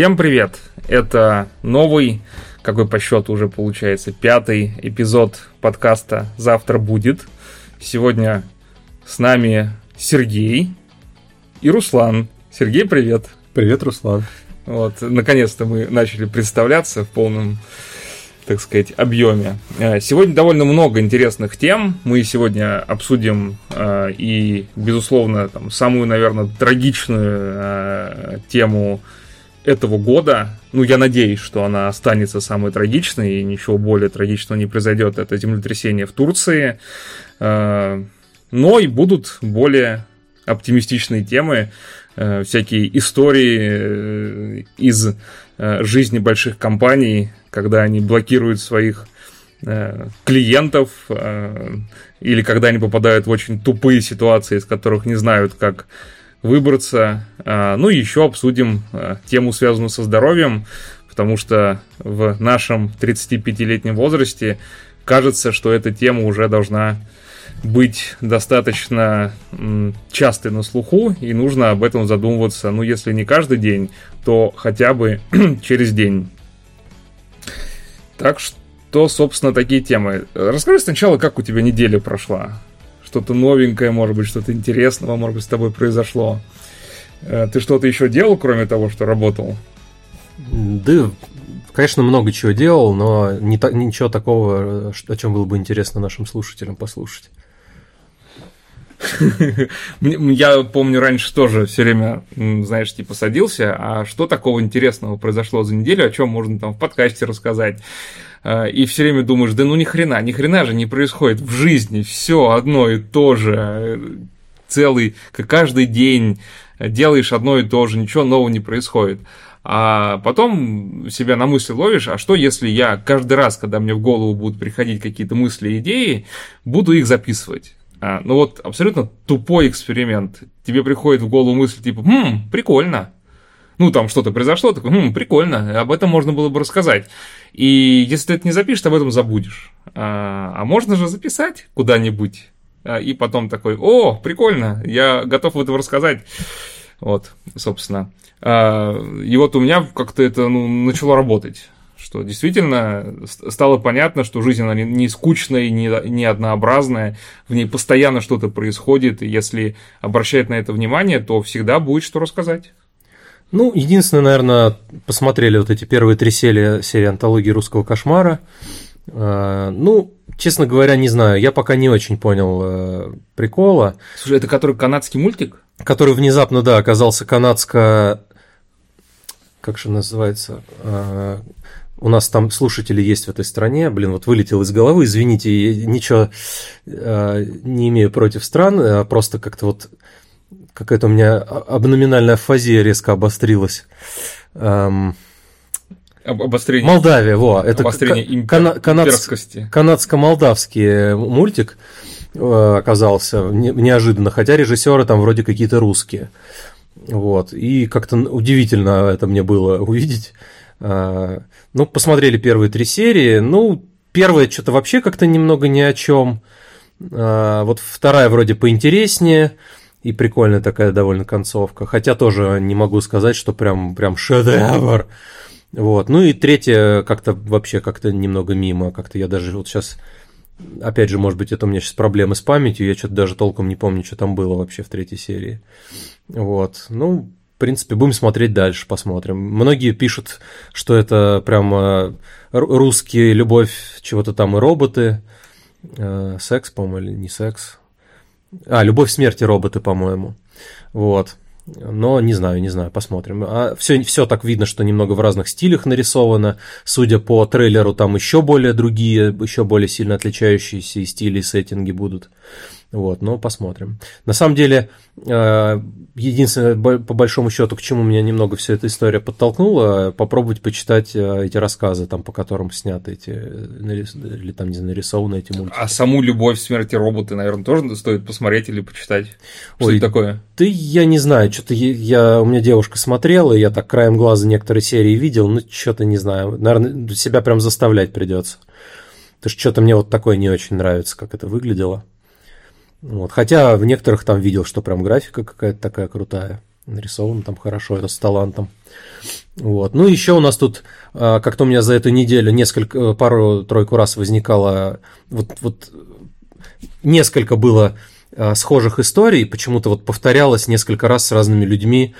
Всем привет! Это новый, какой по счету уже получается, пятый эпизод подкаста «Завтра будет». Сегодня с нами Сергей и Руслан. Сергей, привет! Привет, Руслан! Вот, наконец-то мы начали представляться в полном так сказать, объеме. Э, сегодня довольно много интересных тем. Мы сегодня обсудим э, и, безусловно, там, самую, наверное, трагичную э, тему этого года. Ну, я надеюсь, что она останется самой трагичной, и ничего более трагичного не произойдет. Это землетрясение в Турции. Но и будут более оптимистичные темы, всякие истории из жизни больших компаний, когда они блокируют своих э, клиентов э, или когда они попадают в очень тупые ситуации, из которых не знают, как выбраться. Э, ну и еще обсудим э, тему, связанную со здоровьем, потому что в нашем 35-летнем возрасте кажется, что эта тема уже должна быть достаточно частой на слуху, и нужно об этом задумываться, ну, если не каждый день, то хотя бы через день. Так что, собственно, такие темы. Расскажи сначала, как у тебя неделя прошла. Что-то новенькое, может быть, что-то интересного, может быть, с тобой произошло. Э, ты что-то еще делал, кроме того, что работал? Да, конечно, много чего делал, но не та, ничего такого, о чем было бы интересно нашим слушателям послушать. Я помню, раньше тоже все время, знаешь, типа садился, а что такого интересного произошло за неделю, о чем можно там в подкасте рассказать. А, и все время думаешь, да ну ни хрена, ни хрена же не происходит в жизни, все одно и то же, целый, каждый день делаешь одно и то же, ничего нового не происходит. А потом себя на мысли ловишь, а что если я каждый раз, когда мне в голову будут приходить какие-то мысли, идеи, буду их записывать? А, ну вот абсолютно тупой эксперимент. Тебе приходит в голову мысль типа, хм, прикольно. Ну, там что-то произошло, такой, хм, прикольно, об этом можно было бы рассказать. И если ты это не запишешь, ты об этом забудешь. А, а можно же записать куда-нибудь. А, и потом такой, о, прикольно, я готов в этом рассказать. Вот, собственно. А, и вот у меня как-то это ну, начало работать что действительно стало понятно, что жизнь она не скучная и не однообразная, в ней постоянно что-то происходит, и если обращать на это внимание, то всегда будет что рассказать. Ну, единственное, наверное, посмотрели вот эти первые три серии, серии антологии русского кошмара. А, ну, честно говоря, не знаю, я пока не очень понял э, прикола. Слушай, это который канадский мультик? Который внезапно, да, оказался канадско... Как же называется? А, у нас там слушатели есть в этой стране, блин, вот вылетел из головы, извините, я ничего э, не имею против стран, а просто как-то вот какая-то у меня абноминальная афазия резко обострилась. Эм, Обострение. Молдавия, во, это Обострение кана- канадс- канадско-молдавский мультик э, оказался неожиданно, хотя режиссеры там вроде какие-то русские. Вот, и как-то удивительно это мне было увидеть. А, ну, посмотрели первые три серии. Ну, первая что-то вообще как-то немного ни о чем. Вот вторая вроде поинтереснее. И прикольная такая довольно концовка. Хотя тоже не могу сказать, что прям, прям шедевр. Вот. Ну и третья как-то вообще как-то немного мимо. Как-то я даже вот сейчас Опять же, может быть, это у меня сейчас проблемы с памятью, я что-то даже толком не помню, что там было вообще в третьей серии. Вот. Ну, принципе, будем смотреть дальше, посмотрим. Многие пишут, что это прям э, русские любовь чего-то там и роботы. Э, секс, по-моему, или не секс. А, любовь смерти роботы, по-моему. Вот. Но не знаю, не знаю, посмотрим. А все, все так видно, что немного в разных стилях нарисовано. Судя по трейлеру, там еще более другие, еще более сильно отличающиеся и стили, и сеттинги будут. Вот, но посмотрим. На самом деле, э, единственное, по большому счету, к чему меня немного вся эта история подтолкнула, попробовать почитать э, эти рассказы, там, по которым сняты эти, или там, не знаю, нарисованы эти мультики. А саму «Любовь, смерти роботы», наверное, тоже стоит посмотреть или почитать? Что Ой, это такое? Ты, я не знаю, что-то я, у меня девушка смотрела, я так краем глаза некоторые серии видел, ну, что-то не знаю, наверное, себя прям заставлять придется. Потому что что-то мне вот такое не очень нравится, как это выглядело. Вот. Хотя в некоторых там видел, что прям графика какая-то такая крутая. нарисовано там хорошо, это с талантом. Вот. Ну, еще у нас тут, а, как-то у меня за эту неделю несколько, пару-тройку раз возникало, вот, вот несколько было а, схожих историй, почему-то вот повторялось несколько раз с разными людьми,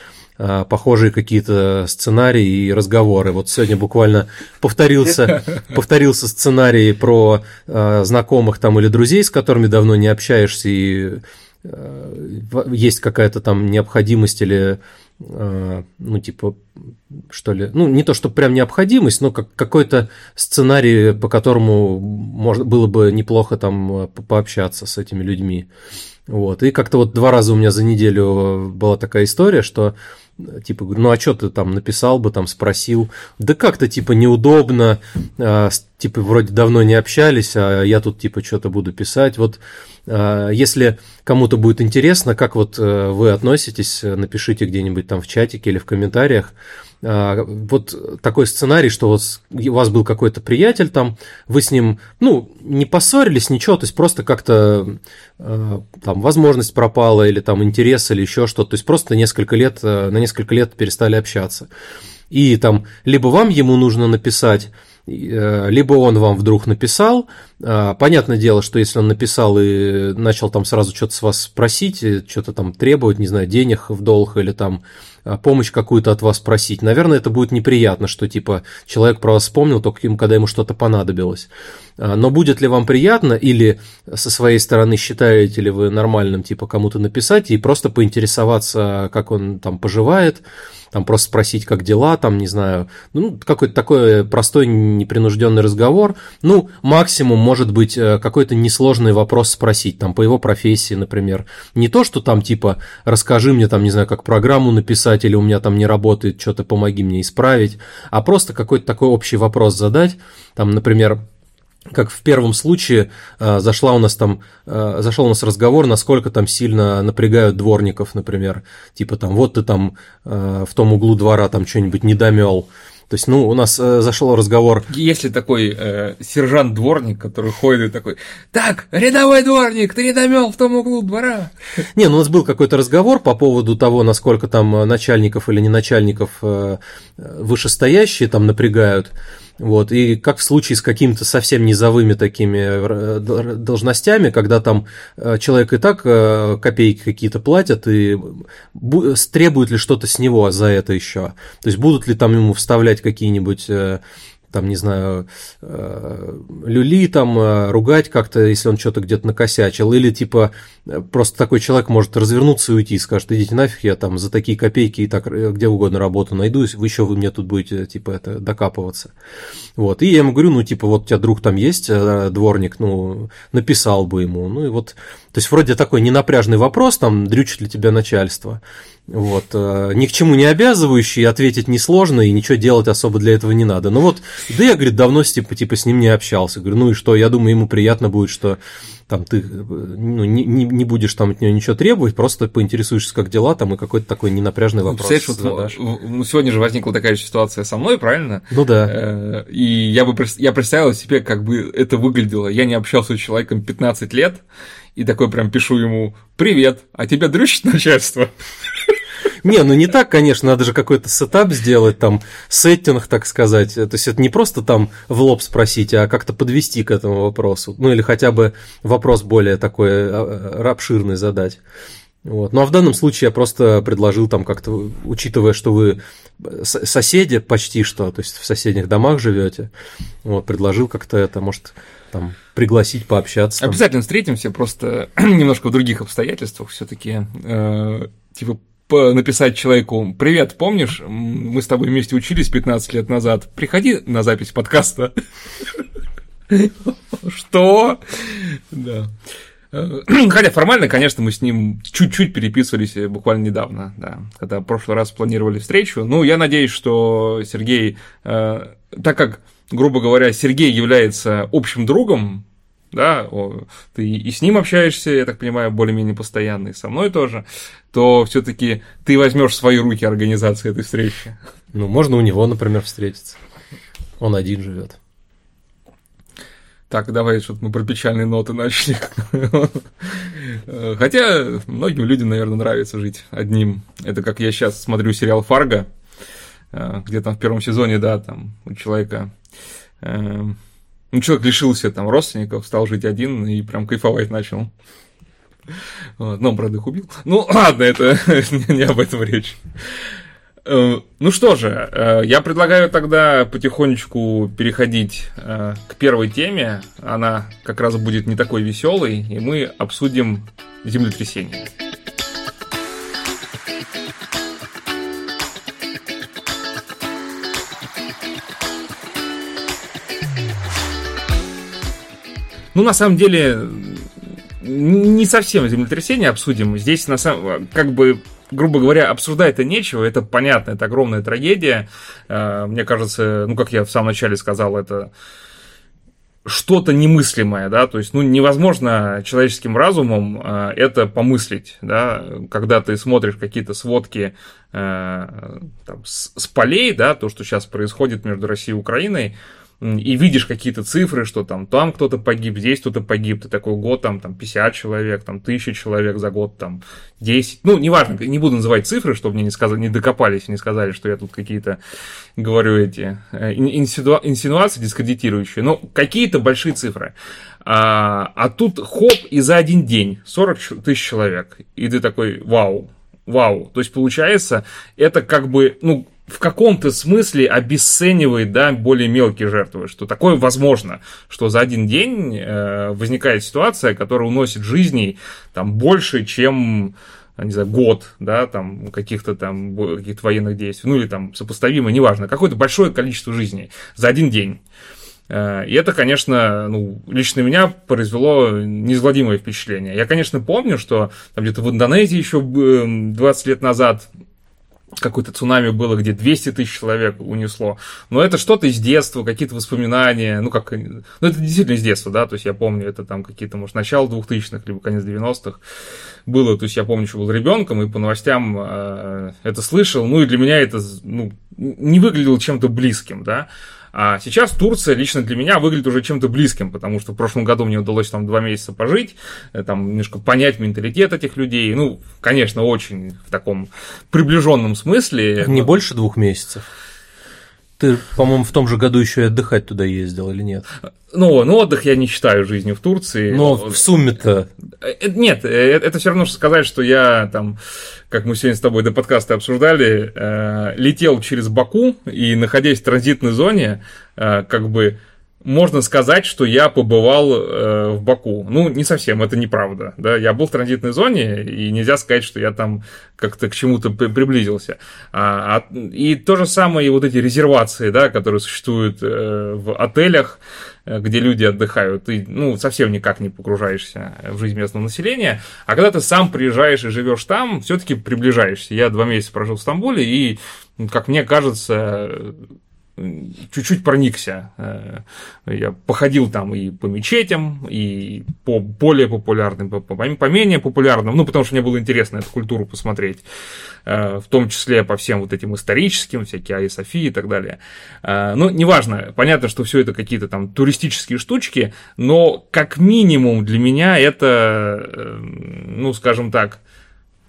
похожие какие-то сценарии и разговоры. Вот сегодня буквально повторился, повторился сценарий про знакомых там или друзей, с которыми давно не общаешься, и есть какая-то там необходимость или Э, ну, типа, что ли, ну, не то, что прям необходимость, но как какой-то сценарий, по которому можно, было бы неплохо там э, пообщаться с этими людьми. Вот. И как-то вот два раза у меня за неделю была такая история, что типа, ну а что ты там написал бы, там спросил, да как-то типа неудобно, а, типа вроде давно не общались, а я тут типа что-то буду писать, вот если кому-то будет интересно, как вот э, вы относитесь, напишите где-нибудь там в чатике или в комментариях, а, вот такой сценарий, что вот у вас был какой-то приятель там, вы с ним, ну, не поссорились, ничего, то есть просто как-то а, там возможность пропала или там интерес или еще что-то, то есть просто несколько лет, э, на несколько лет перестали общаться. И там либо вам ему нужно написать, Э, либо он вам вдруг написал, а, понятное дело, что если он написал и начал там сразу что-то с вас спросить, э, что-то там требовать, не знаю, денег в долг или там помощь какую-то от вас просить, наверное, это будет неприятно, что типа человек про вас вспомнил только ему, когда ему что-то понадобилось. Но будет ли вам приятно или со своей стороны считаете ли вы нормальным типа кому-то написать и просто поинтересоваться, как он там поживает, там просто спросить, как дела, там, не знаю, ну, какой-то такой простой непринужденный разговор, ну, максимум может быть э, какой-то несложный вопрос спросить, там, по его профессии, например. Не то, что там, типа, расскажи мне, там, не знаю, как программу написать, или у меня там не работает, что-то помоги мне исправить, а просто какой-то такой общий вопрос задать, там, например, как в первом случае э, зашла у нас там, э, зашел у нас разговор, насколько там сильно напрягают дворников, например, типа там, вот ты там э, в том углу двора там что-нибудь не домел, то есть, ну, у нас э, зашел разговор. Если такой э, сержант-дворник, который ходит и такой, так, рядовой дворник, ты не домел в том углу двора. Не, ну у нас был какой-то разговор по поводу того, насколько там начальников или не начальников э, вышестоящие там напрягают. Вот, и как в случае с какими-то совсем низовыми такими э, должностями, когда там э, человек и так э, копейки какие-то платят, и требует ли что-то с него за это еще. То есть будут ли там ему вставлять какие-нибудь там, не знаю, э, люли, там, э, ругать как-то, если он что-то где-то накосячил, или, типа, просто такой человек может развернуться и уйти и скажет, идите нафиг, я там за такие копейки и так э, где угодно работу найду, вы еще вы мне тут будете, типа, это, докапываться. Вот, и я ему говорю, ну, типа, вот у тебя друг там есть, дворник, ну, написал бы ему, ну, и вот, то есть, вроде такой ненапряжный вопрос, там, дрючит ли тебя начальство, вот, э, ни к чему не обязывающий, ответить несложно и ничего делать особо для этого не надо. Ну вот, да я, говорит, давно типа, типа с ним не общался. Говорю, ну и что, я думаю, ему приятно будет, что там ты ну, не, не, будешь там от нее ничего требовать, просто поинтересуешься, как дела, там и какой-то такой ненапряжный ну, вопрос ну, задашь. Вот, ну, сегодня же возникла такая ситуация со мной, правильно? Ну да. Э, и я бы я представил себе, как бы это выглядело. Я не общался с человеком 15 лет, и такой прям пишу ему «Привет, а тебя дрючит начальство?» Не, ну не так, конечно, надо же какой-то сетап сделать, там, сеттинг, так сказать. То есть это не просто там в лоб спросить, а как-то подвести к этому вопросу. Ну или хотя бы вопрос более такой а, а, обширный задать. Вот. Ну а в данном случае я просто предложил там как-то, учитывая, что вы соседи почти что, то есть в соседних домах живете, вот, предложил как-то это, может, там пригласить пообщаться. Обязательно встретимся, просто немножко в других обстоятельствах все-таки. Э, типа написать человеку «Привет, помнишь, мы с тобой вместе учились 15 лет назад, приходи на запись подкаста». Что? Да. Э, хотя формально, конечно, мы с ним чуть-чуть переписывались буквально недавно, да, когда в прошлый раз планировали встречу. Ну, я надеюсь, что Сергей, э, так как, грубо говоря, Сергей является общим другом да, ты и с ним общаешься, я так понимаю, более-менее постоянно, и со мной тоже, то все-таки ты возьмешь в свои руки организацию этой встречи. Ну, можно у него, например, встретиться. Он один живет. Так, давай, чтобы мы про печальные ноты начали. Хотя многим людям, наверное, нравится жить одним. Это как я сейчас смотрю сериал «Фарго», э, где там в первом сезоне, да, там у человека... Ну, человек лишился там родственников, стал жить один и прям кайфовать начал. Вот, но правда, их убил. Ну, ладно, это не об этом речь. Э, ну что же, э, я предлагаю тогда потихонечку переходить э, к первой теме. Она как раз будет не такой веселой, и мы обсудим землетрясение. Ну, на самом деле, не совсем землетрясение обсудим. Здесь, на самом как бы грубо говоря, обсуждать-то нечего, это понятно, это огромная трагедия. Э, мне кажется, ну, как я в самом начале сказал, это что-то немыслимое, да, то есть, ну, невозможно человеческим разумом э, это помыслить, да, когда ты смотришь какие-то сводки э, там, с полей, да, то, что сейчас происходит между Россией и Украиной, и видишь какие-то цифры, что там там кто-то погиб, здесь кто-то погиб, ты такой год там, там 50 человек, там 1000 человек за год, там 10, ну, неважно, не буду называть цифры, чтобы мне не, сказали, не докопались не сказали, что я тут какие-то говорю эти э, инсинуа- инсинуации дискредитирующие, но какие-то большие цифры. А, а тут хоп, и за один день 40 тысяч человек, и ты такой, вау, вау, то есть получается, это как бы, ну, в каком-то смысле обесценивает, да, более мелкие жертвы, что такое возможно, что за один день э, возникает ситуация, которая уносит жизней там больше, чем не знаю, год, да, там, каких-то там, каких-то военных действий, ну, или там, сопоставимо, неважно, какое-то большое количество жизней за один день. Э, и это, конечно, ну, лично меня произвело неизгладимое впечатление. Я, конечно, помню, что там где-то в Индонезии еще 20 лет назад какое-то цунами было, где 200 тысяч человек унесло. Но это что-то из детства, какие-то воспоминания, ну, как, ну, это действительно из детства, да, то есть я помню, это там какие-то, может, начало 2000-х, либо конец 90-х было, то есть я помню, что был ребенком, и по новостям э, это слышал, ну, и для меня это, ну, не выглядело чем-то близким, да, а сейчас Турция лично для меня выглядит уже чем-то близким, потому что в прошлом году мне удалось там два месяца пожить, э, там немножко понять менталитет этих людей. Ну, конечно, очень в таком приближенном смысле. Не больше двух месяцев. Ты, по-моему, в том же году еще и отдыхать туда ездил или нет? Ну, ну, отдых я не считаю жизнью в Турции. Но в сумме-то... Э, э, нет, это все равно, что сказать, что я там как мы сегодня с тобой до подкаста обсуждали, э, летел через Баку и, находясь в транзитной зоне, э, как бы можно сказать, что я побывал э, в Баку. Ну, не совсем, это неправда. Да? Я был в транзитной зоне, и нельзя сказать, что я там как-то к чему-то приблизился. А, а, и то же самое и вот эти резервации, да, которые существуют э, в отелях, Э, где люди отдыхают, ты ну, совсем никак не погружаешься в жизнь местного населения. А когда ты сам приезжаешь и живешь там, все-таки приближаешься. Я два месяца прожил в Стамбуле, и, как мне кажется, чуть-чуть проникся. Э, я походил там и по мечетям, и по более популярным, по, по менее популярным, ну, потому что мне было интересно эту культуру посмотреть, э, в том числе по всем вот этим историческим, всякие Айя Софии и так далее. Э, ну, неважно, понятно, что все это какие-то там туристические штучки, но как минимум для меня это, ну, скажем так,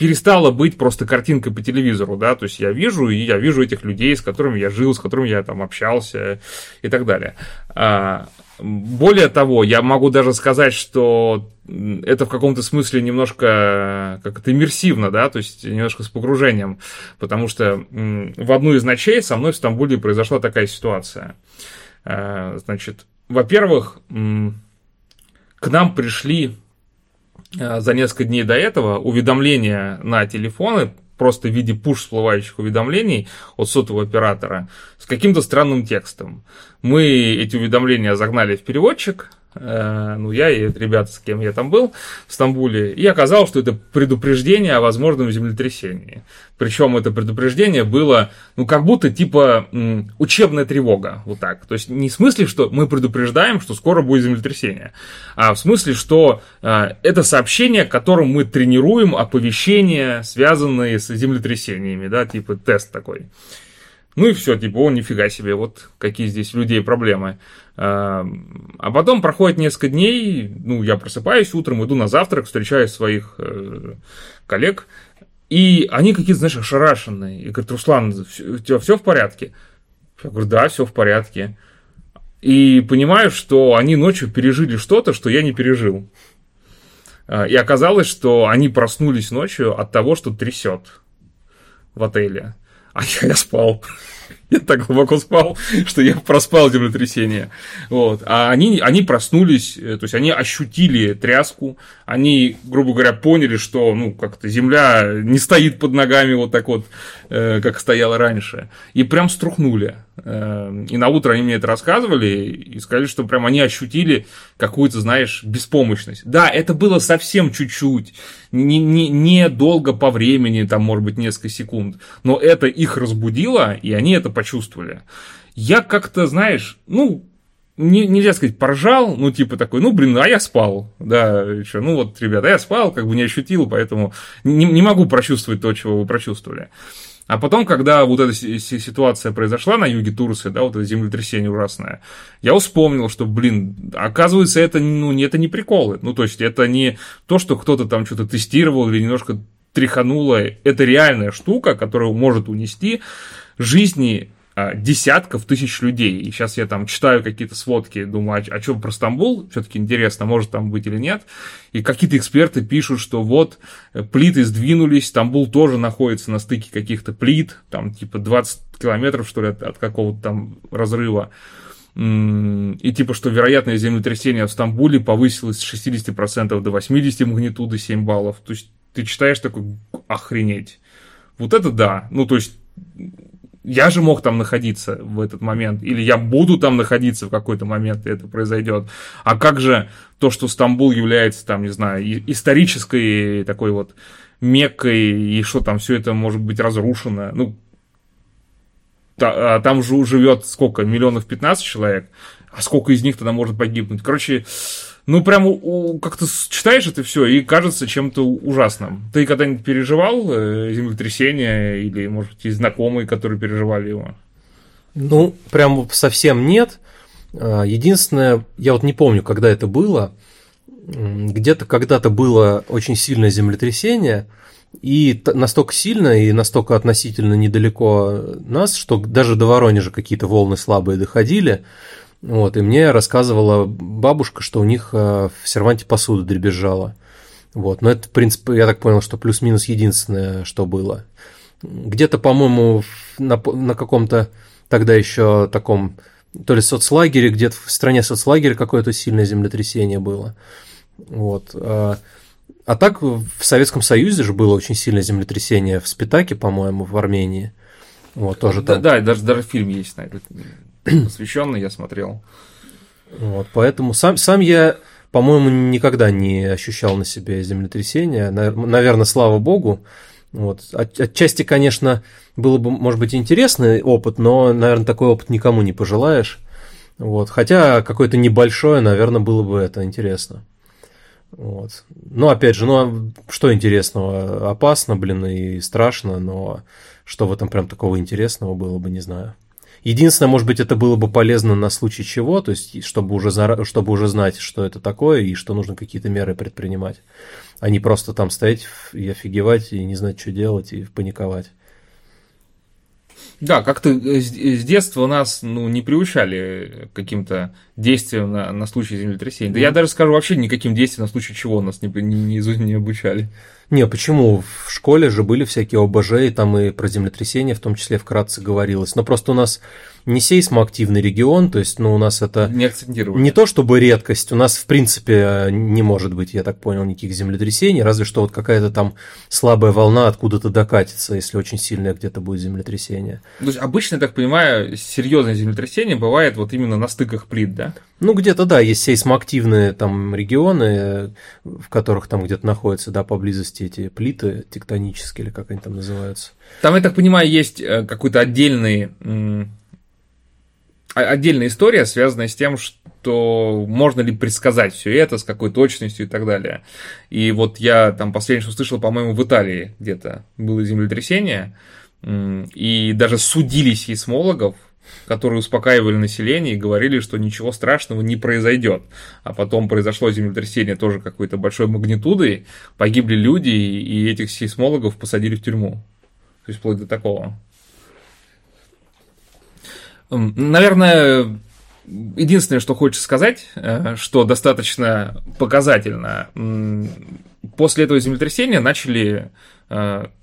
перестала быть просто картинкой по телевизору, да, то есть я вижу, и я вижу этих людей, с которыми я жил, с которыми я там общался и так далее. А, более того, я могу даже сказать, что это в каком-то смысле немножко как это иммерсивно, да, то есть немножко с погружением, потому что в одну из ночей со мной в Стамбуле произошла такая ситуация. А, значит, во-первых, к нам пришли за несколько дней до этого уведомления на телефоны просто в виде пуш всплывающих уведомлений от сотового оператора с каким-то странным текстом. Мы эти уведомления загнали в переводчик, ну, я и ребята, с кем я там был в Стамбуле, и оказалось, что это предупреждение о возможном землетрясении. Причем это предупреждение было, ну, как будто типа учебная тревога, вот так. То есть не в смысле, что мы предупреждаем, что скоро будет землетрясение, а в смысле, что э, это сообщение, которым мы тренируем оповещения, связанные с землетрясениями, да, типа тест такой. Ну и все, типа, о, нифига себе, вот какие здесь людей проблемы. А, а потом проходит несколько дней, ну, я просыпаюсь утром, иду на завтрак, встречаю своих э, коллег, и они какие-то, знаешь, ошарашенные. И говорят, Руслан, у тебя все в порядке? Я говорю, да, все в порядке. И понимаю, что они ночью пережили что-то, что я не пережил. А, и оказалось, что они проснулись ночью от того, что трясет в отеле. А я, я спал. Я так глубоко спал, что я проспал землетрясение. Вот. А они, они проснулись, э, то есть они ощутили тряску, они, грубо говоря, поняли, что ну, как-то земля не стоит под ногами вот так вот, э, как стояла раньше. И прям струхнули. Э, и на утро они мне это рассказывали и сказали, что прям они ощутили какую-то, знаешь, беспомощность. Да, это было совсем чуть-чуть, не, не, не долго по времени, там, может быть, несколько секунд, но это их разбудило, и они это почувствовали. Я как-то, знаешь, ну, не, нельзя сказать, поржал, ну, типа такой, ну, блин, а я спал, да, что, ну, вот, ребята, я спал, как бы не ощутил, поэтому не, не могу прочувствовать то, чего вы прочувствовали. А потом, когда вот эта ситуация произошла на юге Турции, да, вот это землетрясение ужасное, я вспомнил, что, блин, оказывается, это, ну, это не приколы. Ну, то есть, это не то, что кто-то там что-то тестировал или немножко тряхануло. Это реальная штука, которая может унести жизни а, десятков тысяч людей. И сейчас я там читаю какие-то сводки, думаю, а, а что про Стамбул? Все-таки интересно, может там быть или нет. И какие-то эксперты пишут, что вот э, плиты сдвинулись, Стамбул тоже находится на стыке каких-то плит, там типа 20 километров, что ли, от, от какого-то там разрыва. И типа, что вероятность землетрясения в Стамбуле повысилась с 60% до 80 магнитуды 7 баллов. То есть ты читаешь такой, охренеть. Вот это да. Ну, то есть я же мог там находиться в этот момент, или я буду там находиться в какой-то момент, и это произойдет. А как же то, что Стамбул является, там, не знаю, исторической такой вот меккой, и что там все это может быть разрушено, ну, та, а там же живет сколько, миллионов 15 человек, а сколько из них тогда может погибнуть? Короче, ну, прям как-то читаешь это все и кажется чем-то ужасным. Ты когда-нибудь переживал э, землетрясение или, может быть, знакомые, которые переживали его? Ну, прям совсем нет. А, единственное, я вот не помню, когда это было. Где-то когда-то было очень сильное землетрясение, и настолько сильно и настолько относительно недалеко нас, что даже до Воронежа какие-то волны слабые доходили. Вот, и мне рассказывала бабушка, что у них э, в серванте посуда дребезжала. Вот, но это, в принципе, я так понял, что плюс-минус единственное, что было. Где-то, по-моему, на, на каком-то тогда еще таком, то ли соцлагере, где-то в стране соцлагеря какое-то сильное землетрясение было. Вот. А, а так в Советском Союзе же было очень сильное землетрясение в Спитаке, по-моему, в Армении. Вот, тоже да, там... да, даже, даже фильм есть на этот посвященный, я смотрел. Вот, поэтому сам, сам я, по-моему, никогда не ощущал на себе землетрясение. Наверное, слава богу. Вот. От, отчасти, конечно, было бы, может быть, интересный опыт, но, наверное, такой опыт никому не пожелаешь. Вот. Хотя какое-то небольшое, наверное, было бы это интересно. Вот. Ну, опять же, ну, а что интересного? Опасно, блин, и страшно, но что в этом прям такого интересного было бы, не знаю. Единственное, может быть, это было бы полезно на случай чего, то есть, чтобы уже, зара... чтобы уже знать, что это такое и что нужно какие-то меры предпринимать, а не просто там стоять и офигевать, и не знать, что делать, и паниковать. Да, как-то с детства нас ну, не приучали каким-то действиям на, на случай землетрясения. Да я даже скажу, вообще никаким действиям на случай чего нас не, не, не, не обучали. Не, почему? В школе же были всякие ОБЖ, и там и про землетрясение в том числе вкратце говорилось. Но просто у нас не сейсмоактивный регион, то есть, ну, у нас это не, не то чтобы редкость, у нас, в принципе, не может быть, я так понял, никаких землетрясений, разве что вот какая-то там слабая волна откуда-то докатится, если очень сильное где-то будет землетрясение. То есть, обычно, я так понимаю, серьезное землетрясение бывает вот именно на стыках плит, да? Ну, где-то, да, есть сейсмоактивные там регионы, в которых там где-то находятся, да, поблизости эти плиты тектонические, или как они там называются. Там, я так понимаю, есть э, какой-то отдельный отдельная история, связанная с тем, что можно ли предсказать все это, с какой точностью и так далее. И вот я там последнее, что слышал, по-моему, в Италии где-то было землетрясение, и даже судили сейсмологов, которые успокаивали население и говорили, что ничего страшного не произойдет. А потом произошло землетрясение тоже какой-то большой магнитудой, погибли люди, и этих сейсмологов посадили в тюрьму. То есть вплоть до такого. Наверное, единственное, что хочется сказать, э, что достаточно показательно, после этого землетрясения начали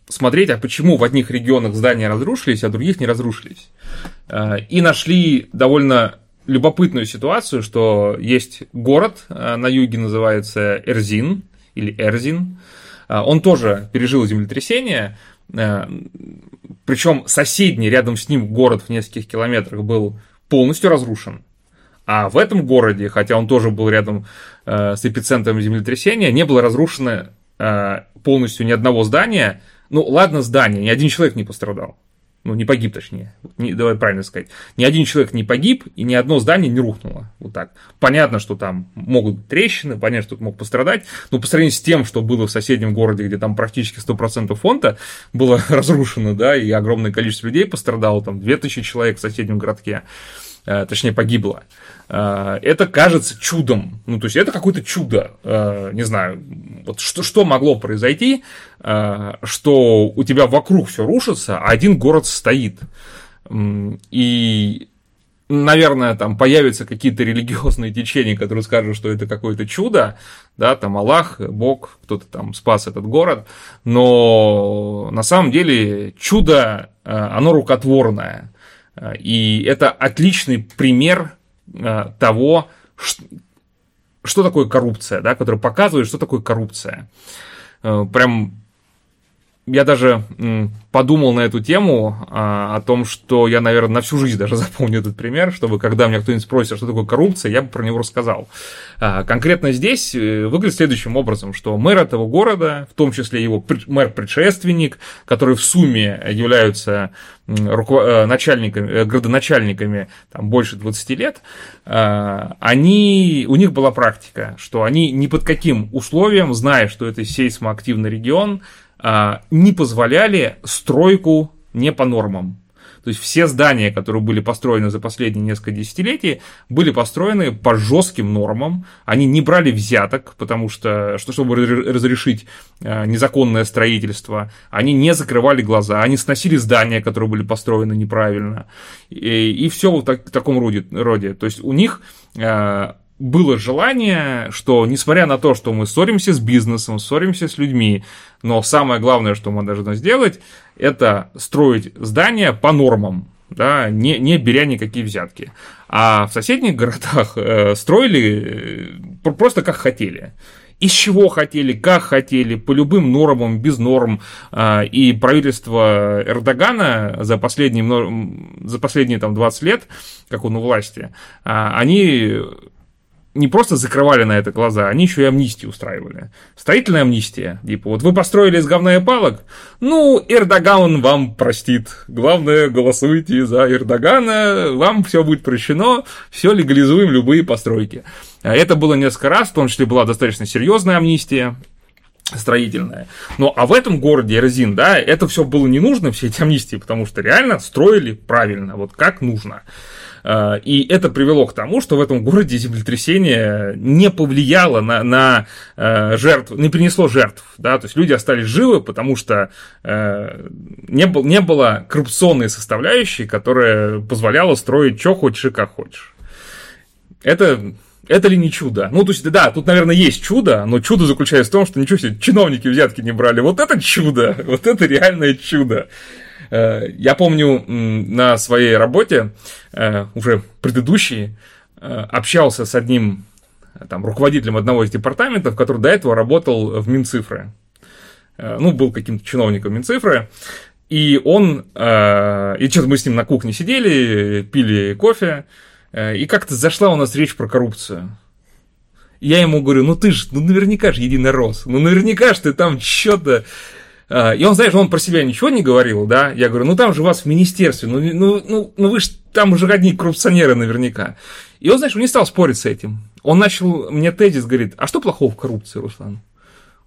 смотреть, а почему в одних регионах здания разрушились, а в других не разрушились. Э, и нашли довольно любопытную ситуацию, что есть город на юге, называется Эрзин, или Эрзин. Он тоже пережил землетрясение, причем соседний рядом с ним город в нескольких километрах был полностью разрушен. А в этом городе, хотя он тоже был рядом э, с эпицентром землетрясения, не было разрушено э, полностью ни одного здания. Ну, ладно, здание, ни один человек не пострадал. Ну, не погиб, точнее. Не, давай правильно сказать. Ни один человек не погиб, и ни одно здание не рухнуло. Вот так. Понятно, что там могут быть трещины, понятно, что кто мог пострадать, но по сравнению с тем, что было в соседнем городе, где там практически 100% фонда было разрушено, да, и огромное количество людей пострадало, там 2000 человек в соседнем городке, точнее, погибло. Э, это кажется чудом. Ну, то есть, это какое-то чудо. Э, не знаю, вот что, что могло произойти, э, что у тебя вокруг все рушится, а один город стоит. И наверное, там появятся какие-то религиозные течения, которые скажут, что это какое-то чудо, да, там Аллах, Бог, кто-то там спас этот город, но на самом деле чудо, оно рукотворное, и это отличный пример Э, того, что такое коррупция, да, который показывает, что такое коррупция. Э, прям я даже подумал на эту тему, а, о том, что я, наверное, на всю жизнь даже запомню этот пример, чтобы когда меня кто-нибудь спросит, что такое коррупция, я бы про него рассказал. А, конкретно здесь э, выглядит следующим образом, что мэр этого города, в том числе его мэр-предшественник, которые в сумме являются э, начальниками, э, градоначальниками там, больше 20 лет, а, они, у них была практика, что они ни под каким условием, зная, что это сейсмоактивный регион, не позволяли стройку не по нормам. То есть все здания, которые были построены за последние несколько десятилетий, были построены по жестким нормам. Они не брали взяток, потому что, что чтобы разрешить а, незаконное строительство, они не закрывали глаза, они сносили здания, которые были построены неправильно. И, и все в, так, таком роде, роде. То есть у них а, было желание, что несмотря на то, что мы ссоримся с бизнесом, ссоримся с людьми, но самое главное, что мы должны сделать, это строить здания по нормам, да, не, не беря никакие взятки. А в соседних городах э, строили э, просто как хотели. Из чего хотели, как хотели, по любым нормам, без норм. Э, и правительство Эрдогана за последние, за последние там, 20 лет, как он у власти, э, они не просто закрывали на это глаза, они еще и амнистию устраивали. Строительная амнистия. Типа, вот вы построили из говна и палок, ну, Эрдоган вам простит. Главное, голосуйте за Эрдогана, вам все будет прощено, все легализуем, любые постройки. А это было несколько раз, в том числе была достаточно серьезная амнистия строительная. Но а в этом городе Эрзин, да, это все было не нужно, все эти амнистии, потому что реально строили правильно, вот как нужно. А, и это привело к тому, что в этом городе землетрясение не повлияло на, на э, жертв, не принесло жертв. Да? То есть люди остались живы, потому что э, не, был, не было коррупционной составляющей, которая позволяла строить что хочешь и как хочешь. Это это ли не чудо? Ну, то есть, да, тут, наверное, есть чудо, но чудо заключается в том, что ничего себе, чиновники взятки не брали. Вот это чудо, вот это реальное чудо. Э, я помню на своей работе, э, уже предыдущей, э, общался с одним там, руководителем одного из департаментов, который до этого работал в Минцифры. Ну, был каким-то чиновником Минцифры. И он, и что-то мы с ним на кухне сидели, пили кофе, и как-то зашла у нас речь про коррупцию. Я ему говорю, ну ты ж, ну наверняка же единый рос, ну наверняка же ты там что-то и он, знаешь, он про себя ничего не говорил, да? Я говорю, ну там же вас в министерстве, ну, ну, ну, ну вы же там уже одни коррупционеры наверняка. И он, знаешь, он не стал спорить с этим. Он начал мне тезис, говорит, а что плохого в коррупции, Руслан?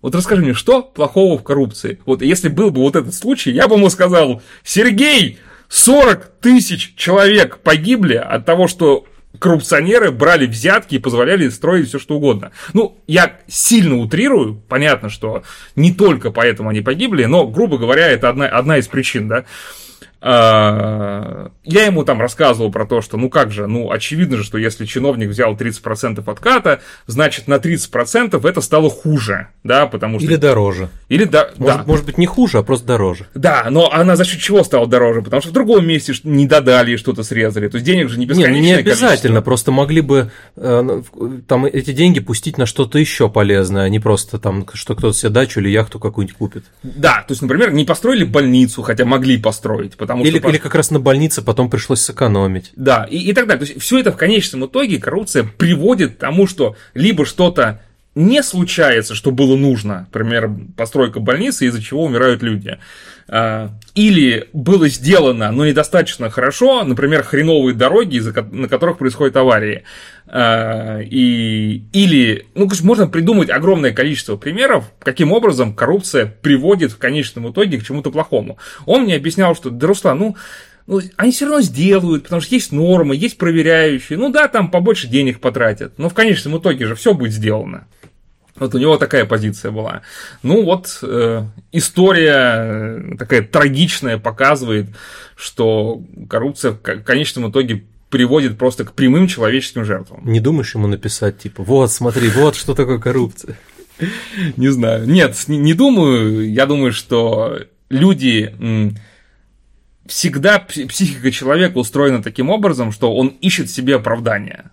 Вот расскажи мне, что плохого в коррупции? Вот если был бы вот этот случай, я бы ему сказал, Сергей, 40 тысяч человек погибли от того, что коррупционеры брали взятки и позволяли строить все что угодно. Ну, я сильно утрирую, понятно, что не только поэтому они погибли, но, грубо говоря, это одна, одна из причин, да. А, я ему там рассказывал про то, что ну как же, ну очевидно же, что если чиновник взял 30% отката, значит на 30% это стало хуже, да, потому что... Или дороже. Или да, может, да. может быть не хуже, а просто дороже. Да, но она за счет чего стала дороже? Потому что в другом месте не додали и что-то срезали. То есть денег же не бесконечное Не, не обязательно, количество. просто могли бы э, там эти деньги пустить на что-то еще полезное, а не просто там, что кто-то себе дачу или яхту какую-нибудь купит. Да, то есть, например, не построили больницу, хотя могли построить, потому потому или, что... Или как раз на больнице потом пришлось сэкономить. Да, и, и так далее. То есть все это в конечном итоге коррупция приводит к тому, что либо что-то не случается, что было нужно, например, постройка больницы, из-за чего умирают люди. А, или было сделано, но недостаточно хорошо, например, хреновые дороги, на которых происходят аварии. А, и, или, ну, можно придумать огромное количество примеров, каким образом коррупция приводит в конечном итоге к чему-то плохому. Он мне объяснял, что, да, Руслан, ну, ну, они все равно сделают, потому что есть нормы, есть проверяющие. Ну да, там побольше денег потратят, но в конечном итоге же все будет сделано. Вот у него такая позиция была. Ну вот э, история э, такая трагичная показывает, что коррупция в конечном итоге приводит просто к прямым человеческим жертвам. Не думаешь ему написать, типа, вот, смотри, вот что такое коррупция? Не знаю. Нет, не думаю. Я думаю, что люди всегда психика человека устроена таким образом, что он ищет себе оправдания.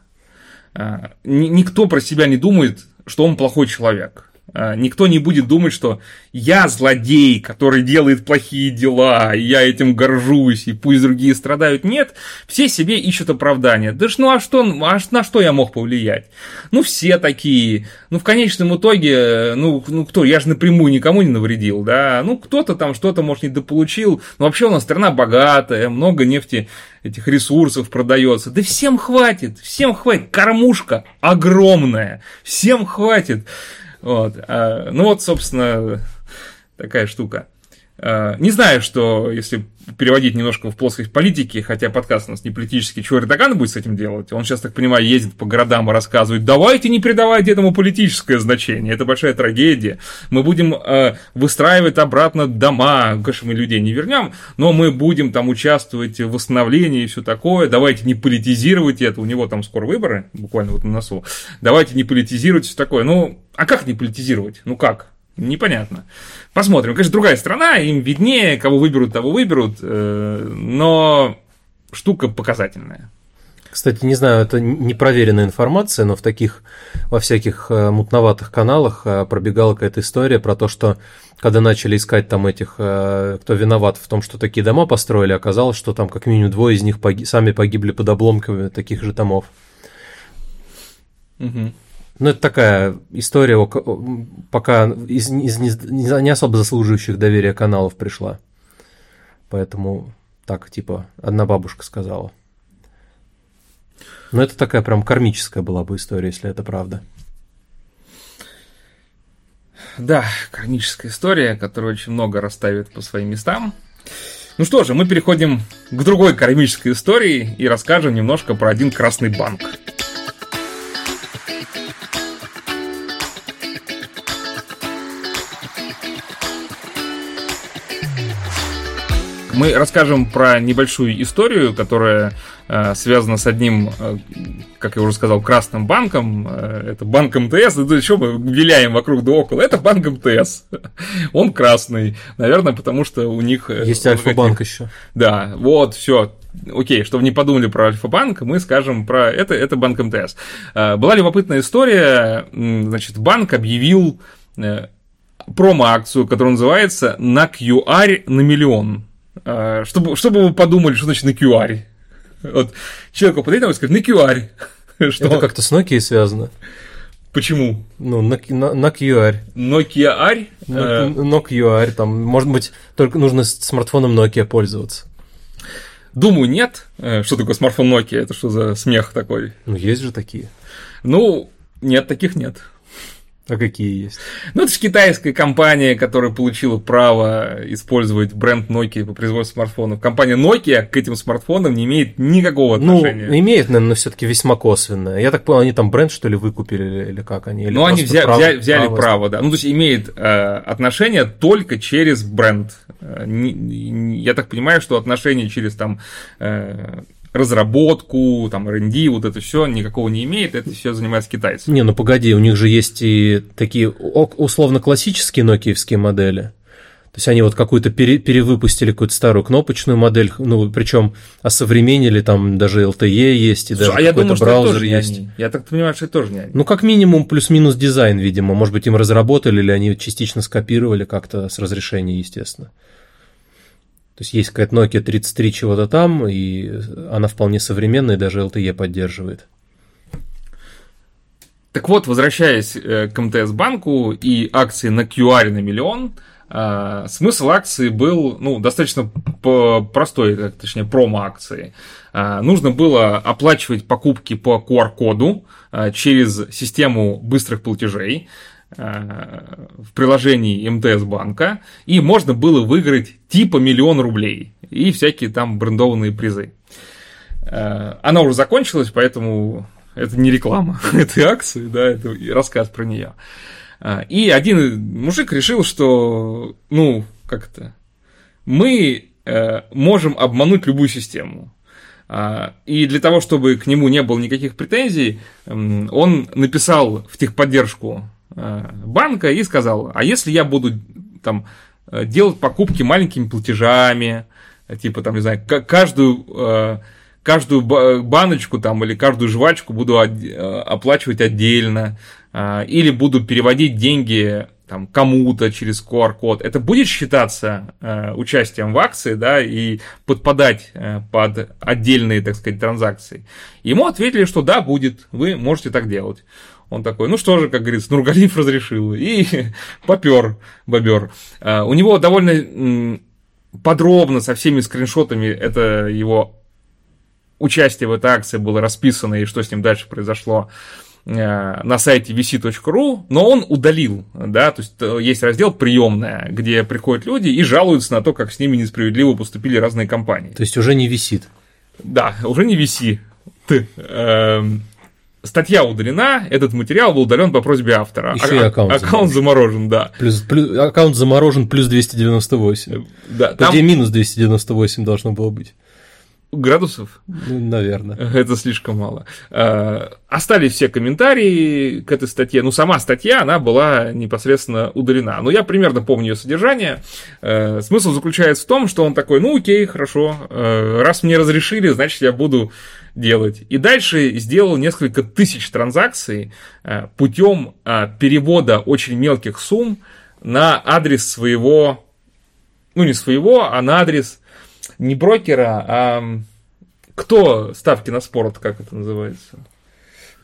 А, никто про себя не думает, что он плохой человек. А, никто не будет думать, что я злодей, который делает плохие дела, и я этим горжусь, и пусть другие страдают. Нет, все себе ищут оправдания. Да ж, ну а что, а на что я мог повлиять? Ну все такие. Ну в конечном итоге, ну, ну кто, я же напрямую никому не навредил, да? Ну кто-то там что-то, может, недополучил. Но вообще у нас страна богатая, много нефти этих ресурсов продается. Да всем хватит, всем хватит. Кормушка огромная, всем хватит. Вот. А, ну вот, собственно, такая штука. А, не знаю, что, если переводить немножко в плоскость политики, хотя подкаст у нас не политический, что Эрдоган будет с этим делать? Он сейчас, так понимаю, ездит по городам и рассказывает, давайте не придавайте этому политическое значение, это большая трагедия. Мы будем э, выстраивать обратно дома, конечно, мы людей не вернем, но мы будем там участвовать в восстановлении и все такое, давайте не политизировать это, у него там скоро выборы, буквально вот на носу, давайте не политизировать все такое. Ну, а как не политизировать? Ну как? Непонятно. Посмотрим. Конечно, другая страна, им виднее, кого выберут, того выберут, э, но штука показательная. Кстати, не знаю, это непроверенная информация, но в таких, во всяких э, мутноватых каналах э, пробегала какая-то история про то, что когда начали искать там этих, кто виноват в том, что такие дома построили, оказалось, что там как минимум двое из них поги- сами погибли под обломками таких же домов. Угу. Ну, это такая история, пока из, из не, не особо заслуживающих доверия каналов пришла. Поэтому так, типа, одна бабушка сказала. Но это такая прям кармическая была бы история, если это правда. Да, кармическая история, которая очень много расставит по своим местам. Ну что же, мы переходим к другой кармической истории и расскажем немножко про один красный банк. Мы расскажем про небольшую историю, которая э, связана с одним, э, как я уже сказал, красным банком. Э, это банк МТС. Это что мы виляем вокруг да около? Это банк МТС. Он красный. Наверное, потому что у них... Есть Альфа-банк еще. Да, вот, все. Окей, чтобы не подумали про Альфа-банк, мы скажем про это, это банк МТС. Была любопытная история. Значит, банк объявил промо-акцию, которая называется «На QR на миллион». А, чтобы, чтобы вы подумали, что значит на QR. Вот человеку подойдет и скажет, на QR. Что? Это как-то с Nokia связано. Почему? Ну, на, на, на QR. Nokia R? На, на QR, там, может быть, только нужно смартфоном Nokia пользоваться. Думаю, нет. Э, что такое смартфон Nokia? Это что за смех такой? Ну, есть же такие. Ну, нет, таких нет. А какие есть? Ну, это же китайская компания, которая получила право использовать бренд Nokia по производству смартфонов. Компания Nokia к этим смартфонам не имеет никакого ну, отношения. Ну, имеет, наверное, но все-таки весьма косвенно. Я так понял, они там бренд, что ли, выкупили, или как они? Или ну, они взя- право, взяли, взяли право, право, да. Ну, то есть имеет э, отношение только через бренд. Э, я так понимаю, что отношение через там э, разработку, там, R&D, вот это все никакого не имеет, это все занимается китайцы. Не, ну погоди, у них же есть и такие условно классические нокиевские модели. То есть они вот какую-то пере, перевыпустили какую-то старую кнопочную модель, ну, причем осовременили, там даже LTE есть, и Слушай, даже а какой-то думаю, браузер есть. Они. Я так понимаю, что это тоже не они. Ну, как минимум, плюс-минус дизайн, видимо. Может быть, им разработали, или они частично скопировали как-то с разрешения, естественно. То есть есть какая-то Nokia 33 чего-то там, и она вполне современная, и даже LTE поддерживает. Так вот, возвращаясь э, к МТС банку и акции на QR на миллион, э, смысл акции был ну, достаточно простой, точнее, промо-акции. Э, нужно было оплачивать покупки по QR-коду через систему быстрых платежей. Э, в приложении МТС банка, и можно было выиграть типа миллион рублей и всякие там брендованные призы. Э, она уже закончилась, поэтому это не реклама этой акции, да, это рассказ про нее. Э, и один мужик решил, что, ну, как это, мы можем обмануть любую систему. И для того, чтобы к нему не было никаких претензий, он написал в техподдержку банка и сказал, а если я буду там э, делать покупки маленькими платежами, типа там, не знаю, каждую, э, каждую баночку там или каждую жвачку буду оплачивать отдельно, или буду переводить деньги там, кому-то через QR-код, это будет считаться э, участием в акции, да, и подпадать э, под отдельные, так сказать, транзакции. Ему ответили, что да, будет, вы можете так делать. Он такой, ну что же, как говорится, Нургалиев разрешил. И попер бобер. А, у него довольно подробно, со всеми скриншотами, это его участие в этой акции было расписано, и что с ним дальше произошло э, на сайте vc.ru, но он удалил, да, то есть э, есть раздел «Приемная», где приходят люди и жалуются на то, как с ними несправедливо поступили разные компании. То есть уже не висит? Да, уже не виси. Ты, эм, статья удалена, этот материал был удален по просьбе автора. Еще а, и аккаунт, аккаунт заморожен. да. Плюс, плюс, аккаунт заморожен плюс 298. Да, там... Где минус 298 должно было быть? Градусов? Ну, наверное. Это слишком мало. А, остались все комментарии к этой статье. Ну, сама статья, она была непосредственно удалена. Но я примерно помню ее содержание. А, смысл заключается в том, что он такой, ну, окей, хорошо. А, раз мне разрешили, значит, я буду делать. И дальше сделал несколько тысяч транзакций э, путем э, перевода очень мелких сумм на адрес своего, ну не своего, а на адрес не брокера, а кто ставки на спорт, как это называется?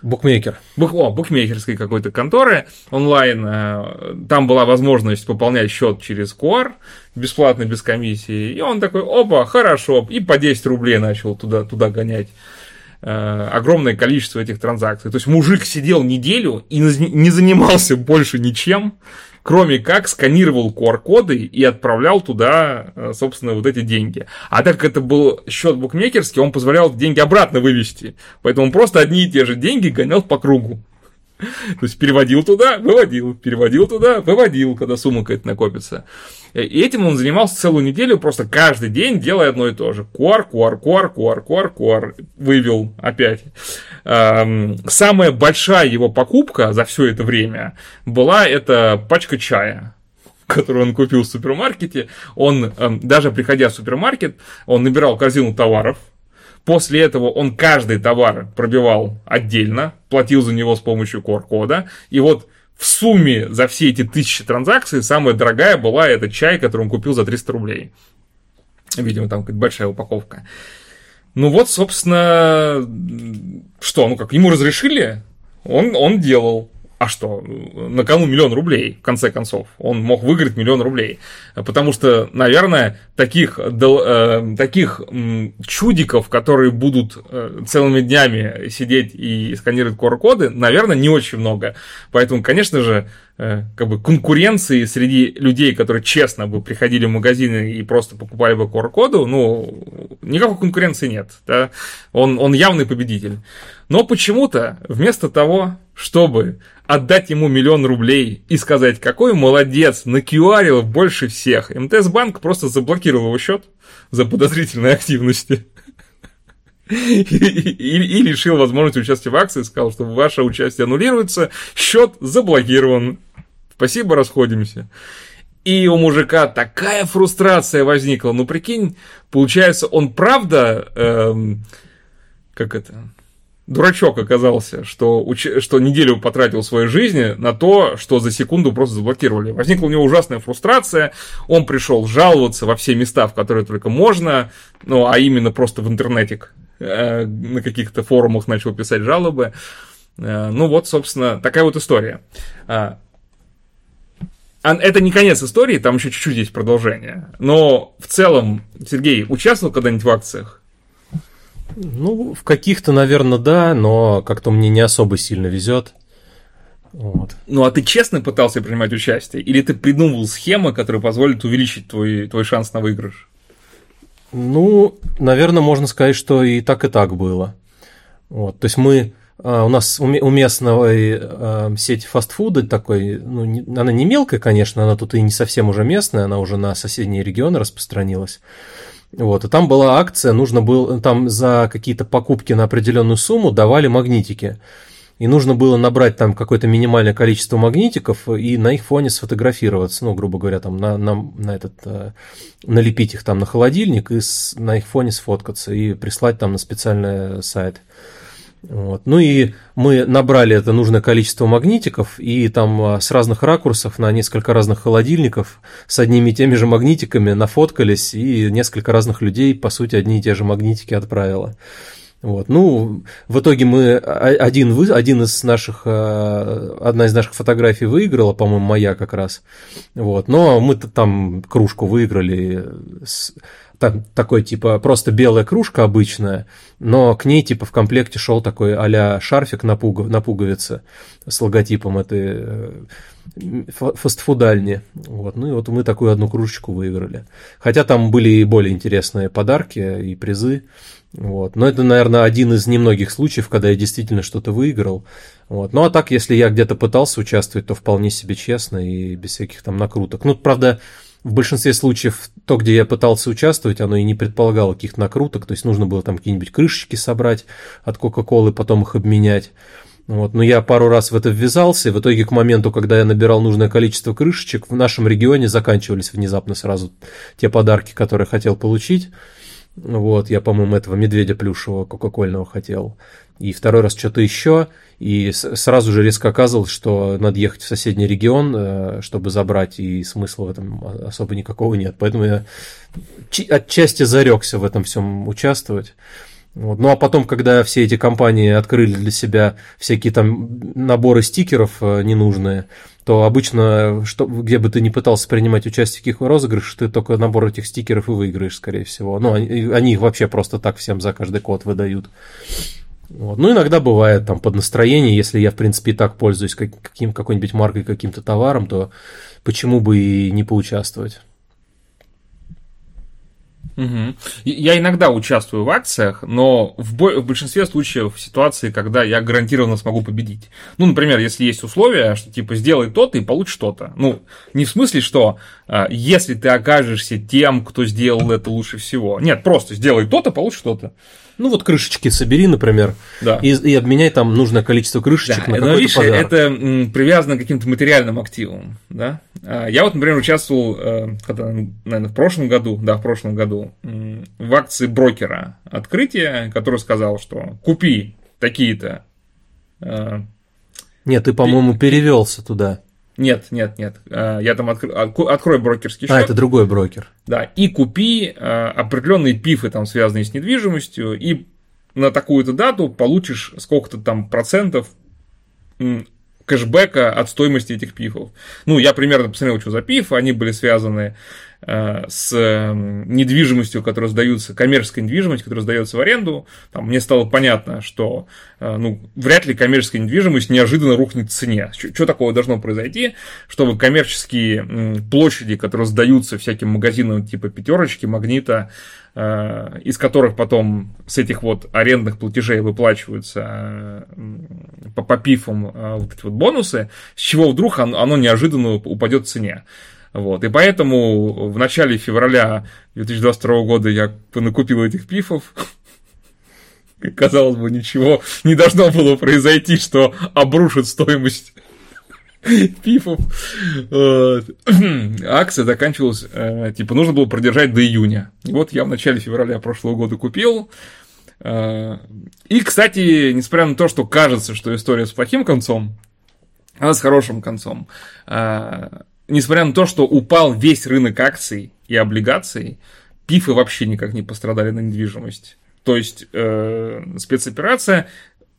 Букмекер. Бук, о, букмекерской какой-то конторы онлайн. Э, там была возможность пополнять счет через QR, бесплатно, без комиссии. И он такой, опа, хорошо. И по 10 рублей начал туда, туда гонять. Э, огромное количество этих транзакций. То есть мужик сидел неделю и не занимался больше ничем, кроме как сканировал QR-коды и отправлял туда, э, собственно, вот эти деньги. А так как это был счет букмекерский, он позволял деньги обратно вывести. Поэтому он просто одни и те же деньги гонял по кругу. То есть переводил туда, выводил, переводил туда, выводил, когда сумма какая-то накопится. И этим он занимался целую неделю, просто каждый день делая одно и то же. Куар, куар, куар, куар, куар, куар. Вывел опять. Самая большая его покупка за все это время была это пачка чая которую он купил в супермаркете. Он, даже приходя в супермаркет, он набирал корзину товаров, После этого он каждый товар пробивал отдельно, платил за него с помощью QR-кода. И вот в сумме за все эти тысячи транзакций самая дорогая была этот чай, который он купил за 300 рублей. Видимо, там какая-то большая упаковка. Ну вот, собственно, что, ну как, ему разрешили, он, он делал. А что, на кону миллион рублей, в конце концов. Он мог выиграть миллион рублей. Потому что, наверное, таких, э, таких чудиков, которые будут э, целыми днями сидеть и сканировать QR-коды, наверное, не очень много. Поэтому, конечно же, как бы конкуренции среди людей, которые честно бы приходили в магазины и просто покупали бы QR-коду, ну, никакой конкуренции нет. Да? Он, он явный победитель. Но почему-то вместо того, чтобы отдать ему миллион рублей и сказать, какой молодец, накюарил больше всех, МТС Банк просто заблокировал его счет за подозрительной активности. И, и, и лишил возможности участия в акции, сказал, что ваше участие аннулируется, счет заблокирован. Спасибо, расходимся. И у мужика такая фрустрация возникла. Ну, прикинь, получается, он правда, эм, как это, дурачок оказался, что, уч... что неделю потратил своей жизни на то, что за секунду просто заблокировали. Возникла у него ужасная фрустрация, он пришел жаловаться во все места, в которые только можно, ну, а именно просто в интернете, э, на каких-то форумах начал писать жалобы. Э, ну вот, собственно, такая вот история. А, это не конец истории, там еще чуть-чуть есть продолжение. Но в целом, Сергей, участвовал когда-нибудь в акциях? Ну, в каких-то, наверное, да, но как-то мне не особо сильно везет. Вот. Ну, а ты честно пытался принимать участие? Или ты придумывал схемы, которые позволят увеличить твой, твой шанс на выигрыш? Ну, наверное, можно сказать, что и так, и так было. Вот, то есть мы, у нас у местной а, сети фастфуда такой, ну, она не мелкая, конечно, она тут и не совсем уже местная, она уже на соседние регионы распространилась. Вот, и там была акция, нужно было, там за какие-то покупки на определенную сумму давали магнитики. И нужно было набрать там какое-то минимальное количество магнитиков и на их фоне сфотографироваться, ну, грубо говоря, там на, на, на этот, э, налепить их там на холодильник и с, на их фоне сфоткаться и прислать там на специальный сайт. Вот. Ну и мы набрали это нужное количество магнитиков, и там а, с разных ракурсов на несколько разных холодильников с одними и теми же магнитиками нафоткались, и несколько разных людей, по сути, одни и те же магнитики отправило. Вот. Ну, в итоге мы один, вы, один из наших, а, одна из наших фотографий выиграла, по-моему, моя как раз. Вот. Но мы там кружку выиграли с, так, такой типа просто белая кружка обычная, но к ней типа в комплекте шел такой а шарфик на, пугов, на пуговице с логотипом этой э, фастфудальни. Вот. Ну и вот мы такую одну кружечку выиграли. Хотя там были и более интересные подарки и призы. Вот. Но это, наверное, один из немногих случаев, когда я действительно что-то выиграл. Вот. Ну а так, если я где-то пытался участвовать, то вполне себе честно и без всяких там накруток. Ну, правда, в большинстве случаев то, где я пытался участвовать, оно и не предполагало каких-то накруток, то есть нужно было там какие-нибудь крышечки собрать от Кока-Колы, потом их обменять. Вот. Но я пару раз в это ввязался, и в итоге к моменту, когда я набирал нужное количество крышечек, в нашем регионе заканчивались внезапно сразу те подарки, которые хотел получить. Вот, я, по-моему, этого медведя плюшевого кока-кольного хотел. И второй раз что-то еще. И сразу же резко оказывалось, что надо ехать в соседний регион, э, чтобы забрать, и смысла в этом особо никакого нет. Поэтому я отчасти зарекся в этом всем участвовать. Вот. Ну а потом, когда все эти компании открыли для себя всякие там наборы стикеров э, ненужные, то обычно, что, где бы ты ни пытался принимать участие в каких розыгрышах, ты только набор этих стикеров и выиграешь, скорее всего. Ну, они, они их вообще просто так всем за каждый код выдают. Вот. Ну, иногда бывает там под настроение, если я, в принципе, и так пользуюсь каким, какой-нибудь маркой, каким-то товаром, то почему бы и не поучаствовать? Угу. Я иногда участвую в акциях, но в, бо- в большинстве случаев ситуации, когда я гарантированно смогу победить. Ну, например, если есть условия, что типа сделай то-то и получишь что-то. Ну, не в смысле, что а, если ты окажешься тем, кто сделал это лучше всего. Нет, просто сделай то-то, получишь что-то. Ну вот крышечки собери, например, да. и, и обменяй там нужное количество крышечек да, на какой-то видишь, подарок. это м, привязано к каким-то материальным активам, да. А, я вот, например, участвовал, э, когда, наверное, в прошлом году, да, в прошлом году, в акции брокера открытие, который сказал, что купи такие-то. Э, Нет, ты, по-моему, перевелся туда. Нет, нет, нет. Э, я там откр... открою брокерский счет. А, это другой брокер. Да, и купи э, определенные пифы, там, связанные с недвижимостью, и на такую-то дату получишь сколько-то там процентов кэшбэка от стоимости этих пифов. Ну, я примерно посмотрел, что за пиф, они были связаны с эм, недвижимостью, которая сдаются, коммерческой недвижимостью, которая сдается в аренду, там, мне стало понятно, что э, ну, вряд ли коммерческая недвижимость неожиданно рухнет в цене. Что такого должно произойти, чтобы коммерческие площади, которые сдаются всяким магазинам типа пятерочки, магнита, э, из которых потом с этих вот арендных платежей выплачиваются по, по пифам вот эти вот бонусы, с чего вдруг оно, оно неожиданно упадет в цене. Вот. И поэтому в начале февраля 2022 года я накупил этих пифов. Казалось бы, ничего не должно было произойти, что обрушит стоимость пифов. Акция заканчивалась, э, типа, нужно было продержать до июня. И вот я в начале февраля прошлого года купил. Э, и, кстати, несмотря на то, что кажется, что история с плохим концом, она с хорошим концом. Несмотря на то, что упал весь рынок акций и облигаций, пифы вообще никак не пострадали на недвижимость. То есть э, спецоперация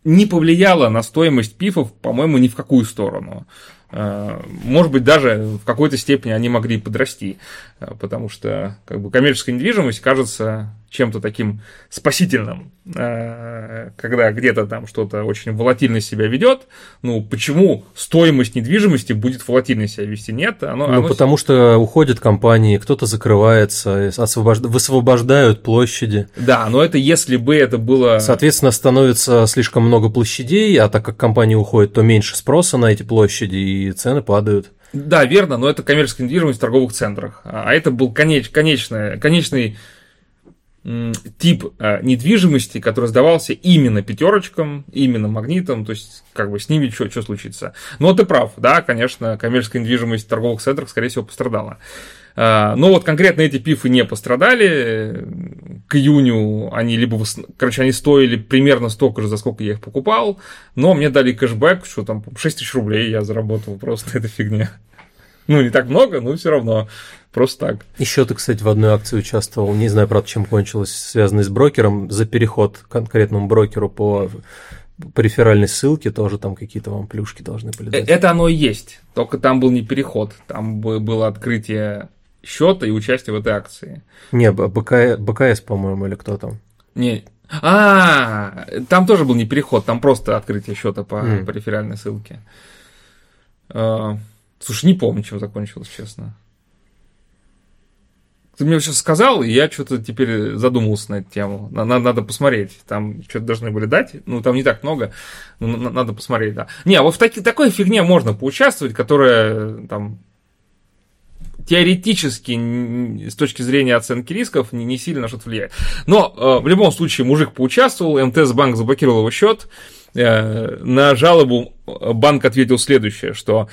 не повлияла на стоимость пифов, по-моему, ни в какую сторону. Э, может быть, даже в какой-то степени они могли подрасти, э, потому что как бы, коммерческая недвижимость кажется чем-то таким спасительным, э, когда где-то там что-то очень волатильно себя ведет. Ну, почему стоимость недвижимости будет волатильно себя вести? Нет, оно... Ну, оно... потому что уходят компании, кто-то закрывается, освобож... высвобождают площади. Да, но это если бы это было... Соответственно, становится слишком много площадей, а так как компании уходят, то меньше спроса на эти площади, и цены падают. Да, верно, но это коммерческая недвижимость в торговых центрах. А это был конеч, конечный, конечный тип э, недвижимости, который сдавался именно пятерочкам, именно магнитам, то есть как бы с ними что, что случится. Но ты прав, да, конечно, коммерческая недвижимость в торговых центрах, скорее всего, пострадала. Э, но вот конкретно эти пифы не пострадали. К июню они либо, короче, они стоили примерно столько же, за сколько я их покупал, но мне дали кэшбэк, что там 6 тысяч рублей я заработал, просто это фигня. Ну, не так много, но все равно. Просто так. Еще ты, кстати, в одной акции участвовал, не знаю, правда, чем кончилось, связанной с брокером, за переход к конкретному брокеру по по реферальной ссылке тоже там какие-то вам плюшки должны полетать. Это оно и есть, только там был не переход, там было открытие счета и участие в этой акции. Не, БК, БКС, по-моему, или кто там? Не, а, там тоже был не переход, там просто открытие счета по, mm. по реферальной ссылке. Слушай, не помню, чем закончилось, честно. Ты мне сейчас сказал, и я что-то теперь задумался на эту тему. Надо, посмотреть. Там что-то должны были дать. Ну, там не так много. Но надо посмотреть, да. Не, а вот в таки, такой фигне можно поучаствовать, которая там теоретически, с точки зрения оценки рисков, не, не сильно что-то влияет. Но э, в любом случае мужик поучаствовал, МТС банк заблокировал его счет. Э, на жалобу банк ответил следующее, что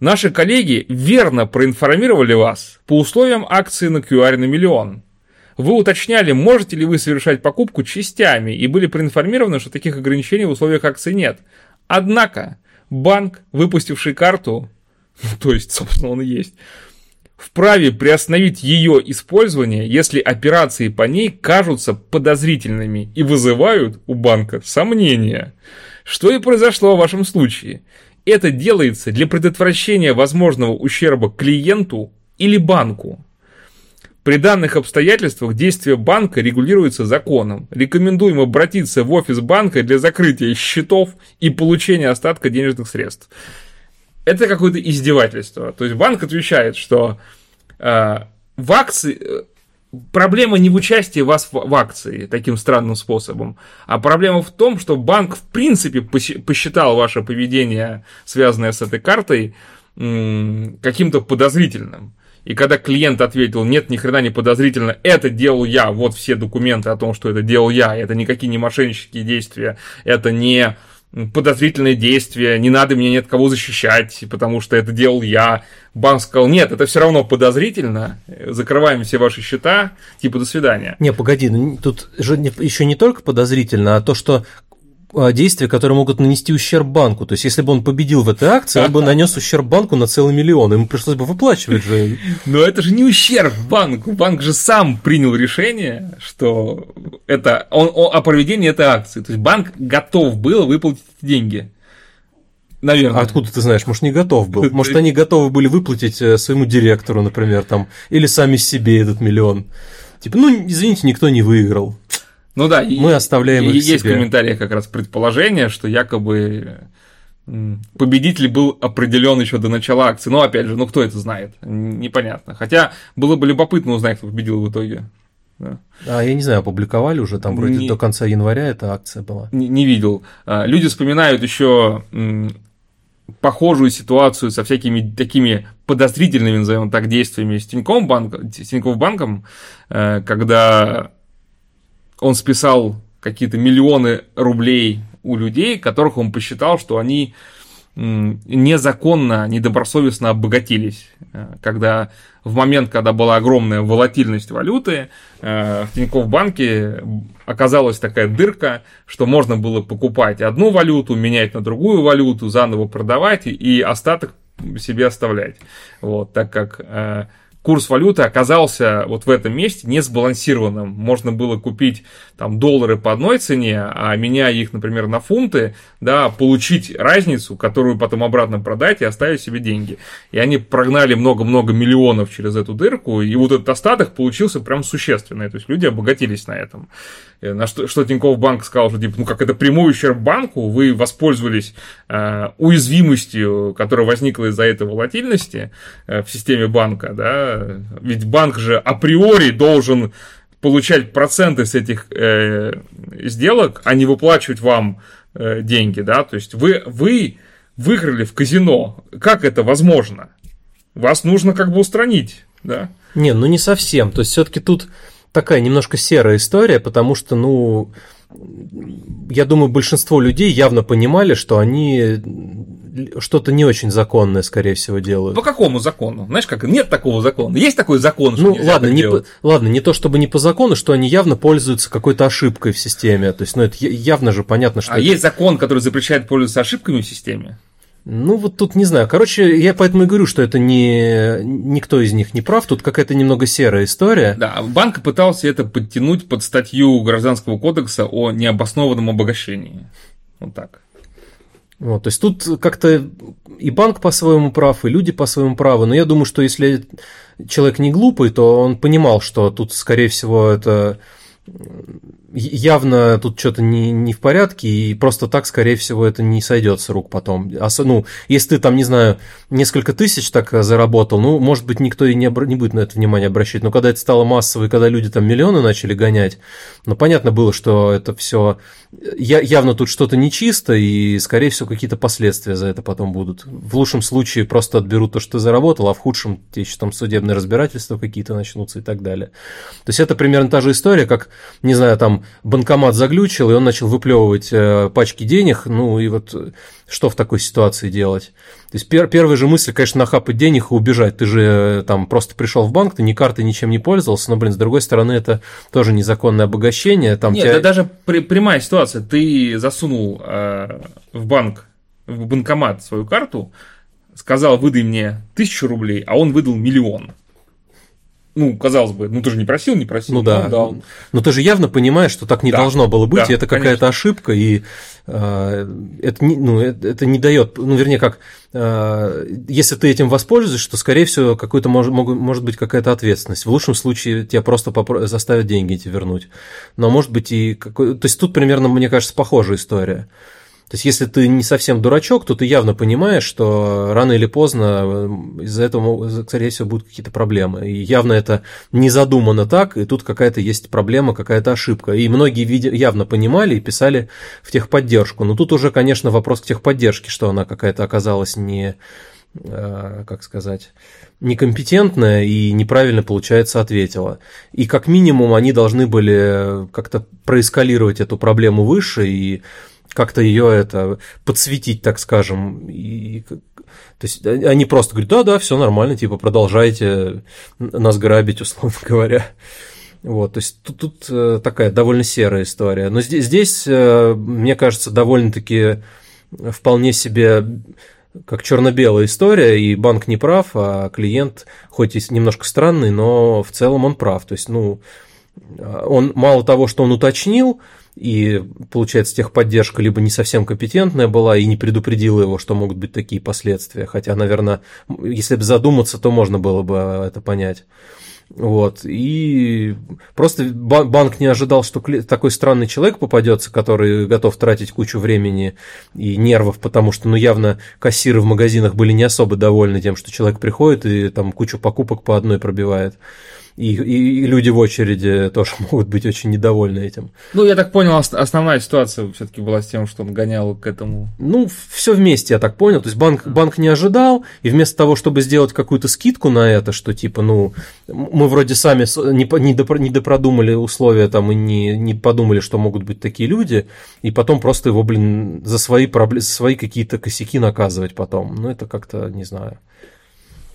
Наши коллеги верно проинформировали вас по условиям акции на QR на миллион. Вы уточняли, можете ли вы совершать покупку частями, и были проинформированы, что таких ограничений в условиях акции нет. Однако, банк, выпустивший карту, то есть, собственно, он и есть, вправе приостановить ее использование, если операции по ней кажутся подозрительными и вызывают у банка сомнения. Что и произошло в вашем случае. Это делается для предотвращения возможного ущерба клиенту или банку. При данных обстоятельствах действия банка регулируется законом. Рекомендуем обратиться в офис банка для закрытия счетов и получения остатка денежных средств. Это какое-то издевательство. То есть банк отвечает, что э, в акции э, проблема не в участии вас в, акции таким странным способом, а проблема в том, что банк в принципе посчитал ваше поведение, связанное с этой картой, каким-то подозрительным. И когда клиент ответил, нет, ни хрена не подозрительно, это делал я, вот все документы о том, что это делал я, это никакие не мошеннические действия, это не подозрительные действия, не надо мне нет кого защищать, потому что это делал я. Банк сказал, нет, это все равно подозрительно, закрываем все ваши счета, типа до свидания. Не, погоди, ну, тут же еще не только подозрительно, а то, что действия, которые могут нанести ущерб банку. То есть, если бы он победил в этой акции, он бы нанес ущерб банку на целый миллион. Ему пришлось бы выплачивать же. Но это же не ущерб банку. Банк же сам принял решение, что это он, о, о проведении этой акции. То есть банк готов был выплатить деньги. Наверное. А откуда ты знаешь? Может, не готов был? Может, они готовы были выплатить э, своему директору, например, там, или сами себе этот миллион. Типа, ну, извините, никто не выиграл. Ну да, мы оставляем их Есть себе. в комментариях как раз предположение, что якобы победитель был определен еще до начала акции. Но опять же, ну кто это знает? Непонятно. Хотя было бы любопытно узнать, кто победил в итоге. Да. А я не знаю, опубликовали уже, там вроде не, до конца января эта акция была. Не, не видел. А, люди вспоминают еще похожую ситуацию со всякими такими подозрительными, назовем так, действиями с Тинькофф, банк, Тинькофф банком, э, когда он списал какие-то миллионы рублей у людей, которых он посчитал, что они незаконно, недобросовестно обогатились. Э, когда в момент, когда была огромная волатильность валюты, э, в Тинькофф банке оказалась такая дырка, что можно было покупать одну валюту, менять на другую валюту, заново продавать и остаток себе оставлять. Вот, так как э, курс валюты оказался вот в этом месте несбалансированным. Можно было купить там доллары по одной цене, а меняя их, например, на фунты, да, получить разницу, которую потом обратно продать и оставить себе деньги. И они прогнали много-много миллионов через эту дырку, и вот этот остаток получился прям существенный. То есть люди обогатились на этом. Э, на что, что Тинькофф банк сказал, что типа, ну как это прямой ущерб банку, вы воспользовались э, уязвимостью, которая возникла из-за этой волатильности э, в системе банка, да, ведь банк же априори должен получать проценты с этих э, сделок, а не выплачивать вам э, деньги, да, то есть вы, вы выиграли в казино, как это возможно? Вас нужно как бы устранить, да? Не, ну не совсем, то есть все-таки тут такая немножко серая история, потому что, ну, я думаю, большинство людей явно понимали, что они что-то не очень законное, скорее всего, делают. По какому закону? Знаешь, как нет такого закона. Есть такой закон, что Ну, ладно, не по, ладно, не то чтобы не по закону, что они явно пользуются какой-то ошибкой в системе. То есть, ну, это явно же понятно, что. А это... есть закон, который запрещает пользоваться ошибками в системе? Ну, вот тут не знаю. Короче, я поэтому и говорю, что это не никто из них не прав. Тут какая-то немного серая история. Да, банк пытался это подтянуть под статью Гражданского кодекса о необоснованном обогащении. Вот так. Вот, то есть тут как-то и банк по-своему прав, и люди по-своему правы. Но я думаю, что если человек не глупый, то он понимал, что тут, скорее всего, это явно тут что-то не, не в порядке, и просто так, скорее всего, это не сойдет с рук потом. Ну, если ты там, не знаю, несколько тысяч так заработал, ну, может быть, никто и не, обра- не будет на это внимание обращать, но когда это стало массово, и когда люди там миллионы начали гонять, ну, понятно было, что это все я, явно тут что-то нечисто, и, скорее всего, какие-то последствия за это потом будут. В лучшем случае просто отберут то, что ты заработал, а в худшем тебе еще там судебные разбирательства какие-то начнутся и так далее. То есть это примерно та же история, как, не знаю, там банкомат заглючил, и он начал выплевывать э, пачки денег, ну и вот э, что в такой ситуации делать? То есть пер, первая же мысль, конечно, нахапать денег и убежать. Ты же э, там просто пришел в банк, ты ни картой, ничем не пользовался, но, блин, с другой стороны, это тоже незаконное обогащение. Там Нет, тебя... это даже при, прямая ситуация. Ты засунул э, в банк, в банкомат свою карту, сказал, выдай мне тысячу рублей, а он выдал миллион ну, казалось бы, ну ты же не просил, не просил. Ну да. да. Но ты же явно понимаешь, что так не да. должно было быть, да, и это какая-то ошибка, и э, это, не, ну, это, это не дает, ну, вернее, как, э, если ты этим воспользуешься, то, скорее всего, какой-то может, может быть какая-то ответственность. В лучшем случае тебя просто попро- заставят деньги эти вернуть. Но может быть и какой... То есть тут примерно, мне кажется, похожая история. То есть, если ты не совсем дурачок, то ты явно понимаешь, что рано или поздно э, из-за этого, скорее всего, будут какие-то проблемы. И явно это не задумано так, и тут какая-то есть проблема, какая-то ошибка. И многие явно понимали и писали в техподдержку. Но тут уже, конечно, вопрос к техподдержке, что она какая-то оказалась не э, как сказать, некомпетентная и неправильно, получается, ответила. И как минимум они должны были как-то проэскалировать эту проблему выше и как-то ее это подсветить, так скажем. И, то есть они просто говорят, да, да, все нормально, типа продолжайте нас грабить, условно говоря. Вот, то есть тут, тут э, такая довольно серая история. Но здесь, здесь э, мне кажется, довольно-таки вполне себе как черно-белая история, и банк не прав, а клиент, хоть и немножко странный, но в целом он прав. То есть, ну, он мало того, что он уточнил, и, получается, техподдержка либо не совсем компетентная была и не предупредила его, что могут быть такие последствия. Хотя, наверное, если бы задуматься, то можно было бы это понять. Вот. И просто банк не ожидал, что такой странный человек попадется, который готов тратить кучу времени и нервов, потому что, ну, явно кассиры в магазинах были не особо довольны тем, что человек приходит и там кучу покупок по одной пробивает и, и, люди в очереди тоже могут быть очень недовольны этим. Ну, я так понял, основная ситуация все-таки была с тем, что он гонял к этому. Ну, все вместе, я так понял. То есть банк, банк не ожидал, и вместо того, чтобы сделать какую-то скидку на это, что типа, ну, мы вроде сами не, не, допро, не допродумали условия там и не, не подумали, что могут быть такие люди, и потом просто его, блин, за свои, проблемы, за свои какие-то косяки наказывать потом. Ну, это как-то, не знаю.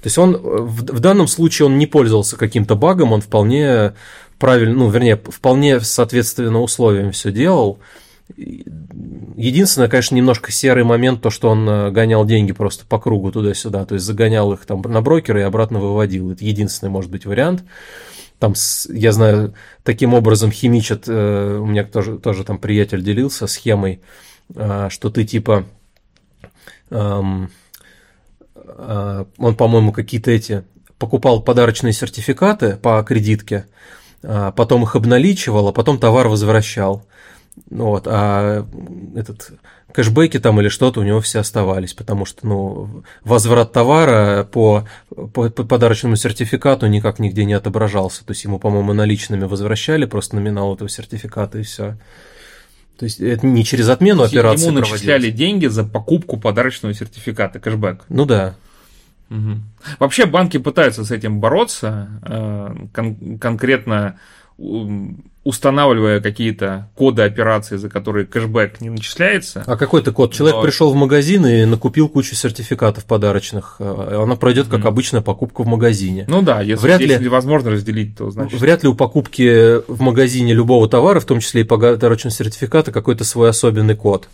То есть он в, в данном случае он не пользовался каким-то багом, он вполне правильно, ну, вернее, вполне соответственно условиям все делал. Единственное, конечно, немножко серый момент, то, что он э, гонял деньги просто по кругу туда-сюда, то есть загонял их там на брокеры и обратно выводил. Это единственный, может быть, вариант. Там, я знаю, таким образом химичат, э, у меня тоже, тоже там приятель делился схемой, э, что ты типа эм, Э, он, по-моему, какие-то эти покупал подарочные сертификаты по кредитке, э, потом их обналичивал, а потом товар возвращал. Вот, а этот кэшбэки там или что-то у него все оставались, потому что ну, возврат товара по, по, по подарочному сертификату никак нигде не отображался. То есть ему, по-моему, наличными возвращали просто номинал этого сертификата и все. То есть это не через отмену операции Ему начисляли деньги за покупку подарочного сертификата, кэшбэк. Ну да. Угу. Вообще банки пытаются с этим бороться, э, кон- конкретно устанавливая какие-то коды операции, за которые кэшбэк не начисляется. А какой то код? Человек но... пришел в магазин и накупил кучу сертификатов подарочных. Э, она пройдет как mm. обычная покупка в магазине. Ну да, если, вряд если ли, возможно разделить, то значит. Вряд ли у покупки в магазине любого товара, в том числе и подарочного сертификата, какой-то свой особенный код.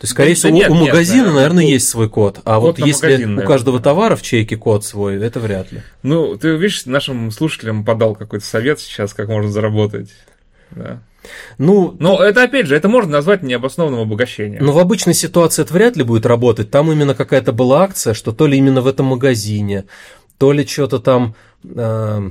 То есть, скорее да, всего, нет, у магазина, нет, наверное, есть свой код. А вот если магазин, у каждого товара в чеке код свой, это вряд ли. Ну, ты видишь, нашим слушателям подал какой-то совет сейчас, как можно заработать. Да. Ну, Но это, опять же, это можно назвать необоснованным обогащением. Но в обычной ситуации это вряд ли будет работать. Там именно какая-то была акция, что то ли именно в этом магазине, то ли что-то там, э,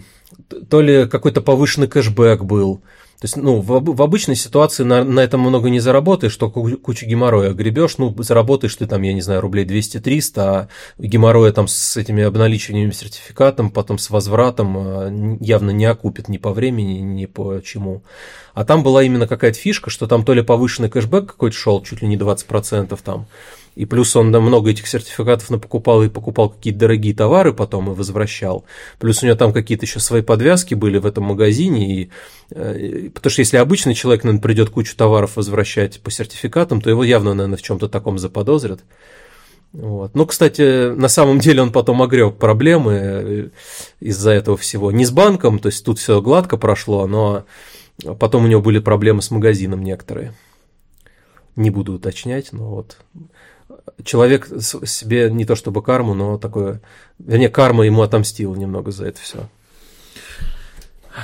то ли какой-то повышенный кэшбэк был. То есть, ну, в, в обычной ситуации на, на этом много не заработаешь, что кучу геморроя гребешь, ну, заработаешь ты там, я не знаю, рублей 200-300, а геморроя там с этими обналичиваниями сертификатом, потом с возвратом а, явно не окупит ни по времени, ни по чему. А там была именно какая-то фишка, что там то ли повышенный кэшбэк какой-то шел, чуть ли не 20% там, и плюс он много этих сертификатов напокупал и покупал какие-то дорогие товары потом и возвращал. Плюс у него там какие-то еще свои подвязки были в этом магазине. И, э, потому что если обычный человек, наверное, придет кучу товаров возвращать по сертификатам, то его явно, наверное, в чем-то таком заподозрят. Вот. Ну, кстати, на самом деле он потом огреб проблемы э, из-за этого всего. Не с банком, то есть тут все гладко прошло, но потом у него были проблемы с магазином некоторые. Не буду уточнять, но вот человек себе не то чтобы карму, но такое, вернее, карма ему отомстила немного за это все.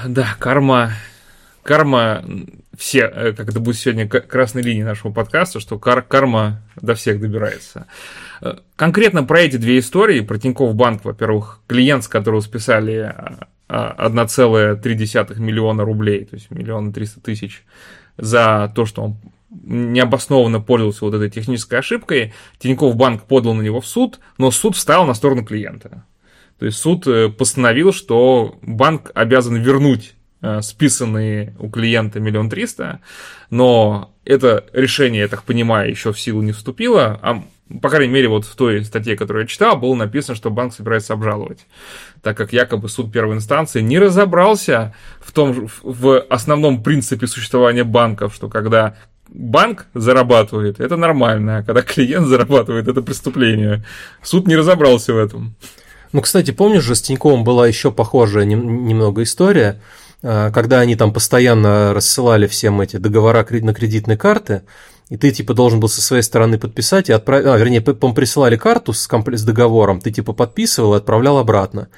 Да, карма, карма, все, э, как это будет сегодня красной линии нашего подкаста, что кар, карма до всех добирается. Э, конкретно про эти две истории, про Тинькофф Банк, во-первых, клиент, с которого списали 1,3 а, миллиона рублей, то есть миллион триста тысяч, за то, что он необоснованно пользовался вот этой технической ошибкой, Тинькофф банк подал на него в суд, но суд встал на сторону клиента. То есть суд э, постановил, что банк обязан вернуть э, списанные у клиента миллион триста, но это решение, я так понимаю, еще в силу не вступило, а по крайней мере, вот в той статье, которую я читал, было написано, что банк собирается обжаловать, так как якобы суд первой инстанции не разобрался в том, в основном принципе существования банков, что когда банк зарабатывает, это нормально, а когда клиент зарабатывает, это преступление. Суд не разобрался в этом. Ну, кстати, помнишь же, с Тиньковым была еще похожая немного история, а, когда они там постоянно рассылали всем эти договора на кредитные карты, и ты типа должен был со своей стороны подписать и отправить, а, вернее, присылали карту с, комп... с договором, ты типа подписывал и отправлял обратно.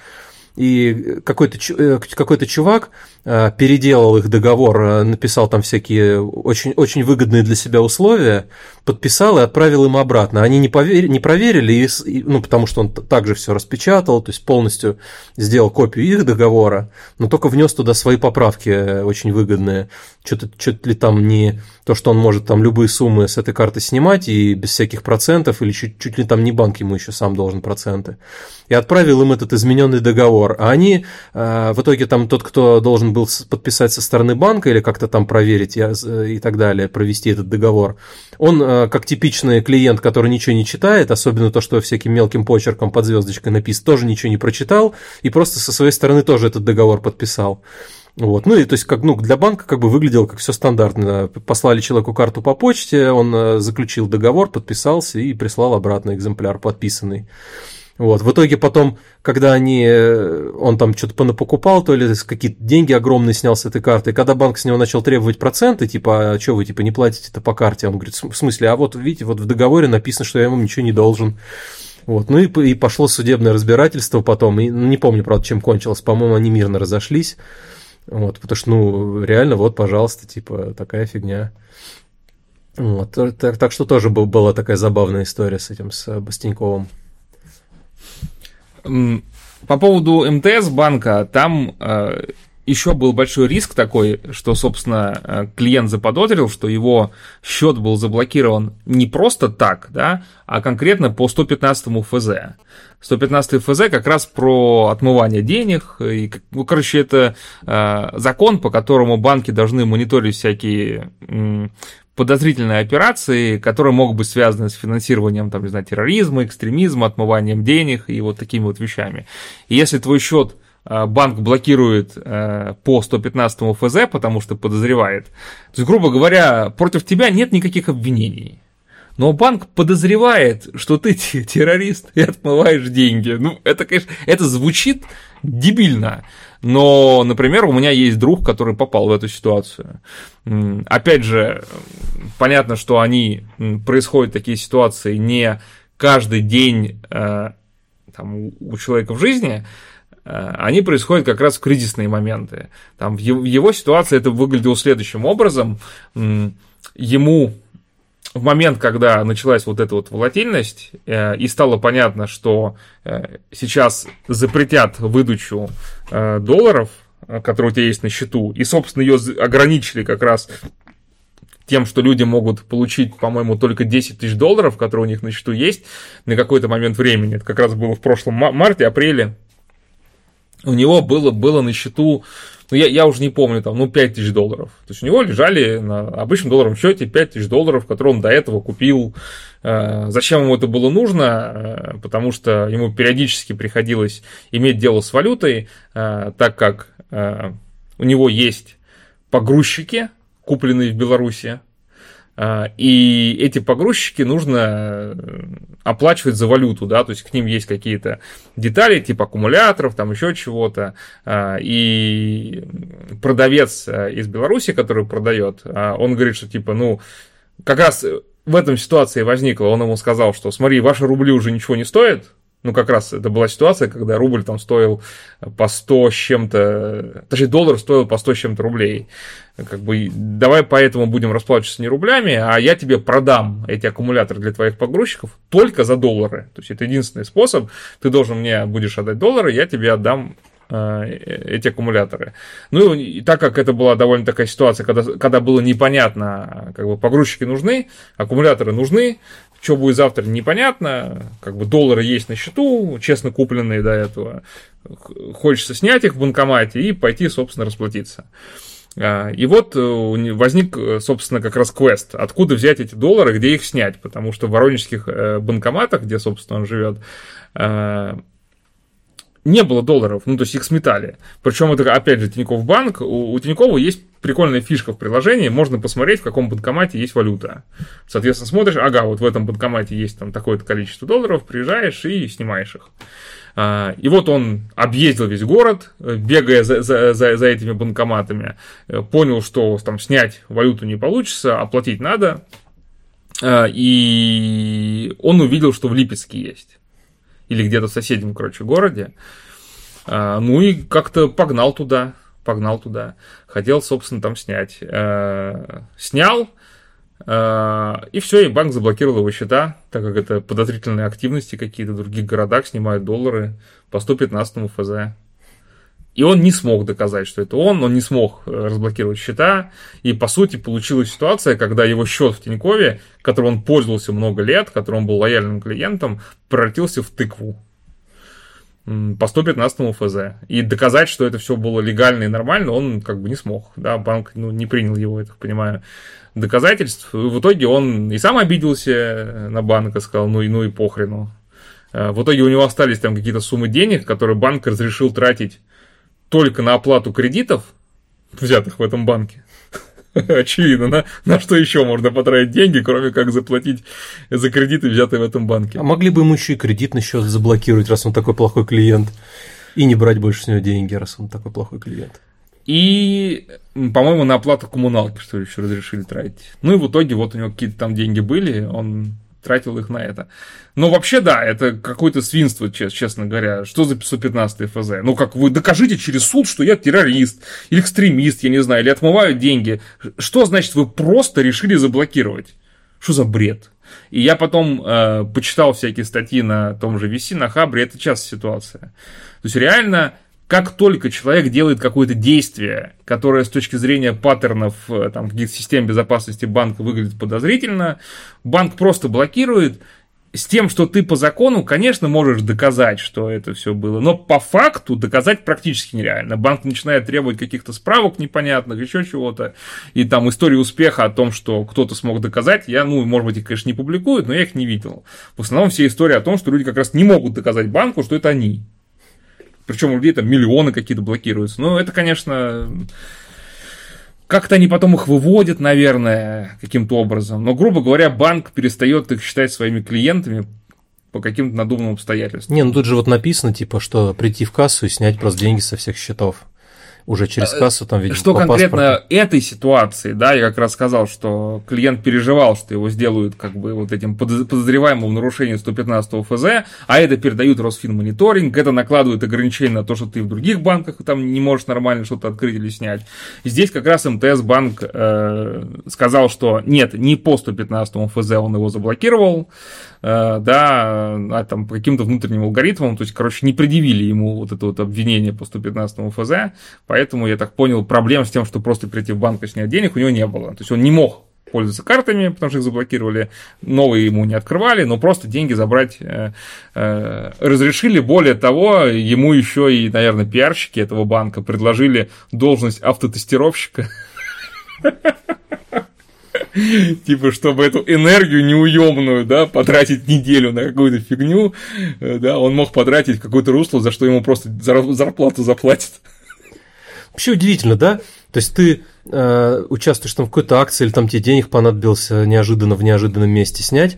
И какой-то э, какой чувак э, переделал их договор, э, написал там всякие очень, очень выгодные для себя условия, подписал и отправил им обратно. Они не, повер... не проверили, и, ну, потому что он также все распечатал, то есть полностью сделал копию их договора, но только внес туда свои поправки очень выгодные. Что-то что ли там не то, что он может там любые суммы с этой карты снимать и без всяких процентов, или чуть, чуть ли там не банк ему еще сам должен проценты. И отправил им этот измененный договор. А они, э, в итоге там тот, кто должен был подписать со стороны банка или как-то там проверить и так далее, провести этот договор, он, э, как типичный клиент, который ничего не читает, особенно то, что всяким мелким почерком под звездочкой написано, тоже ничего не прочитал и просто со своей стороны тоже этот договор подписал. Вот. Ну и то есть как ну, для банка как бы выглядело как все стандартно. Послали человеку карту по почте, он э, заключил договор, подписался и прислал обратно экземпляр подписанный. Вот. В итоге потом, когда они, э, он там что-то понапокупал, то ли какие-то деньги огромные снял с этой карты, и когда банк с него начал требовать проценты, типа, а что вы типа не платите это по карте, он говорит, в смысле, а вот видите, вот в договоре написано, что я вам ничего не должен. Вот. Ну и, и пошло судебное разбирательство потом, и ну, не помню, правда, чем кончилось, по-моему, они мирно разошлись. Вот, потому что, ну, реально, вот, пожалуйста, типа, такая фигня. Вот, так, так что тоже была такая забавная история с этим, с Бастеньковым. По поводу МТС банка, там э, еще был большой риск такой, что, собственно, э, клиент заподозрил, что его счет был заблокирован не просто так, да, а конкретно по 115 ФЗ. 115 ФЗ как раз про отмывание денег. И, ну, короче, это э, закон, по которому банки должны мониторить всякие подозрительные операции, которые могут быть связаны с финансированием, там, не знаю, терроризма, экстремизма, отмыванием денег и вот такими вот вещами. И если твой счет Э, банк блокирует э, по 115 ФЗ, потому что подозревает. То есть, грубо говоря, против тебя нет никаких обвинений. Но банк подозревает, что ты террорист и отмываешь деньги. Ну, это, конечно, это звучит дебильно. Но, например, у меня есть друг, который попал в эту ситуацию. Опять же, понятно, что они происходят такие ситуации не каждый день э, там, у человека в жизни, Э, они происходят как раз в кризисные моменты. Там в его ситуации это выглядело следующим образом. Ему в момент, когда началась вот эта вот волатильность, э, и стало понятно, что э, сейчас запретят выдачу долларов, которые у тебя есть на счету, и, собственно, ее ограничили как раз тем, что люди могут получить, по-моему, только 10 тысяч долларов, которые у них на счету есть, на какой-то момент времени. Это как раз было в прошлом марте, апреле у него было, было на счету, ну, я, я уже не помню, там, ну, 5 тысяч долларов. То есть у него лежали на обычном долларовом счете 5 тысяч долларов, которые он до этого купил. Э, зачем ему это было нужно? Э, потому что ему периодически приходилось иметь дело с валютой, э, так как у него есть погрузчики, купленные в Беларуси, и эти погрузчики нужно э, оплачивать за валюту, да, то есть к ним есть какие-то детали, типа аккумуляторов, там еще чего-то. А, и продавец э, из Беларуси, который продает, а, он говорит, что типа, ну, как раз в этом ситуации возникла, он ему сказал, что смотри, ваши рубли уже ничего не стоят, ну, как раз это была ситуация, когда рубль там стоил по 100 с чем-то, точнее, доллар стоил по 100 с чем-то рублей. Как бы, давай поэтому будем расплачиваться не рублями, а я тебе продам эти аккумуляторы для твоих погрузчиков только за доллары. То есть, это единственный способ. Ты должен мне будешь отдать доллары, я тебе отдам э, эти аккумуляторы. Ну, и так как это была довольно такая ситуация, когда, когда было непонятно, как бы погрузчики нужны, аккумуляторы нужны, что будет завтра, непонятно. Как бы доллары есть на счету, честно купленные до этого. Хочется снять их в банкомате и пойти, собственно, расплатиться. А, и вот э, возник, э, собственно, как раз квест. Откуда взять эти доллары, где их снять? Потому что в воронежских э, банкоматах, где, собственно, он живет, не было долларов, ну, то есть их сметали. Причем это, опять же, Тинькофф банк. У, у Тинькова есть прикольная фишка в приложении, можно посмотреть, в каком банкомате есть валюта. Соответственно, смотришь, ага, вот в этом банкомате есть там такое-то количество долларов, приезжаешь и снимаешь их. А, и вот он объездил весь город, бегая за, за, за, за этими банкоматами, понял, что там снять валюту не получится, оплатить надо, а, и он увидел, что в Липецке есть или где-то в соседнем, короче, городе. А, ну и как-то погнал туда, погнал туда. Хотел, собственно, там снять. А, снял, а, и все, и банк заблокировал его счета, так как это подозрительные активности какие-то в других городах снимают доллары по 115 ФЗ. И он не смог доказать, что это он, он не смог э, разблокировать счета. И, по сути, получилась ситуация, когда его счет в Тинькове, которым он пользовался много лет, которым он был лояльным клиентом, превратился в тыкву по 115 ФЗ. И доказать, что это все было легально и нормально, он как бы не смог. Да, банк ну, не принял его, я так понимаю, доказательств. И в итоге он и сам обиделся на банк и сказал, ну и, ну и похрену. Э, в итоге у него остались там какие-то суммы денег, которые банк разрешил тратить только на оплату кредитов, взятых в этом банке, очевидно, на, на что еще можно потратить деньги, кроме как заплатить за кредиты, взятые в этом банке. А могли бы ему еще и кредитный счет заблокировать, раз он такой плохой клиент, и не брать больше с него деньги, раз он такой плохой клиент. И, по-моему, на оплату коммуналки, что ли, еще разрешили тратить. Ну и в итоге вот у него какие-то там деньги были, он тратил их на это. Но вообще, да, это какое-то свинство, честно говоря. Что за 515 ФЗ? Ну, как вы докажите через суд, что я террорист, или экстремист, я не знаю, или отмываю деньги. Что значит вы просто решили заблокировать? Что за бред? И я потом э, почитал всякие статьи на том же VC, на Хабре, это часто ситуация. То есть реально как только человек делает какое-то действие, которое с точки зрения паттернов э, там, каких-то систем безопасности банка выглядит подозрительно, банк просто блокирует, с тем, что ты по закону, конечно, можешь доказать, что это все было, но по факту доказать практически нереально. Банк начинает требовать каких-то справок непонятных, еще чего-то, и там истории успеха о том, что кто-то смог доказать, я, ну, может быть, их, конечно, не публикуют, но я их не видел. В основном все истории о том, что люди как раз не могут доказать банку, что это они. Причем у людей там миллионы какие-то блокируются. Ну, это, конечно, как-то они потом их выводят, наверное, каким-то образом. Но, грубо говоря, банк перестает их считать своими клиентами по каким-то надуманным обстоятельствам. Не, ну тут же вот написано, типа, что прийти в кассу и снять просто деньги со всех счетов уже через э, кассу там видимо Что по конкретно паспорту. этой ситуации, да, я как раз сказал, что клиент переживал, что его сделают как бы вот этим подозреваемым в нарушении 115 ФЗ, а это передают Росфинмониторинг, это накладывает ограничения на то, что ты в других банках там не можешь нормально что-то открыть или снять. Здесь как раз МТС банк э, сказал, что нет, не по 115 ФЗ он его заблокировал, Э, да, а там по каким-то внутренним алгоритмам, то есть, короче, не предъявили ему вот это вот обвинение по 115 ФЗ, поэтому, я так понял, проблем с тем, что просто прийти в банк и снять денег у него не было. То есть, он не мог пользоваться картами, потому что их заблокировали, новые ему не открывали, но просто деньги забрать э, э, разрешили. Более того, ему еще и, наверное, пиарщики этого банка предложили должность автотестировщика. Типа, чтобы эту энергию неуемную, да, потратить неделю на какую-то фигню, э, да, он мог потратить какое-то русло, за что ему просто зарплату заплатят. Вообще удивительно, да? То есть ты э, участвуешь там в какой-то акции, или там тебе денег понадобился неожиданно в неожиданном месте снять,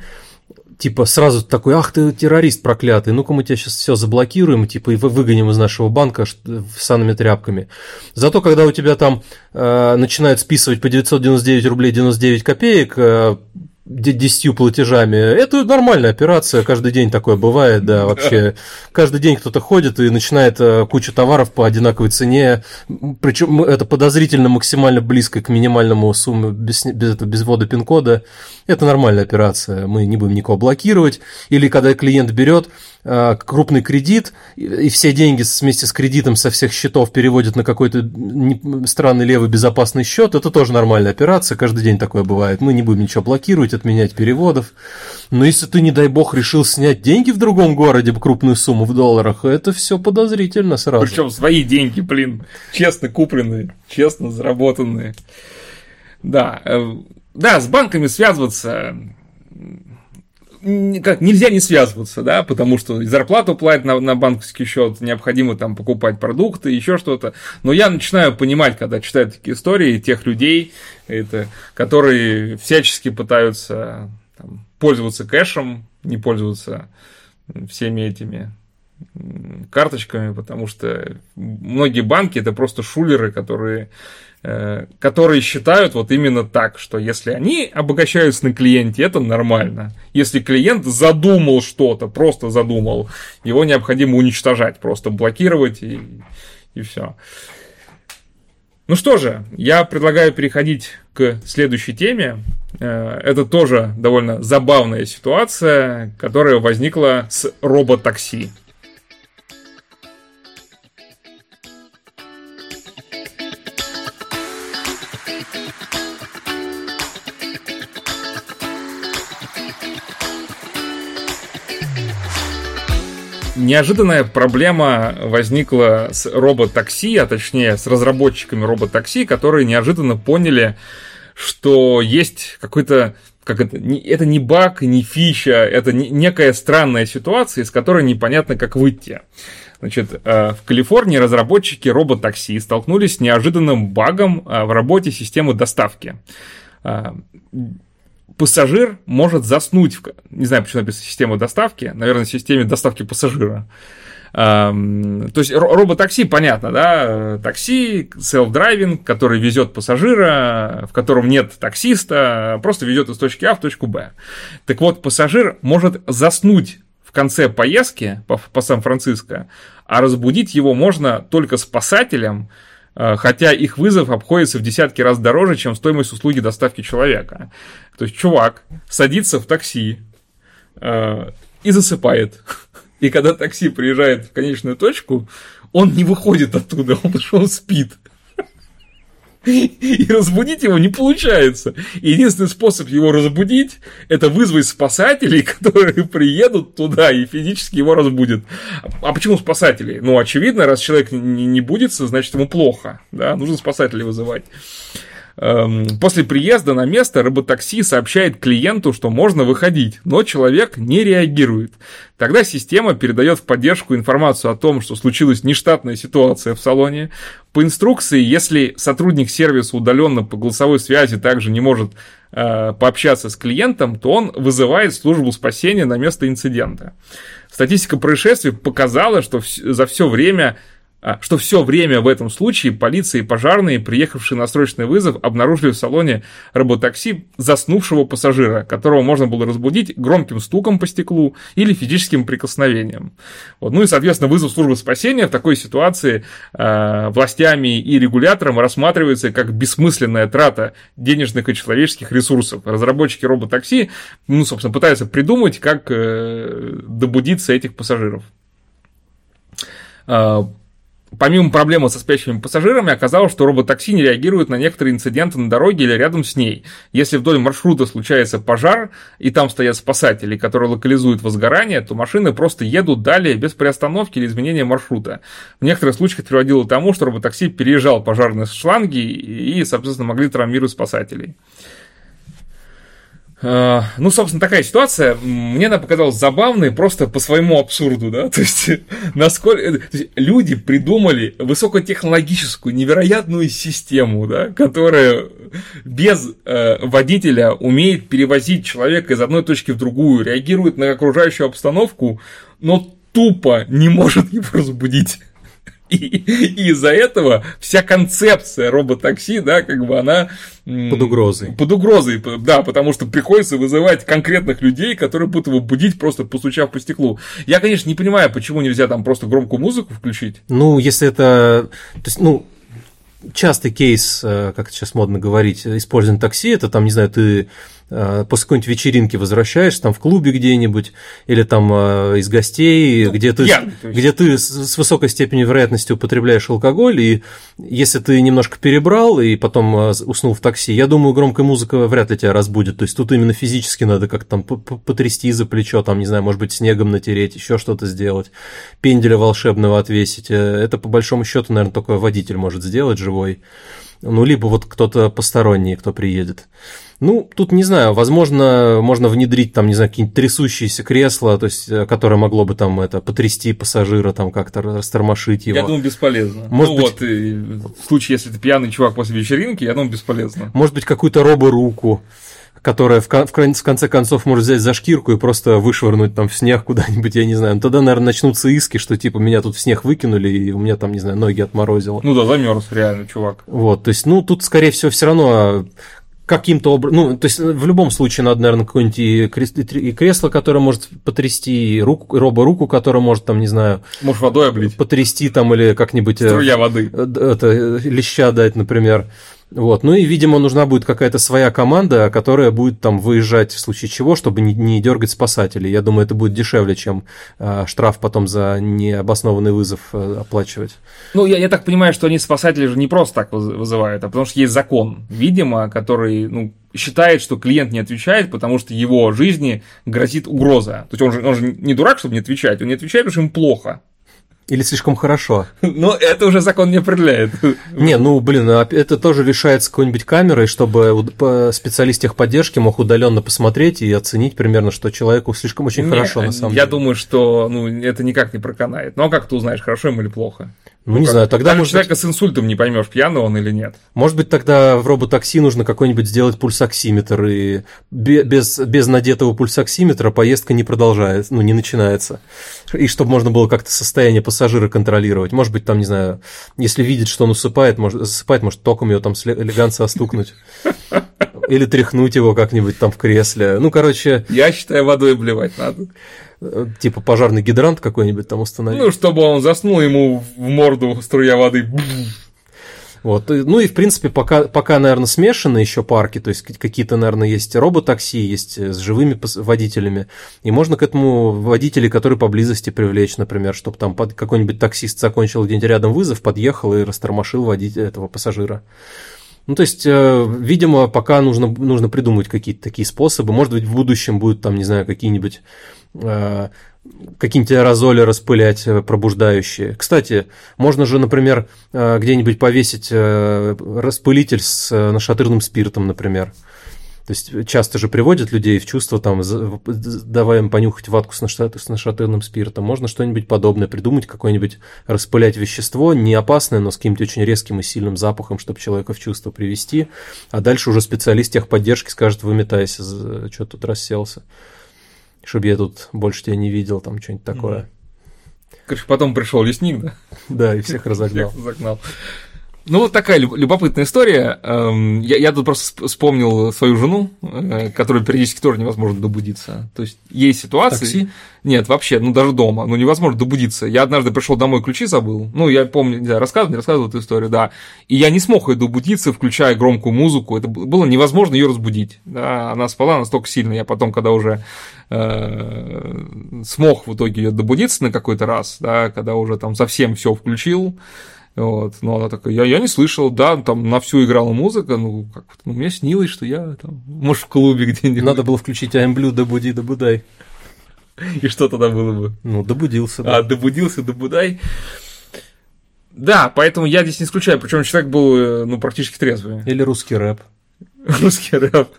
типа сразу такой, ах ты террорист проклятый, ну-ка мы тебя сейчас все заблокируем, типа и выгоним из нашего банка санными тряпками. Зато когда у тебя там э, начинают списывать по 999 рублей 99 копеек, э, десятью платежами. Это нормальная операция, каждый день такое бывает, да, вообще. Каждый день кто-то ходит и начинает э, кучу товаров по одинаковой цене, причем это подозрительно максимально близко к минимальному сумме без, без, без ввода пин-кода. Это нормальная операция, мы не будем никого блокировать. Или когда клиент берет крупный кредит, и все деньги вместе с кредитом со всех счетов переводят на какой-то странный левый безопасный счет, это тоже нормальная операция, каждый день такое бывает. Мы не будем ничего блокировать, отменять переводов. Но если ты, не дай бог, решил снять деньги в другом городе, крупную сумму в долларах, это все подозрительно сразу. Причем свои деньги, блин, честно купленные, честно заработанные. Да, э, да, с банками связываться как, нельзя не связываться, да, потому что зарплату платят на, на банковский счет, необходимо там покупать продукты, еще что-то. Но я начинаю понимать, когда читаю такие истории, тех людей, это, которые всячески пытаются там, пользоваться кэшем, не пользоваться всеми этими карточками, потому что многие банки это просто шулеры, которые которые считают вот именно так, что если они обогащаются на клиенте, это нормально. Если клиент задумал что-то, просто задумал, его необходимо уничтожать, просто блокировать и, и все. Ну что же, я предлагаю переходить к следующей теме. Э, это тоже довольно забавная ситуация, которая возникла с роботакси. Неожиданная проблема возникла с роботакси, а точнее с разработчиками роботакси, которые неожиданно поняли, что есть какой-то как это, это не баг, не фича, это некая странная ситуация, из которой непонятно, как выйти. Значит, э, в Калифорнии разработчики роботакси столкнулись с неожиданным багом э, в работе системы доставки э, пассажир может заснуть, в, не знаю, почему написано система доставки, наверное, в системе доставки пассажира. То есть роботакси, понятно, да, такси, self-driving, который везет пассажира, в котором нет таксиста, просто везет из точки А в точку Б. Так вот, пассажир может заснуть в конце поездки по, по Сан-Франциско, а разбудить его можно только спасателем, Э, хотя их вызов обходится в десятки раз дороже, чем стоимость услуги доставки человека. То есть чувак садится в такси э, и засыпает. И когда такси приезжает в конечную точку, он не выходит оттуда, что он спит. И разбудить его не получается. Единственный способ его разбудить, это вызвать спасателей, которые приедут туда и физически его разбудят. А почему спасателей? Ну, очевидно, раз человек не, не будется, значит, ему плохо. Да? Нужно спасателей вызывать. Эм, после приезда на место роботакси сообщает клиенту, что можно выходить, но человек не реагирует. Тогда система передает в поддержку информацию о том, что случилась нештатная ситуация в салоне. По инструкции, если сотрудник сервиса удаленно по голосовой связи также не может э, пообщаться с клиентом, то он вызывает службу спасения на место инцидента. Статистика происшествий показала, что за все время что все время в этом случае полиция и пожарные, приехавшие на срочный вызов, обнаружили в салоне роботакси заснувшего пассажира, которого можно было разбудить громким стуком по стеклу или физическим прикосновением. Вот. Ну и, соответственно, вызов службы спасения в такой ситуации э, властями и регулятором рассматривается как бессмысленная трата денежных и человеческих ресурсов. Разработчики роботакси, ну, собственно, пытаются придумать, как э, добудиться этих пассажиров. Помимо проблемы со спящими пассажирами, оказалось, что роботакси не реагирует на некоторые инциденты на дороге или рядом с ней. Если вдоль маршрута случается пожар, и там стоят спасатели, которые локализуют возгорание, то машины просто едут далее без приостановки или изменения маршрута. В некоторых случаях это приводило к тому, что роботакси переезжал пожарные шланги и, соответственно, могли травмировать спасателей. Uh, ну, собственно, такая ситуация. Мне она показалась забавной просто по своему абсурду, да. То есть, насколько то есть, люди придумали высокотехнологическую, невероятную систему, да, которая без э, водителя умеет перевозить человека из одной точки в другую, реагирует на окружающую обстановку, но тупо не может его разбудить. И, и из-за этого вся концепция роботакси, да, как бы она... Под угрозой. Под угрозой, да, потому что приходится вызывать конкретных людей, которые будут его будить, просто постучав по стеклу. Я, конечно, не понимаю, почему нельзя там просто громкую музыку включить. Ну, если это... То есть, ну, частый кейс, э, как сейчас модно говорить, использования такси, это там, не знаю, ты после какой-нибудь вечеринки возвращаешься, там в клубе где-нибудь, или там э, из гостей, ну, где ты, я, где ты с высокой степенью вероятности употребляешь алкоголь, и если ты немножко перебрал и потом э, уснул в такси, я думаю, громкая музыка вряд ли тебя разбудит. То есть тут именно физически надо как-то там потрясти за плечо, там, не знаю, может быть, снегом натереть, еще что-то сделать, пенделя волшебного отвесить. Это по большому счету, наверное, только водитель может сделать живой. Ну, либо вот кто-то посторонний, кто приедет. Ну, тут не знаю, возможно, можно внедрить там, не знаю, какие-нибудь трясущиеся кресла, то есть, э, которое могло бы там это потрясти пассажира, там как-то растормошить его. Я думаю, бесполезно. Может ну быть... вот, в случае, если ты пьяный чувак после вечеринки, я думаю, бесполезно. Может быть, какую-то робо-руку которая в, в, в конце концов может взять за шкирку и просто вышвырнуть там в снег куда-нибудь, я не знаю. Ну, тогда, наверное, начнутся иски, что типа меня тут в снег выкинули, и у меня там, не знаю, ноги отморозило. Ну да, замерз реально, чувак. Вот, то есть, ну, тут, скорее всего, все равно а, каким-то образом, ну, то есть в любом случае надо, наверное, какое-нибудь и кресло, которое может потрясти, и руку, робо-руку, которая может, там, не знаю... Может, водой облить. Потрясти там или как-нибудь... Э, Струя воды. Это, леща дать, например. Вот. Ну и, видимо, нужна будет какая-то своя команда, которая будет там выезжать в случае чего, чтобы не, не дергать спасателей. Я думаю, это будет дешевле, чем э, штраф потом за необоснованный вызов э, оплачивать. Ну, я, я так понимаю, что они спасатели же не просто так вызывают, а потому что есть закон, видимо, который ну, считает, что клиент не отвечает, потому что его жизни грозит угроза. То есть он же, он же не дурак, чтобы не отвечать, он не отвечает, потому что ему плохо. Или слишком хорошо? Ну, это уже закон не определяет. Не, ну, блин, а это тоже решается какой-нибудь камерой, чтобы специалист техподдержки мог удаленно посмотреть и оценить примерно, что человеку слишком очень не, хорошо, на самом я деле. Я думаю, что ну, это никак не проканает. Ну, а как ты узнаешь, хорошо ему или плохо? Ну, ну не как, знаю, тогда может... человека с инсультом не поймешь, пьяный он или нет. Может быть, тогда в роботакси нужно какой-нибудь сделать пульсоксиметр, и без, без надетого пульсоксиметра поездка не продолжается, ну, не начинается. И чтобы можно было как-то состояние пассажира контролировать. Может быть, там, не знаю, если видит, что он усыпает, может, засыпает, может, током ее там элегантно стукнуть. Или тряхнуть его как-нибудь там в кресле. Ну, короче... Я считаю, водой блевать надо. Типа пожарный гидрант какой-нибудь там установить. Ну, чтобы он заснул, ему в морду струя воды. Вот. Ну и, в принципе, пока, пока наверное, смешаны еще парки, то есть какие-то, наверное, есть роботакси, есть с живыми водителями, и можно к этому водителей, которые поблизости привлечь, например, чтобы там какой-нибудь таксист закончил где-нибудь рядом вызов, подъехал и растормошил водителя этого пассажира. Ну, то есть, э, видимо, пока нужно, нужно придумать какие-то такие способы. Может быть, в будущем будут там, не знаю, какие-нибудь э, какие-нибудь аэрозоли распылять э, пробуждающие. Кстати, можно же, например, где-нибудь повесить распылитель с нашатырным спиртом, например. То есть часто же приводят людей в чувство, там, давая им понюхать ватку с, с нашатырным спиртом. Можно что-нибудь подобное придумать, какое-нибудь распылять вещество, не опасное, но с каким-то очень резким и сильным запахом, чтобы человека в чувство привести. А дальше уже специалист техподдержки скажет, выметайся, что тут расселся. Чтобы я тут больше тебя не видел, там что-нибудь такое. Короче, потом пришел лесник, да? Да, и всех разогнал. Всех загнал. Ну, вот такая любопытная история. Эм, я, я тут просто вспомнил свою жену, э, которой периодически тоже невозможно добудиться. То есть есть ситуации. Такси? Нет, вообще, ну даже дома, ну невозможно добудиться. Я однажды пришел домой, ключи забыл. Ну, я помню, знаю, рассказывал, не рассказывал эту историю, да. И я не смог ее добудиться, включая громкую музыку. Это было невозможно ее разбудить. Да, она спала настолько сильно. Я потом, когда уже э, смог в итоге ее добудиться на какой-то раз, да, когда уже там совсем все включил, вот, но она такая, я, я не слышал, да, там на всю играла музыка, ну, как ну, мне снилось, что я там, может, в клубе где-нибудь. Надо было включить I'm Blue, добуди, добудай. И что тогда было бы? Ну, добудился, да. А, добудился, добудай. Да, поэтому я здесь не исключаю, причем человек был, э, ну, практически трезвый. Или русский рэп. Русский рэп.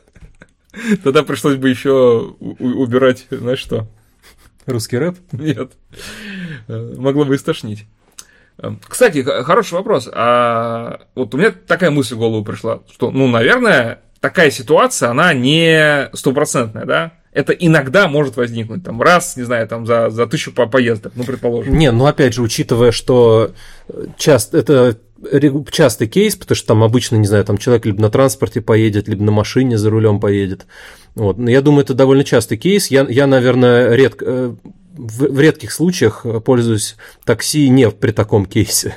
Тогда пришлось бы еще убирать, знаешь что? Русский рэп? Нет. Э, могло бы истошнить. Эм, кстати, хороший вопрос. А вот у меня такая мысль в голову пришла, что, ну, наверное, такая ситуация, она не стопроцентная, да? Это иногда может возникнуть, там, раз, не знаю, там, за, за тысячу по поездок, ну, предположим. Не, ну, опять же, учитывая, что часто, это частый кейс, потому что там обычно, не знаю, там человек либо на транспорте поедет, либо на машине за рулем поедет. Вот. Но я думаю, это довольно частый кейс. Я, я наверное, редко, э, в, в редких случаях пользуюсь такси не при таком кейсе.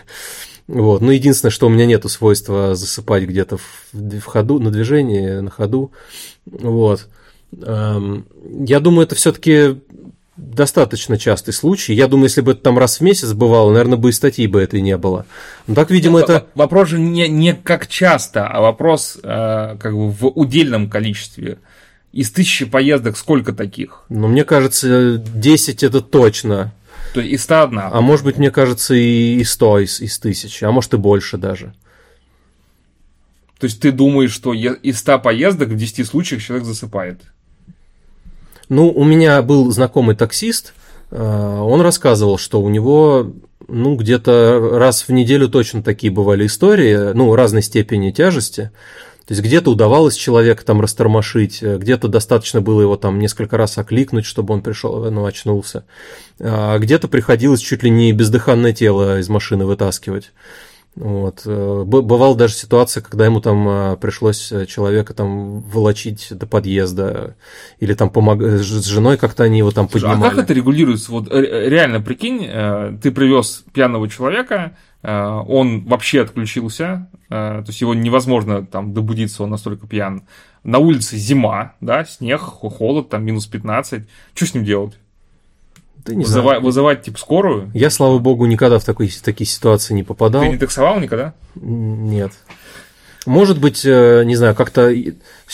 Вот. Но единственное, что у меня нету свойства засыпать где-то в, в ходу, на движении, на ходу. Вот. Эм, я думаю, это все-таки достаточно частый случай. Я думаю, если бы это там раз в месяц бывало, наверное, бы и статьи бы этой не было. Но так, видимо, Нет, это... Вопрос же не, не как часто, а вопрос э, как бы в удельном количестве. Из тысячи поездок сколько таких? Ну, мне кажется, 10 это точно. То есть из 101. А может быть, мне кажется, и 100 из, из тысячи, а может и больше даже. То есть ты думаешь, что из 100 поездок в 10 случаях человек засыпает? Ну, у меня был знакомый таксист, э, он рассказывал, что у него ну, где-то раз в неделю точно такие бывали истории, ну, разной степени тяжести. То есть где-то удавалось человека там растормошить, э, где-то достаточно было его там несколько раз окликнуть, чтобы он пришел, ну, очнулся. А где-то приходилось чуть ли не бездыханное тело из машины вытаскивать. Вот. Э, бывала даже ситуация, когда ему там э, пришлось человека там волочить до подъезда, или там помог... с женой как-то они его там поднимали. А как это регулируется? Вот реально, прикинь, ты привез пьяного человека, он вообще отключился, то есть его невозможно там добудиться, он настолько пьян. На улице зима, да, снег, холод, там минус 15. Что с ним делать? Да не Вызыва- знаю. Вызывать, типа, скорую? Я, слава богу, никогда в, такой, в такие ситуации не попадал. Ты не таксовал никогда? Нет. Может быть, э, не знаю, как-то...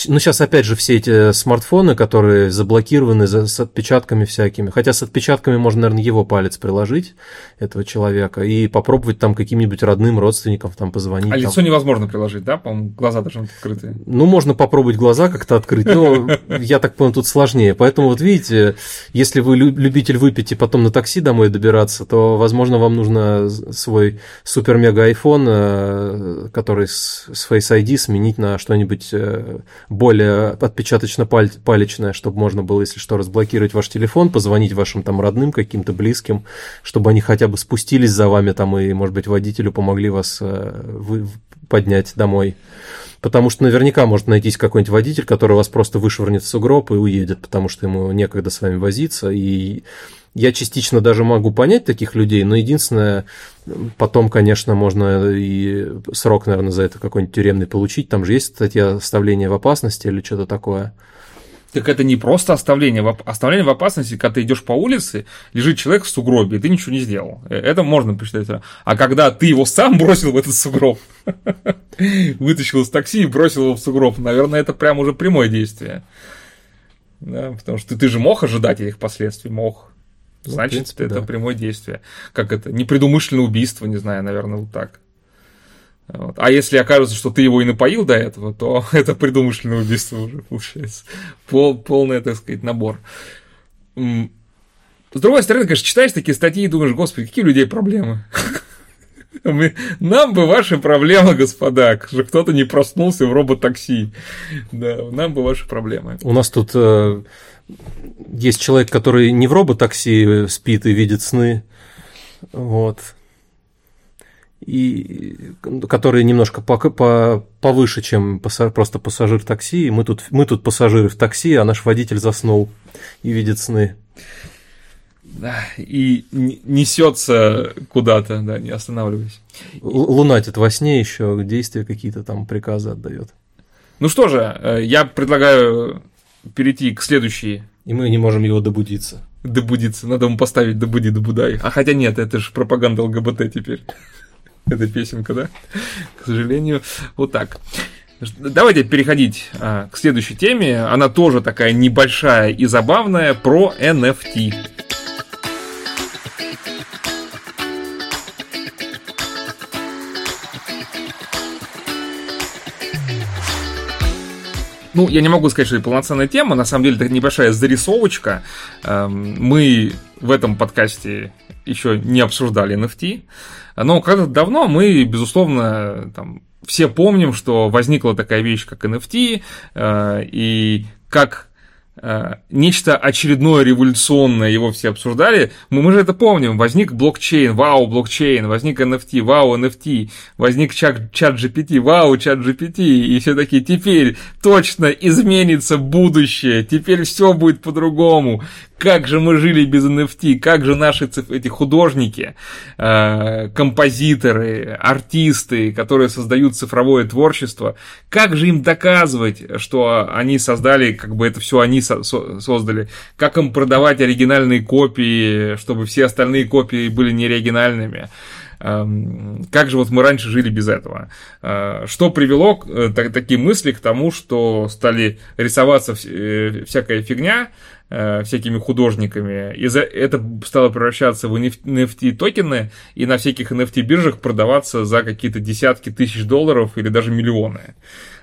Ну, сейчас, опять же, все эти смартфоны, которые заблокированы с отпечатками всякими. Хотя с отпечатками можно, наверное, его палец приложить, этого человека, и попробовать там каким-нибудь родным родственникам там позвонить. А там. лицо невозможно приложить, да? По-моему, глаза должны быть открыты. Ну, можно попробовать глаза как-то открыть, но я так понял, тут сложнее. Поэтому вот видите, если вы любитель выпить и потом на такси домой добираться, то, возможно, вам нужно свой супер-мега iPhone, э, который с Face ID, сменить на что-нибудь э, более отпечаточно-палечное, чтобы можно было, если что, разблокировать ваш телефон, позвонить вашим там родным, каким-то близким, чтобы они хотя бы спустились за вами там и, может быть, водителю помогли вас э, поднять домой. Потому что наверняка может найтись какой-нибудь водитель, который вас просто вышвырнет в сугроб и уедет, потому что ему некогда с вами возиться. И я частично даже могу понять таких людей, но единственное, потом, конечно, можно и срок, наверное, за это какой-нибудь тюремный получить. Там же есть статья оставления в опасности или что-то такое. Так это не просто оставление оставление в опасности, когда ты идешь по улице, лежит человек в сугробе, и ты ничего не сделал. Э, это можно посчитать. А когда ты его сам бросил в этот сугроб, вытащил из такси и бросил его в сугроб, наверное, это прям уже прямое действие. Да, потому что ты же мог ожидать этих последствий, мог. Ну, Значит, принципе, это да. прямое действие. Как это? Непредумышленное убийство, не знаю, наверное, вот так. Вот. А если окажется, что ты его и напоил до этого, то это предумышленное убийство уже получается. Пол, полный, так сказать, набор. С другой стороны, конечно, читаешь такие статьи и думаешь, господи, какие у людей проблемы. Нам бы ваши проблемы, господа, что кто-то не проснулся в роботакси. Да, нам бы ваши проблемы. У нас тут э, есть человек, который не в роботакси спит и видит сны. Вот и которые немножко по, по, повыше, чем пассаж, просто пассажир такси. Мы тут, мы тут пассажиры в такси, а наш водитель заснул и видит сны. И несется куда-то, да, не останавливаясь. Лунатит во сне еще, действия какие-то там приказы отдает. Ну что же, э, я предлагаю перейти к следующей. И мы не можем его добудиться. Добудиться. Надо ему поставить добуди, добудай. А хотя нет, это же пропаганда ЛГБТ теперь. эта песенка, да? К сожалению, вот так. Давайте переходить а, к следующей теме. Она тоже такая небольшая и забавная про NFT. Ну, я не могу сказать, что это полноценная тема. На самом деле, это небольшая зарисовочка. Эм, мы в этом подкасте еще не обсуждали NFT. Но когда-то давно мы, безусловно, там, все помним, что возникла такая вещь, как NFT, э, и как нечто очередное революционное, его все обсуждали. Мы, мы же это помним. Возник блокчейн, вау, блокчейн, возник NFT, вау, NFT, возник чат, чат GPT, вау, чат GPT, и все такие, теперь точно изменится будущее, теперь все будет по-другому. Как же мы жили без NFT, как же наши эти художники, э, композиторы, артисты, которые создают цифровое творчество, как же им доказывать, что они создали, как бы это все они со создали, как им продавать оригинальные копии, чтобы все остальные копии были неоригинальными. Эм, как же вот мы раньше жили без этого? Э, что привело э, такие мысли к тому, что стали рисоваться всякая фигня, всякими художниками, и за это стало превращаться в NFT токены и на всяких NFT биржах продаваться за какие-то десятки тысяч долларов или даже миллионы.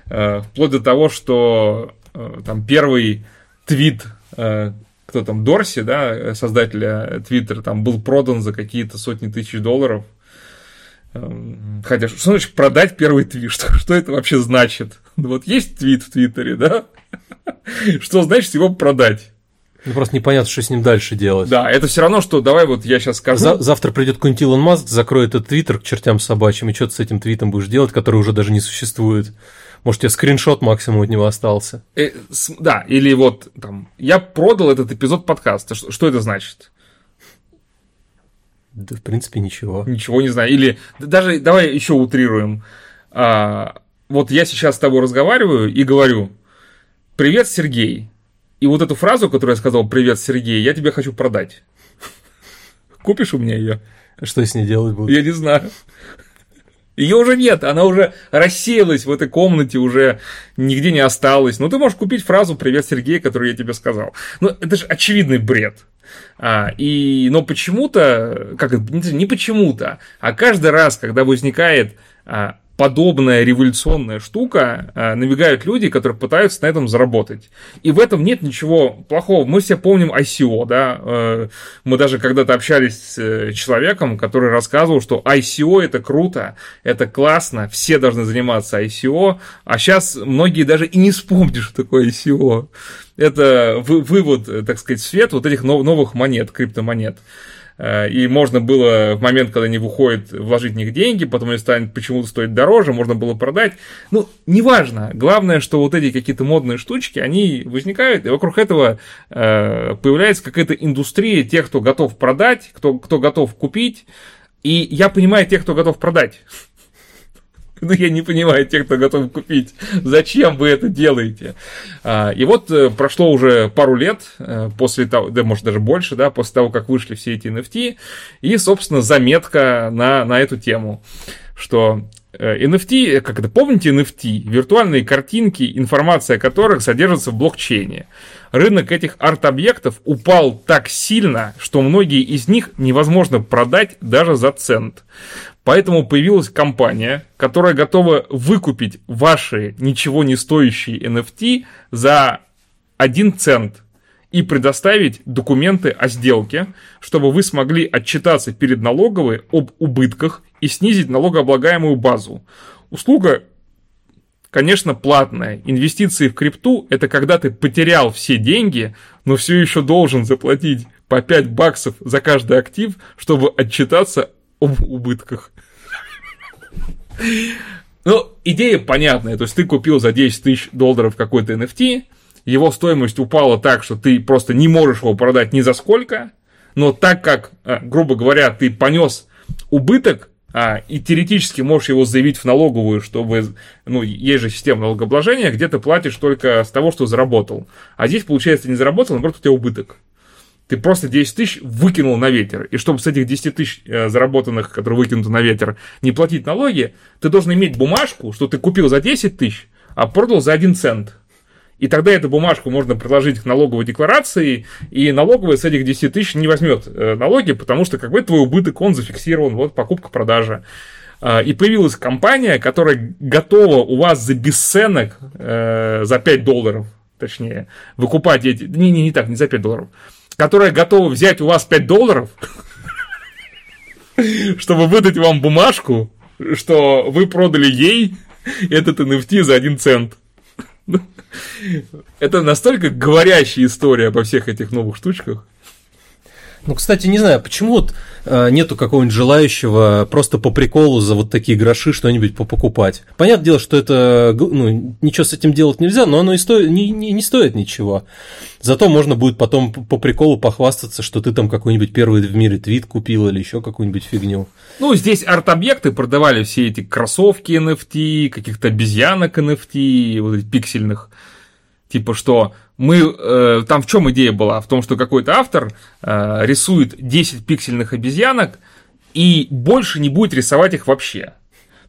Вплоть до того, что там первый твит, э, кто там, Дорси, да, создателя Твиттера, там был продан за какие-то сотни тысяч долларов. Эм, хотя, что значит продать первый твит? Что, что это вообще значит? Ну, вот есть твит в Твиттере, да? Что значит его продать? Ну, просто непонятно, что с ним дальше делать. Да, это все равно, что давай вот я сейчас скажу. За- завтра придет какой-нибудь Илон Маск, закроет этот твиттер к чертям собачьим, и что ты с этим твитом будешь делать, который уже даже не существует. Может, у тебя скриншот максимум от него остался. Э, с, да, или вот там, я продал этот эпизод подкаста. Что, что это значит? Да, в принципе, ничего. Ничего не знаю. Или даже давай еще утрируем. А, вот я сейчас с тобой разговариваю и говорю: Привет, Сергей. И вот эту фразу, которую я сказал «Привет, Сергей», я тебе хочу продать. Купишь у меня ее? Что с ней делать буду? Я не знаю. Ее уже нет, она уже рассеялась в этой комнате, уже нигде не осталась. Но ты можешь купить фразу «Привет, Сергей», которую я тебе сказал. Ну, это же очевидный бред. А, и, но почему-то, как не почему-то, а каждый раз, когда возникает а, подобная революционная штука, э, набегают люди, которые пытаются на этом заработать. И в этом нет ничего плохого. Мы все помним ICO, да, э, мы даже когда-то общались с э, человеком, который рассказывал, что ICO это круто, это классно, все должны заниматься ICO, а сейчас многие даже и не вспомнят, что такое ICO. Это вывод, так сказать, свет вот этих новых монет, криптомонет. Э, и можно было в момент, когда они выходят, вложить в них деньги, потом они станут почему-то стоить дороже, можно было продать. Ну, неважно. Главное, что вот эти какие-то модные штучки, они возникают, и вокруг этого э, появляется какая-то индустрия тех, кто готов продать, кто, кто готов купить. И я понимаю тех, кто готов продать. Ну, я не понимаю тех, кто готов купить. Зачем вы это делаете? А, и вот э, прошло уже пару лет э, после того, да, может, даже больше, да, после того, как вышли все эти NFT, и, собственно, заметка на, на эту тему, что NFT, как это, помните NFT? Виртуальные картинки, информация о которых содержится в блокчейне. Рынок этих арт-объектов упал так сильно, что многие из них невозможно продать даже за цент. Поэтому появилась компания, которая готова выкупить ваши ничего не стоящие NFT за 1 цент и предоставить документы о сделке, чтобы вы смогли отчитаться перед налоговой об убытках и снизить налогооблагаемую базу. Услуга, конечно, платная. Инвестиции в крипту – это когда ты потерял все деньги, но все еще должен заплатить по 5 баксов за каждый актив, чтобы отчитаться об убытках. Ну, идея понятная. То есть ты купил за 10 тысяч долларов какой-то NFT, его стоимость упала так, что ты просто не можешь его продать ни за сколько, но так как, э, грубо говоря, ты понес убыток, а, и теоретически можешь его заявить в налоговую, чтобы, ну, есть же система налогообложения, где ты платишь только с того, что заработал. А здесь, получается, не заработал, наоборот, у тебя убыток ты просто 10 тысяч выкинул на ветер. И чтобы с этих 10 тысяч э, заработанных, которые выкинуты на ветер, не платить налоги, ты должен иметь бумажку, что ты купил за 10 тысяч, а продал за 1 цент. И тогда эту бумажку можно приложить к налоговой декларации, и налоговая с этих 10 тысяч не возьмет э, налоги, потому что как бы твой убыток, он зафиксирован, вот покупка-продажа. Э, и появилась компания, которая готова у вас за бесценок, э, за 5 долларов, точнее, выкупать эти... Не, не, не так, не за 5 долларов которая готова взять у вас 5 долларов, чтобы выдать вам бумажку, что вы продали ей этот NFT за 1 цент. Это настолько говорящая история обо всех этих новых штучках. Ну, кстати, не знаю, почему вот э, нету какого-нибудь желающего просто по приколу за вот такие гроши что-нибудь покупать. Понятное дело, что это, ну, ничего с этим делать нельзя, но оно и стоит, не, не, не стоит ничего. Зато можно будет потом по приколу похвастаться, что ты там какой-нибудь первый в мире твит купил или еще какую-нибудь фигню. Ну, здесь арт-объекты продавали все эти кроссовки NFT, каких-то обезьянок NFT, вот этих пиксельных. Типа что мы, э, там в чем идея была? В том, что какой-то автор э, рисует 10 пиксельных обезьянок и больше не будет рисовать их вообще.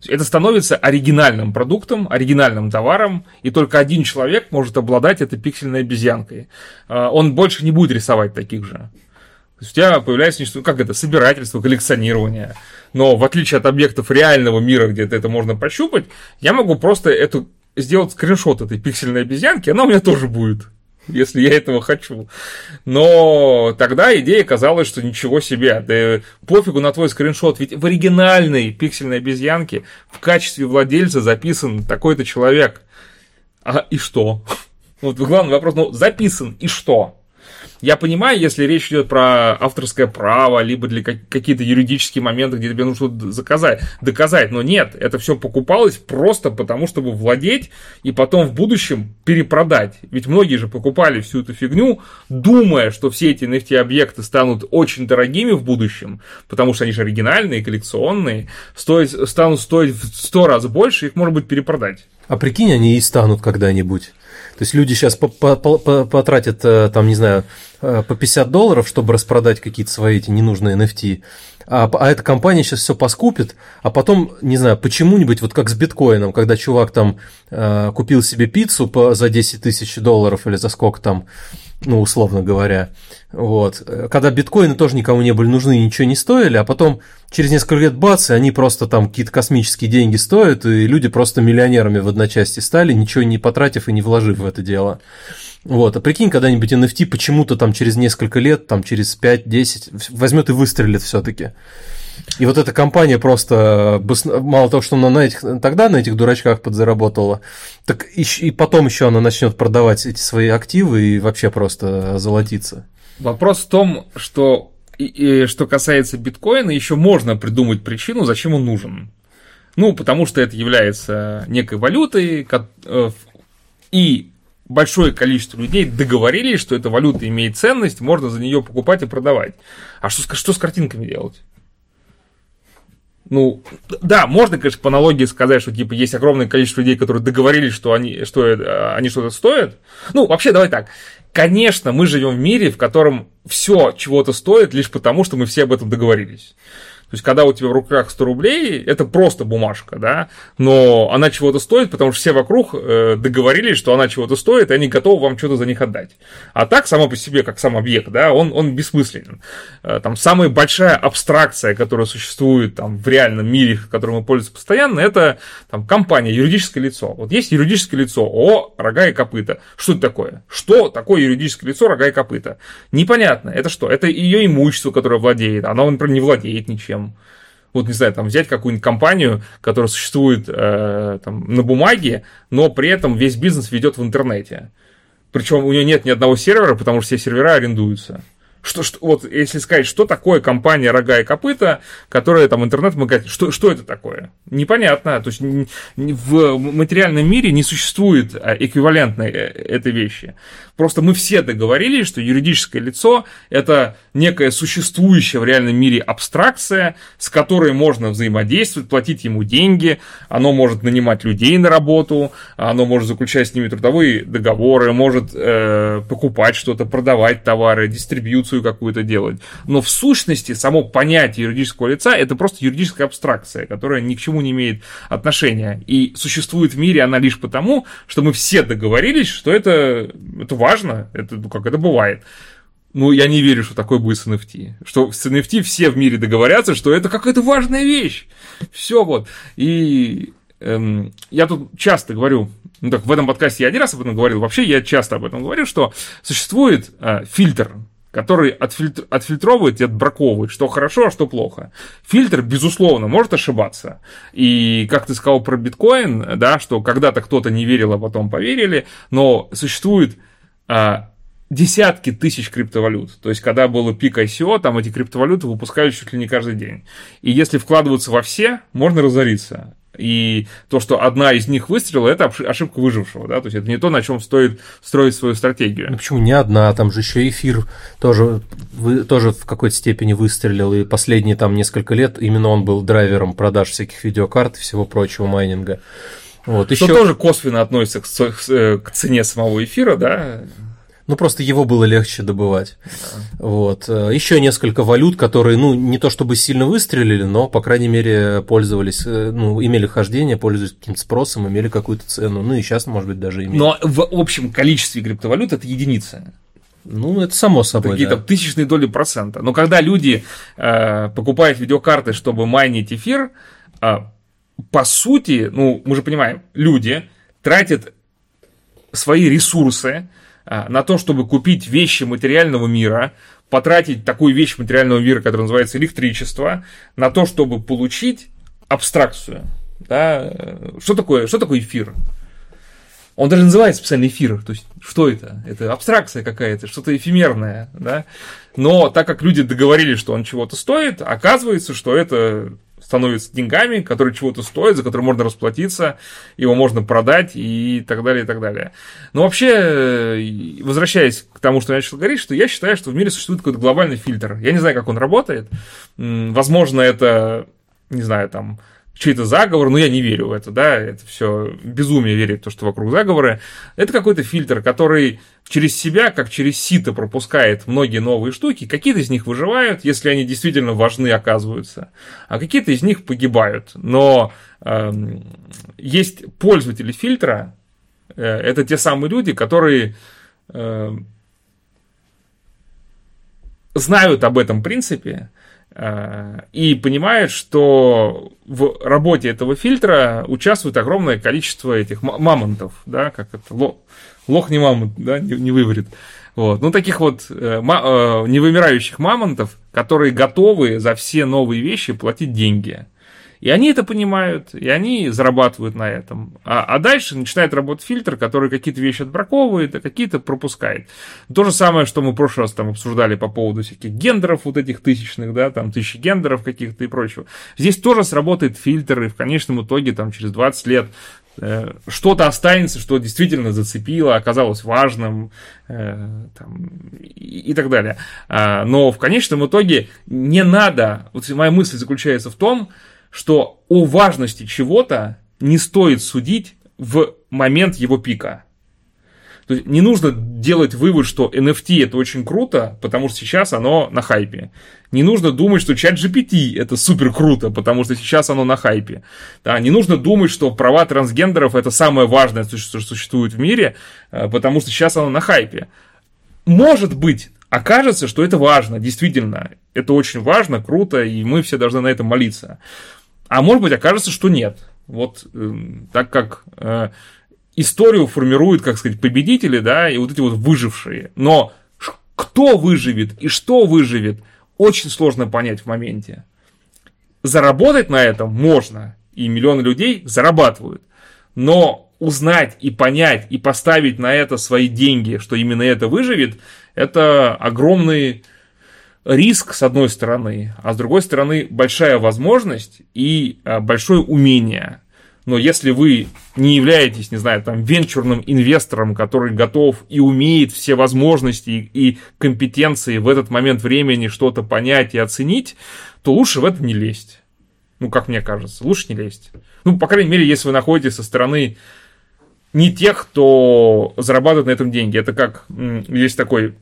Это становится оригинальным продуктом, оригинальным товаром, и только один человек может обладать этой пиксельной обезьянкой. Э, он больше не будет рисовать таких же. То есть у тебя появляется нечто, как это, собирательство, коллекционирование. Но в отличие от объектов реального мира, где это можно пощупать, я могу просто эту сделать скриншот этой пиксельной обезьянки, она у меня тоже будет. если я этого хочу. Но тогда идея казалась, что ничего себе, да пофигу на твой скриншот, ведь в оригинальной пиксельной обезьянке в качестве владельца записан такой-то человек. А и что? Вот главный вопрос, ну, записан, и что? Я понимаю, если речь идет про авторское право, либо для какие-то юридические моменты, где тебе нужно заказать, доказать, но нет, это все покупалось просто потому, чтобы владеть и потом в будущем перепродать. Ведь многие же покупали всю эту фигню, думая, что все эти NFT-объекты станут очень дорогими в будущем, потому что они же оригинальные, коллекционные, стоят, станут стоить в сто раз больше, их может быть перепродать. А прикинь, они и станут когда-нибудь. То есть люди сейчас потратят, э, там, не знаю, э, по 50 долларов, чтобы распродать какие-то свои эти ненужные NFT, а, а эта компания сейчас все поскупит, а потом, не знаю, почему-нибудь, вот как с биткоином, когда чувак там э, купил себе пиццу по, за 10 тысяч долларов или за сколько там, ну, условно говоря, вот, когда биткоины тоже никому не были нужны ничего не стоили, а потом через несколько лет бац, и они просто там какие-то космические деньги стоят, и люди просто миллионерами в одночасье стали, ничего не потратив и не вложив в это дело. Вот, а прикинь, когда-нибудь NFT почему-то там через несколько лет, там через 5-10 возьмет и выстрелит все-таки. И вот эта компания просто, мало того, что она на этих, тогда на этих дурачках подзаработала, так и, и потом еще она начнет продавать эти свои активы и вообще просто золотиться. Вопрос в том, что и, и, что касается биткоина, еще можно придумать причину, зачем он нужен. Ну, потому что это является некой валютой, э, и большое количество людей договорились, что эта валюта имеет ценность, можно за нее покупать и продавать. А что, что с картинками делать? Ну, да, можно, конечно, по аналогии сказать, что типа есть огромное количество людей, которые договорились, что они, что э, они что-то стоят. Ну, вообще, давай так. Конечно, мы живем в мире, в котором все чего-то стоит лишь потому, что мы все об этом договорились. То есть, когда у тебя в руках 100 рублей, это просто бумажка, да, но она чего-то стоит, потому что все вокруг э, договорились, что она чего-то стоит, и они готовы вам что-то за них отдать. А так, само по себе, как сам объект, да, он, он бессмысленен. Э, там самая большая абстракция, которая существует там в реальном мире, которым мы пользуемся постоянно, это там компания, юридическое лицо. Вот есть юридическое лицо, о, рога и копыта. Что это такое? Что такое юридическое лицо, рога и копыта? Непонятно. Это что? Это ее имущество, которое владеет. Оно, например, не владеет ничем чем вот не знаю, там взять какую-нибудь компанию, которая существует э, там, на бумаге, но при этом весь бизнес ведет в интернете. Причем у нее нет ни одного сервера, потому что все сервера арендуются. Что, что, вот если сказать, что такое компания «Рога и копыта», которая там интернет-магазин, что, что это такое? Непонятно. То есть в материальном мире не существует э, эквивалентной э, этой вещи. Просто мы все договорились, что юридическое лицо – это некая существующая в реальном мире абстракция, с которой можно взаимодействовать, платить ему деньги, оно может нанимать людей на работу, оно может заключать с ними трудовые договоры, может э, покупать что-то, продавать товары, дистрибьюцию какую-то делать. Но в сущности само понятие юридического лица – это просто юридическая абстракция, которая ни к чему не имеет отношения. И существует в мире она лишь потому, что мы все договорились, что это, это важно важно, это, ну, как это бывает. Ну, я не верю, что такое будет с NFT. Что с NFT все в мире договорятся, что это какая-то важная вещь. Все вот. И эм, я тут часто говорю, ну так в этом подкасте я один раз об этом говорил, вообще я часто об этом говорю, что существует э, фильтр, который отфильтр, отфильтровывает и отбраковывает, что хорошо, а что плохо. Фильтр, безусловно, может ошибаться. И как ты сказал про биткоин, да, что когда-то кто-то не верил, а потом поверили, но существует десятки тысяч криптовалют. То есть, когда было пик ICO, там эти криптовалюты выпускают чуть ли не каждый день. И если вкладываться во все, можно разориться. И то, что одна из них выстрелила, это ошибка выжившего, да, то есть это не то, на чем стоит строить свою стратегию. Ну почему не одна, там же еще эфир тоже, вы, тоже в какой-то степени выстрелил, и последние там несколько лет именно он был драйвером продаж всяких видеокарт и всего прочего майнинга. Вот, Что еще... тоже косвенно относится к, э, к цене самого эфира, да? Ну, просто его было легче добывать. Да. Вот. Э, еще несколько валют, которые, ну, не то чтобы сильно выстрелили, но, по крайней мере, пользовались, э, ну, имели хождение, пользовались каким-то спросом, имели какую-то цену. Ну, и сейчас, может быть, даже имеют. Но в общем количестве криптовалют это единица. Ну, это само собой. Какие-то да. тысячные доли процента. Но когда люди э, покупают видеокарты, чтобы майнить эфир, э, по сути, ну, мы же понимаем, люди тратят свои ресурсы, а, на то, чтобы купить вещи материального мира, потратить такую вещь материального мира, которая называется электричество, на то, чтобы получить абстракцию. Да? Что, такое, что такое эфир? Он даже называется специально эфир. То есть, что это? Это абстракция какая-то, что-то эфемерное. Да? Но так как люди договорились, что он чего-то стоит, оказывается, что это становится деньгами, которые чего-то стоят, за которые можно расплатиться, его можно продать и так далее, и так далее. Но вообще, возвращаясь к тому, что я начал говорить, что я считаю, что в мире существует какой-то глобальный фильтр. Я не знаю, как он работает. Возможно, это, не знаю, там, чей-то заговор, но я не верю в это, да, это все безумие верить в то, что вокруг заговоры. Это какой-то фильтр, который через себя, как через сито, пропускает многие новые штуки. Какие-то из них выживают, если они действительно важны оказываются, а какие-то из них погибают. Но э, есть пользователи фильтра, э, это те самые люди, которые э, знают об этом принципе, и понимает, что в работе этого фильтра участвует огромное количество этих мамонтов, да, как это, лох, не мамонт, да, не, не выварит. Вот. Ну, таких вот э, э, невымирающих мамонтов, которые готовы за все новые вещи платить деньги. И они это понимают, и они зарабатывают на этом. А, а дальше начинает работать фильтр, который какие-то вещи отбраковывает, а какие-то пропускает. То же самое, что мы в прошлый раз там обсуждали по поводу всяких гендеров, вот этих тысячных, да, там тысячи гендеров каких-то и прочего. Здесь тоже сработает фильтр, и в конечном итоге там через 20 лет э, что-то останется, что действительно зацепило, оказалось важным э, там, и, и так далее. А, но в конечном итоге не надо, вот моя мысль заключается в том, что о важности чего-то не стоит судить в момент его пика. То есть не нужно делать вывод, что NFT это очень круто, потому что сейчас оно на хайпе. Не нужно думать, что чат GPT это супер круто, потому что сейчас оно на хайпе. Да, не нужно думать, что права трансгендеров это самое важное, что существует в мире, э, потому что сейчас оно на хайпе. Может быть, окажется, что это важно, действительно. Это очень важно, круто, и мы все должны на этом молиться. А может быть, окажется, что нет. Вот э, так как э, историю формируют, как сказать, победители, да, и вот эти вот выжившие. Но кто выживет и что выживет, очень сложно понять в моменте. Заработать на этом можно, и миллионы людей зарабатывают. Но узнать и понять и поставить на это свои деньги, что именно это выживет, это огромный риск, с одной стороны, а с другой стороны, большая возможность и а, большое умение. Но если вы не являетесь, не знаю, там, венчурным инвестором, который готов и умеет все возможности и, и компетенции в этот момент времени что-то понять и оценить, то лучше в это не лезть. Ну, как мне кажется, лучше не лезть. Ну, по крайней мере, если вы находитесь со стороны не тех, кто зарабатывает на этом деньги. Это как есть такой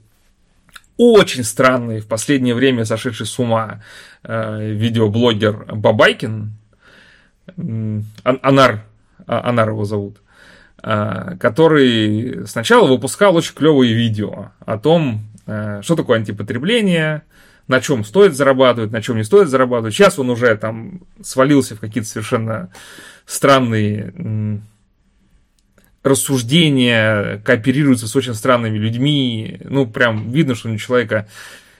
очень странный, в последнее время сошедший с ума э, видеоблогер Бабайкин, Анар, а, Анар его зовут, э, который сначала выпускал очень клевые видео о том, э, что такое антипотребление, на чем стоит зарабатывать, на чем не стоит зарабатывать. Сейчас он уже там свалился в какие-то совершенно странные рассуждения кооперируются с очень странными людьми. Ну, прям видно, что у человека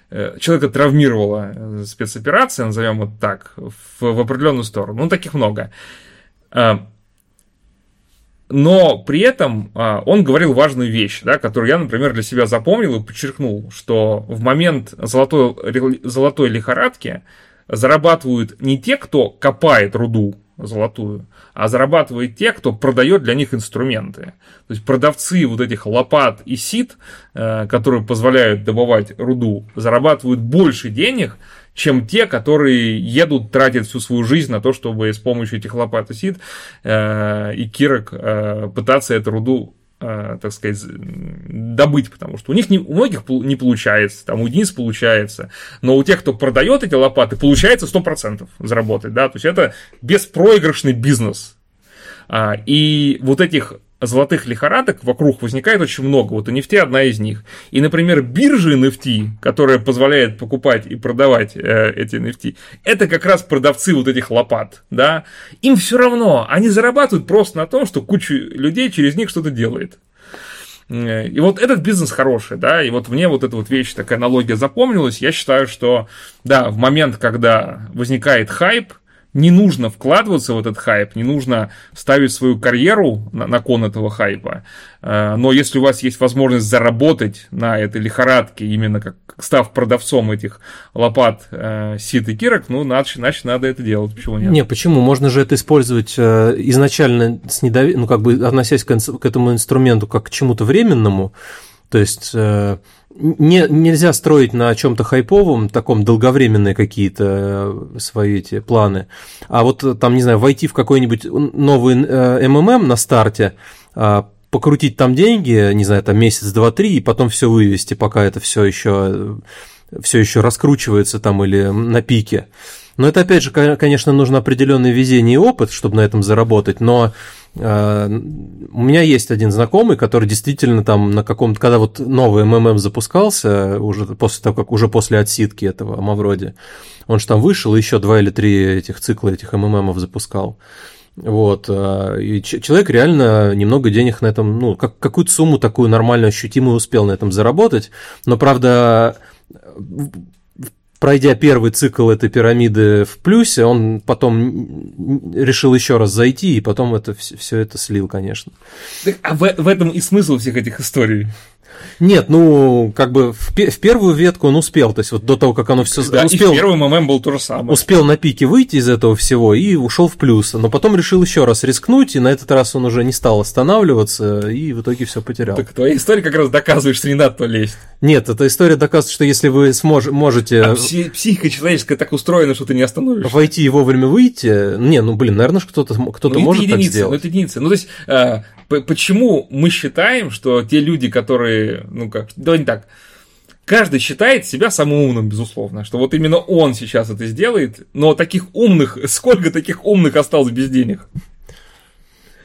э, человека травмировала э, спецоперация, назовем это так, в, в определенную сторону. Ну, таких много. А, но при этом а, он говорил важную вещь, да, которую я, например, для себя запомнил и подчеркнул, что в момент золотой, золотой лихорадки зарабатывают не те, кто копает руду, золотую, а зарабатывает те, кто продает для них инструменты. То есть продавцы вот этих лопат и сит, э, которые позволяют добывать руду, зарабатывают больше денег, чем те, которые едут, тратят всю свою жизнь на то, чтобы с помощью этих лопат и сит э, и кирок э, пытаться эту руду так сказать, добыть, потому что у них не, у многих не получается, там у единиц получается, но у тех, кто продает эти лопаты, получается 100% заработать, да, то есть это беспроигрышный бизнес. А, и вот этих золотых лихорадок вокруг возникает очень много. Вот NFT одна из них. И, например, биржа NFT, которая позволяет покупать и продавать э, эти NFT, это как раз продавцы вот этих лопат, да. Им все равно, они зарабатывают просто на том, что куча людей через них что-то делает. И вот этот бизнес хороший, да, и вот мне вот эта вот вещь, такая аналогия запомнилась. Я считаю, что, да, в момент, когда возникает хайп, не нужно вкладываться в этот хайп, не нужно ставить свою карьеру на, на кон этого хайпа. Э, но если у вас есть возможность заработать на этой лихорадке, именно как став продавцом этих лопат, э, сит и кирок, ну, значит, значит, надо это делать. Почему нет? Не, почему? Можно же это использовать э, изначально с недов... ну, как бы относясь к, к этому инструменту как к чему-то временному. То есть не, нельзя строить на чем-то хайповом, таком долговременные какие-то э, свои эти планы. А вот э, там, не знаю, войти в какой-нибудь новый э, МММ на старте, а, покрутить там деньги, не знаю, там месяц, два, три, и потом все вывести, пока это все еще все еще раскручивается там или на пике. Но это, опять же, конечно, нужно определенное везение и опыт, чтобы на этом заработать, но у меня есть один знакомый, который действительно там на каком-то, когда вот новый МММ запускался, уже после того, как уже после отсидки этого Мавроди, он же там вышел и еще два или три этих цикла этих МММов запускал. Вот, э, и человек реально немного денег на этом, ну, как, какую-то сумму такую нормально ощутимую успел на этом заработать, но, правда, пройдя первый цикл этой пирамиды в плюсе, он потом решил еще раз зайти, и потом это все это слил, конечно. а в, в этом и смысл всех этих историй. Нет, ну, как бы в, в первую ветку он успел, то есть вот до того, как оно все... Да, успел, и в первый ММ был то же самое. Успел на пике выйти из этого всего и ушел в плюс, но потом решил еще раз рискнуть, и на этот раз он уже не стал останавливаться, и в итоге все потерял. Так твоя история как раз доказывает, что не надо то лезть. Нет, эта история доказывает, что если вы смож- можете... А пси- психика человеческая так устроена, что ты не остановишься. Войти и вовремя выйти... Не, ну, блин, наверное, кто-то кто ну, может единицы, так сделать. Ну, это единица. Ну, то есть, э, почему мы считаем, что те люди, которые, ну как, давай не так, каждый считает себя самым умным, безусловно, что вот именно он сейчас это сделает, но таких умных, сколько таких умных осталось без денег?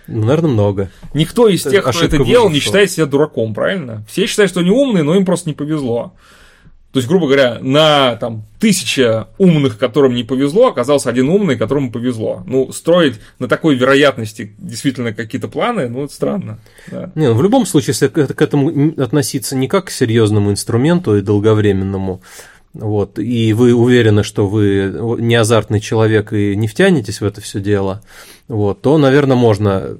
Ну, наверное, много. Никто из тех, кто это делал, не считает себя дураком, правильно? Все считают, что они умные, но им просто не повезло. То есть, грубо говоря, на там, тысяча умных, которым не повезло, оказался один умный, которому повезло. Ну, строить на такой вероятности действительно какие-то планы, ну, это странно. Да. Не, ну, в любом случае, если к этому относиться не как к серьезному инструменту и долговременному, вот, и вы уверены, что вы не азартный человек и не втянетесь в это все дело, вот, то, наверное, можно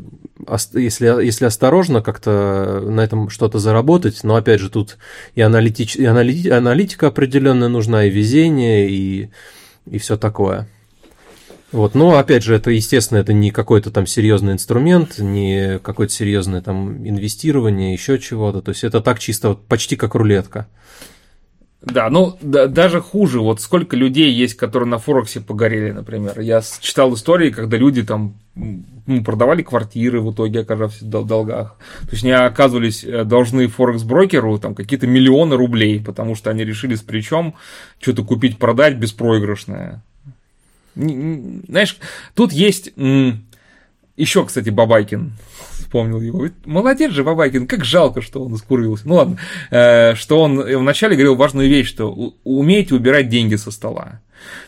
если, если осторожно как-то на этом что-то заработать, но опять же тут и, аналитич, и аналити, аналитика определенная нужна, и везение, и, и все такое. Вот, но опять же, это, естественно, это не какой-то там серьезный инструмент, не какое-то серьезное там инвестирование, еще чего-то. То есть это так чисто, почти как рулетка. Да, ну да, даже хуже. Вот сколько людей есть, которые на Форексе погорели, например. Я читал истории, когда люди там ну, продавали квартиры в итоге, оказавшись в долгах. То есть они оказывались э, должны Форекс-брокеру там какие-то миллионы рублей, потому что они решили с плечом что-то купить-продать беспроигрышное. Знаешь, тут есть еще, кстати, Бабайкин вспомнил его. Молодец же Бабайкин, как жалко, что он скурился. Ну ладно, э, что он вначале говорил важную вещь, что умеете убирать деньги со стола.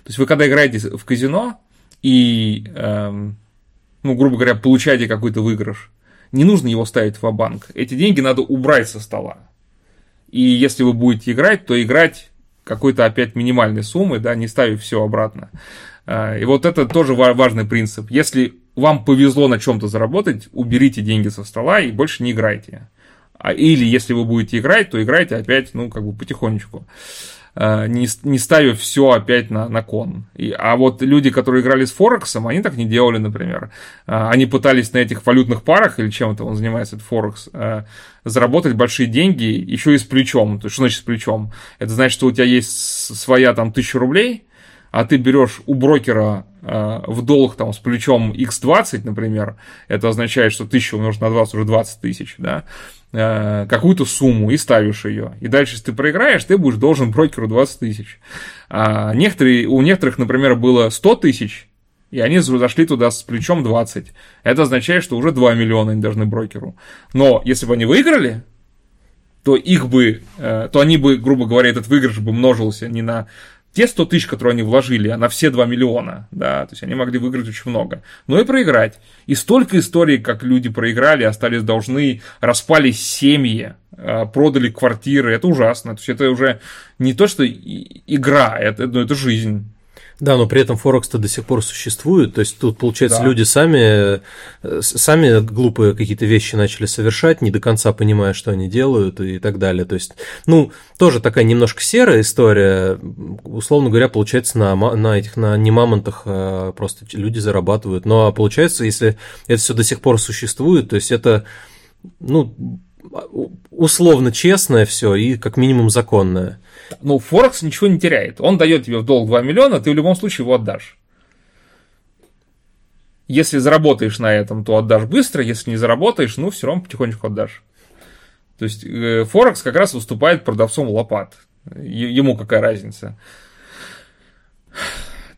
То есть вы когда играете в казино и, эм, ну, грубо говоря, получаете какой-то выигрыш, не нужно его ставить в банк. Эти деньги надо убрать со стола. И если вы будете играть, то играть какой-то опять минимальной суммы, да, не ставив все обратно. Э, и вот это тоже важный принцип. Если вам повезло на чем-то заработать, уберите деньги со стола и больше не играйте. А, или если вы будете играть, то играйте опять, ну, как бы потихонечку. А, не, не ставя все опять на, на кон. И, а вот люди, которые играли с Форексом, они так не делали, например. А, они пытались на этих валютных парах, или чем-то он занимается, этот Форекс, а, заработать большие деньги еще и с плечом. То есть, что значит с плечом? Это значит, что у тебя есть своя там тысяча рублей, а ты берешь у брокера в долг там с плечом x20, например, это означает, что 1000 умножить на 20 уже 20 тысяч, да, э, какую-то сумму и ставишь ее. И дальше, если ты проиграешь, ты будешь должен брокеру 20 тысяч. А некоторые, у некоторых, например, было 100 тысяч, и они зашли туда с плечом 20. Это означает, что уже 2 миллиона они должны брокеру. Но если бы они выиграли, то их бы, э, то они бы, грубо говоря, этот выигрыш бы множился не на те 100 тысяч, которые они вложили, на все 2 миллиона, да, то есть они могли выиграть очень много, но и проиграть. И столько историй, как люди проиграли, остались должны, распались семьи, а, продали квартиры, это ужасно. То есть это уже не то, что игра, это, ну, это жизнь. Да, но при этом Форекс-то до сих пор существует. То есть тут, получается, да. люди сами, э, сами глупые какие-то вещи начали совершать, не до конца понимая, что они делают и так далее. То есть, ну, тоже такая немножко серая история. Условно говоря, получается, на, на этих, на не мамонтах а просто люди зарабатывают. Но получается, если это все до сих пор существует, то есть это, ну, условно честное все и как минимум законное. Ну, Форекс ничего не теряет. Он дает тебе в долг 2 миллиона, ты в любом случае его отдашь. Если заработаешь на этом, то отдашь быстро, если не заработаешь, ну, все равно потихонечку отдашь. То есть э, Форекс как раз выступает продавцом лопат. Ему какая разница.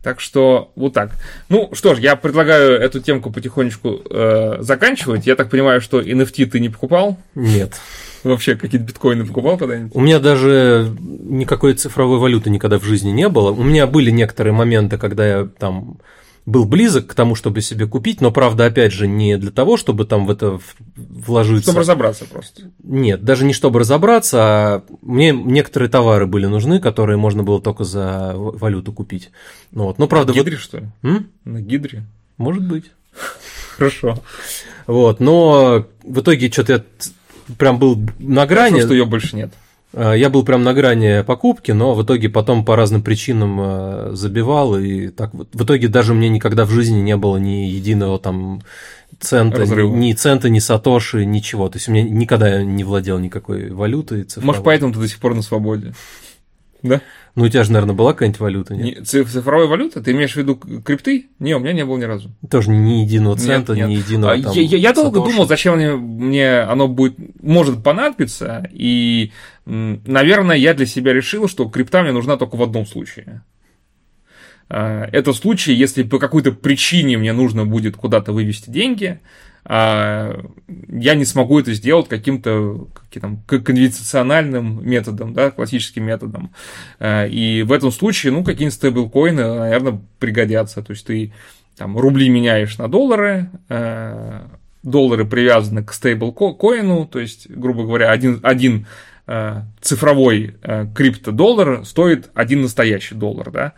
Так что вот так. Ну что ж, я предлагаю эту темку потихонечку э, заканчивать. Я так понимаю, что NFT ты не покупал? Нет. Вообще какие-то биткоины покупал когда-нибудь? У меня даже никакой цифровой валюты никогда в жизни не было. У меня были некоторые моменты, когда я там был близок к тому, чтобы себе купить, но правда, опять же, не для того, чтобы там в это вложиться. Чтобы разобраться просто. Нет, даже не чтобы разобраться, а мне некоторые товары были нужны, которые можно было только за валюту купить. Ну, вот. Но правда. На гидре, вот... что ли? М? На гидре? Может быть. Хорошо. Вот, но в итоге что-то я прям был на грани. Хорошо, что ее больше нет. А, я был прям на грани покупки, но в итоге потом по разным причинам а, забивал, и так в итоге даже мне никогда в жизни не было ни единого там цента, ни, ни цента, ни сатоши, ничего. То есть у меня никогда не владел никакой валютой. Цифровой. Может, поэтому ты до сих пор на свободе? Да? Ну, у тебя же, наверное, была какая-нибудь валюта, нет? Не, цифровая валюта? Ты имеешь в виду крипты? Не, у меня не было ни разу. Тоже ни единого цента, нет, нет. ни единого а, там, Я, я, я долго думал, зачем мне, мне оно будет, может понадобиться, и, наверное, я для себя решил, что крипта мне нужна только в одном случае. А, это случай, если по какой-то причине мне нужно будет куда-то вывести деньги, а я не смогу это сделать каким-то каким конвенциональным методом, да, классическим методом. А, и в этом случае, ну, какие-нибудь стейблкоины, наверное, пригодятся. То есть ты там рубли меняешь на доллары, а, доллары привязаны к стейблкоину, то есть, грубо говоря, один, один а, цифровой криптодоллар стоит один настоящий доллар, да.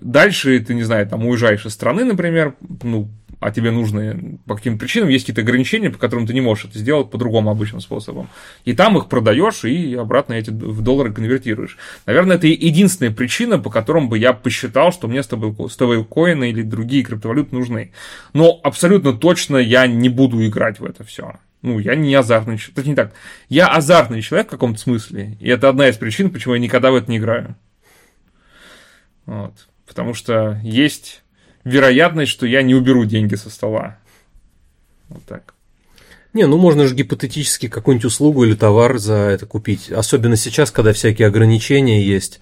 Дальше ты, не знаю, там уезжаешь из страны, например, ну, а тебе нужно по каким-то причинам, есть какие-то ограничения, по которым ты не можешь это сделать по другому обычным способом. И там их продаешь и обратно эти в доллары конвертируешь. Наверное, это единственная причина, по которым бы я посчитал, что мне стейблкоины или другие криптовалюты нужны. Но абсолютно точно я не буду играть в это все. Ну, я не азартный человек. Это не так. Я азартный человек в каком-то смысле. И это одна из причин, почему я никогда в это не играю. Вот. Потому что есть вероятность, что я не уберу деньги со стола. Вот так. Не, ну можно же гипотетически какую-нибудь услугу или товар за это купить. Особенно сейчас, когда всякие ограничения есть.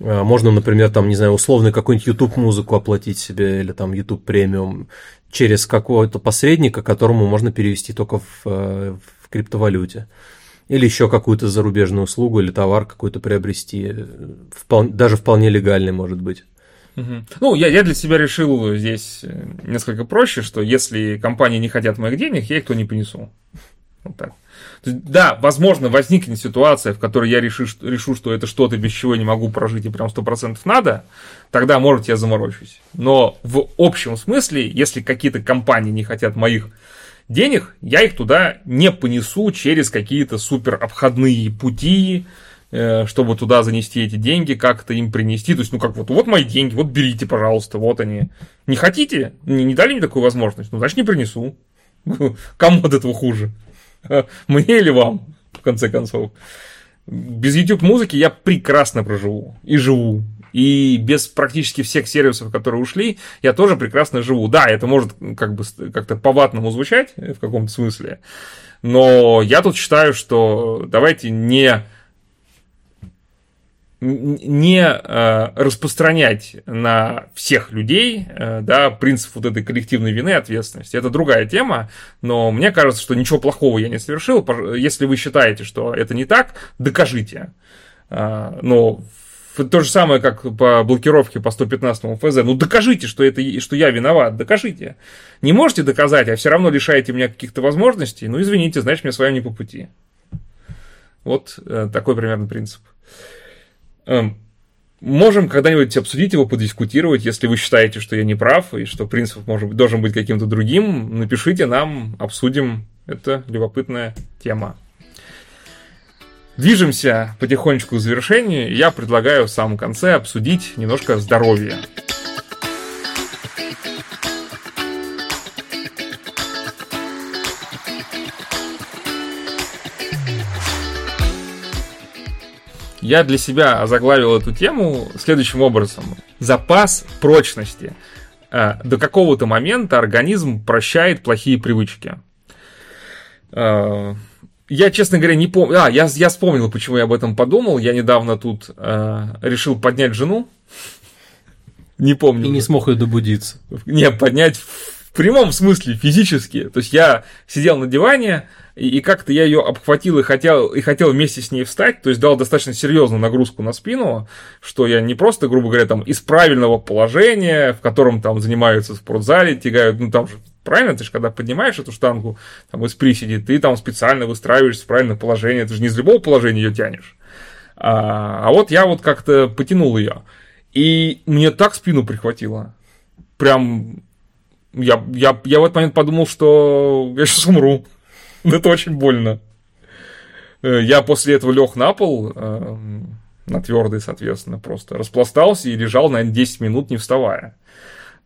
А, можно, например, там, не знаю, условно какую-нибудь YouTube музыку оплатить себе или там YouTube премиум через какого-то посредника, которому можно перевести только в, э, в криптовалюте. Или еще какую-то зарубежную услугу или товар какой-то приобрести. Вполне, даже вполне легальный, может быть. Ну, я, я для себя решил здесь э, несколько проще, что если компании не хотят моих денег, я их то не понесу. Вот так. да, возможно, возникнет ситуация, в которой я решу, решу, что это что-то, без чего я не могу прожить и прям 100% надо, тогда, может, я заморочусь. Но в общем смысле, если какие-то компании не хотят моих денег, я их туда не понесу через какие-то супер обходные пути, чтобы туда занести эти деньги, как-то им принести. То есть, ну как вот, вот мои деньги, вот берите, пожалуйста, вот они. Не хотите? Не, не дали мне такую возможность? Ну, значит, не принесу. Кому от этого хуже? Мне или вам, в конце концов? Без YouTube музыки я прекрасно проживу и живу. И без практически всех сервисов, которые ушли, я тоже прекрасно живу. Да, это может как бы как-то по-ватному звучать в каком-то смысле, но я тут считаю, что давайте не не э, распространять на всех людей э, да, принцип вот этой коллективной вины и ответственности. Это другая тема, но мне кажется, что ничего плохого я не совершил. Если вы считаете, что это не так, докажите. Э, но То же самое, как по блокировке по 115 ФЗ. Ну докажите, что, это, что я виноват, докажите. Не можете доказать, а все равно лишаете меня каких-то возможностей, ну извините, значит мне с вами не по пути. Вот такой примерно принцип. Эм, можем когда-нибудь обсудить его, подискутировать, если вы считаете, что я не прав, и что принцип может быть, должен быть каким-то другим, напишите нам, обсудим. Это любопытная тема. Движемся потихонечку к завершению. Я предлагаю в самом конце обсудить немножко здоровье. Я для себя озаглавил эту тему следующим образом. Запас прочности. Э, до какого-то момента организм прощает плохие привычки. Э, я, честно говоря, не помню. А, я, я вспомнил, почему я об этом подумал. Я недавно тут э, решил поднять жену. Не помню. И не смог ее добудиться. Не, поднять в прямом смысле, физически. То есть я сидел на диване, и, и как-то я ее обхватил и хотел, и хотел вместе с ней встать, то есть дал достаточно серьезную нагрузку на спину, что я не просто, грубо говоря, там из правильного положения, в котором там занимаются в спортзале, тягают, ну там же Правильно? Ты же когда поднимаешь эту штангу там, из приседи, ты там специально выстраиваешься в правильное положение. Ты же не из любого положения ее тянешь. А, а вот я вот как-то потянул ее. И мне так спину прихватило. Прям я, я, я в этот момент подумал, что я сейчас умру. Это очень больно. Э, я после этого лег на пол, э, на твердый, соответственно, просто распластался и лежал, наверное, 10 минут, не вставая.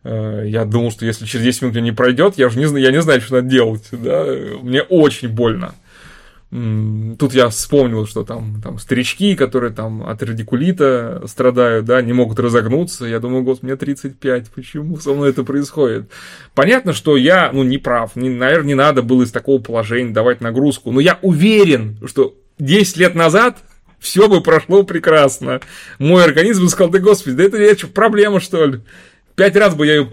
Э, я думал, что если через 10 минут не пройдет, я же не, я не знаю, что надо делать. Да? Мне очень больно. Тут я вспомнил, что там, там старички, которые там от радикулита страдают, да, не могут разогнуться. Я думаю, господи, мне 35, почему со мной это происходит? Понятно, что я, ну, не прав. Не, наверное, не надо было из такого положения давать нагрузку. Но я уверен, что 10 лет назад все бы прошло прекрасно. Мой организм сказал, да господи, да это, это проблема, что ли? Пять раз бы я ее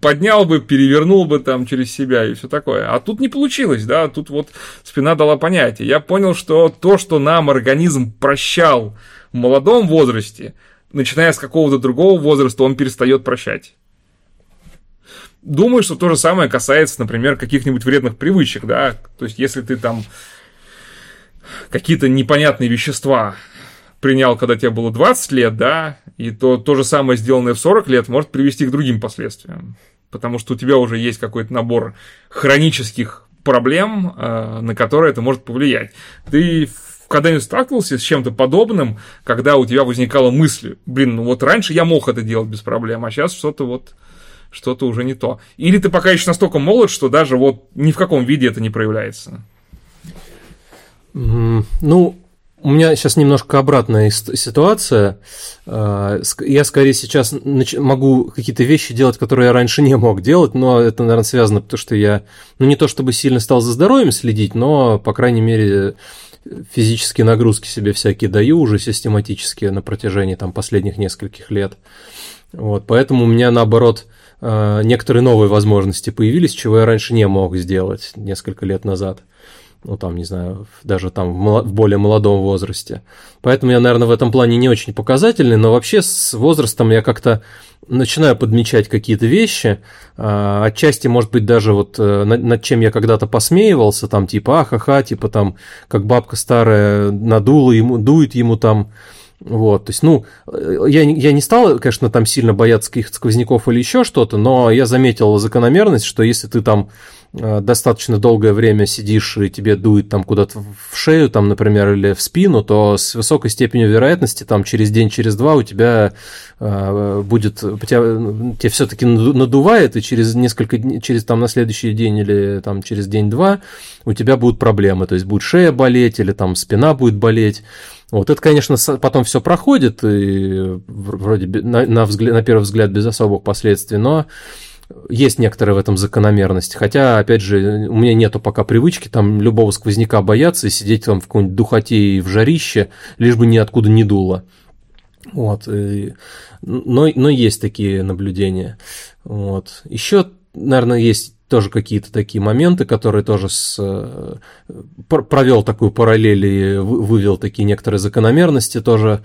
поднял бы, перевернул бы там через себя и все такое. А тут не получилось, да, тут вот спина дала понятие. Я понял, что то, что нам организм прощал в молодом возрасте, начиная с какого-то другого возраста, он перестает прощать. Думаю, что то же самое касается, например, каких-нибудь вредных привычек, да, то есть если ты там какие-то непонятные вещества принял, когда тебе было 20 лет, да, и то, то же самое, сделанное в 40 лет, может привести к другим последствиям. Потому что у тебя уже есть какой-то набор хронических проблем, э, на которые это может повлиять. Ты когда-нибудь сталкивался с чем-то подобным, когда у тебя возникала мысль, блин, ну вот раньше я мог это делать без проблем, а сейчас что-то вот что-то уже не то. Или ты пока еще настолько молод, что даже вот ни в каком виде это не проявляется. Ну, у меня сейчас немножко обратная ситуация. А, я скорее сейчас могу какие-то вещи делать, которые я раньше не мог делать, но это, наверное, связано, потому что я, ну, не то чтобы сильно стал за здоровьем следить, но, по крайней мере, физические нагрузки себе всякие даю уже систематически на протяжении там последних нескольких лет. Вот, поэтому у меня, наоборот, а, некоторые новые возможности появились, чего я раньше не мог сделать несколько лет назад ну там, не знаю, даже там в более молодом возрасте. Поэтому я, наверное, в этом плане не очень показательный, но вообще с возрастом я как-то начинаю подмечать какие-то вещи, а, отчасти, может быть, даже вот э, над чем я когда-то посмеивался, там типа ахаха, типа там, как бабка старая надула ему, дует ему там, вот, то есть, ну, я, я не стал, конечно, там сильно бояться каких-то сквозняков или еще что-то, но я заметил закономерность, что если ты там Э, достаточно долгое время сидишь и тебе дует там куда-то в шею, там, например, или в спину, то с высокой степенью вероятности там через день, через два у тебя э, будет, тебя, тебя все-таки надувает, и через несколько дней, через там на следующий день или там через день-два у тебя будут проблемы, то есть будет шея болеть или там спина будет болеть. Вот это, конечно, потом все проходит, и вроде на, на, взгляд, на первый взгляд без особых последствий, но есть некоторая в этом закономерность. Хотя, опять же, у меня нету пока привычки там любого сквозняка бояться и сидеть там в какой-нибудь духоте и в жарище, лишь бы ниоткуда не дуло. Вот. И, но, но есть такие наблюдения. Вот. Еще, наверное, есть тоже какие-то такие моменты, которые тоже с, э, провел такую параллель и вывел такие некоторые закономерности тоже,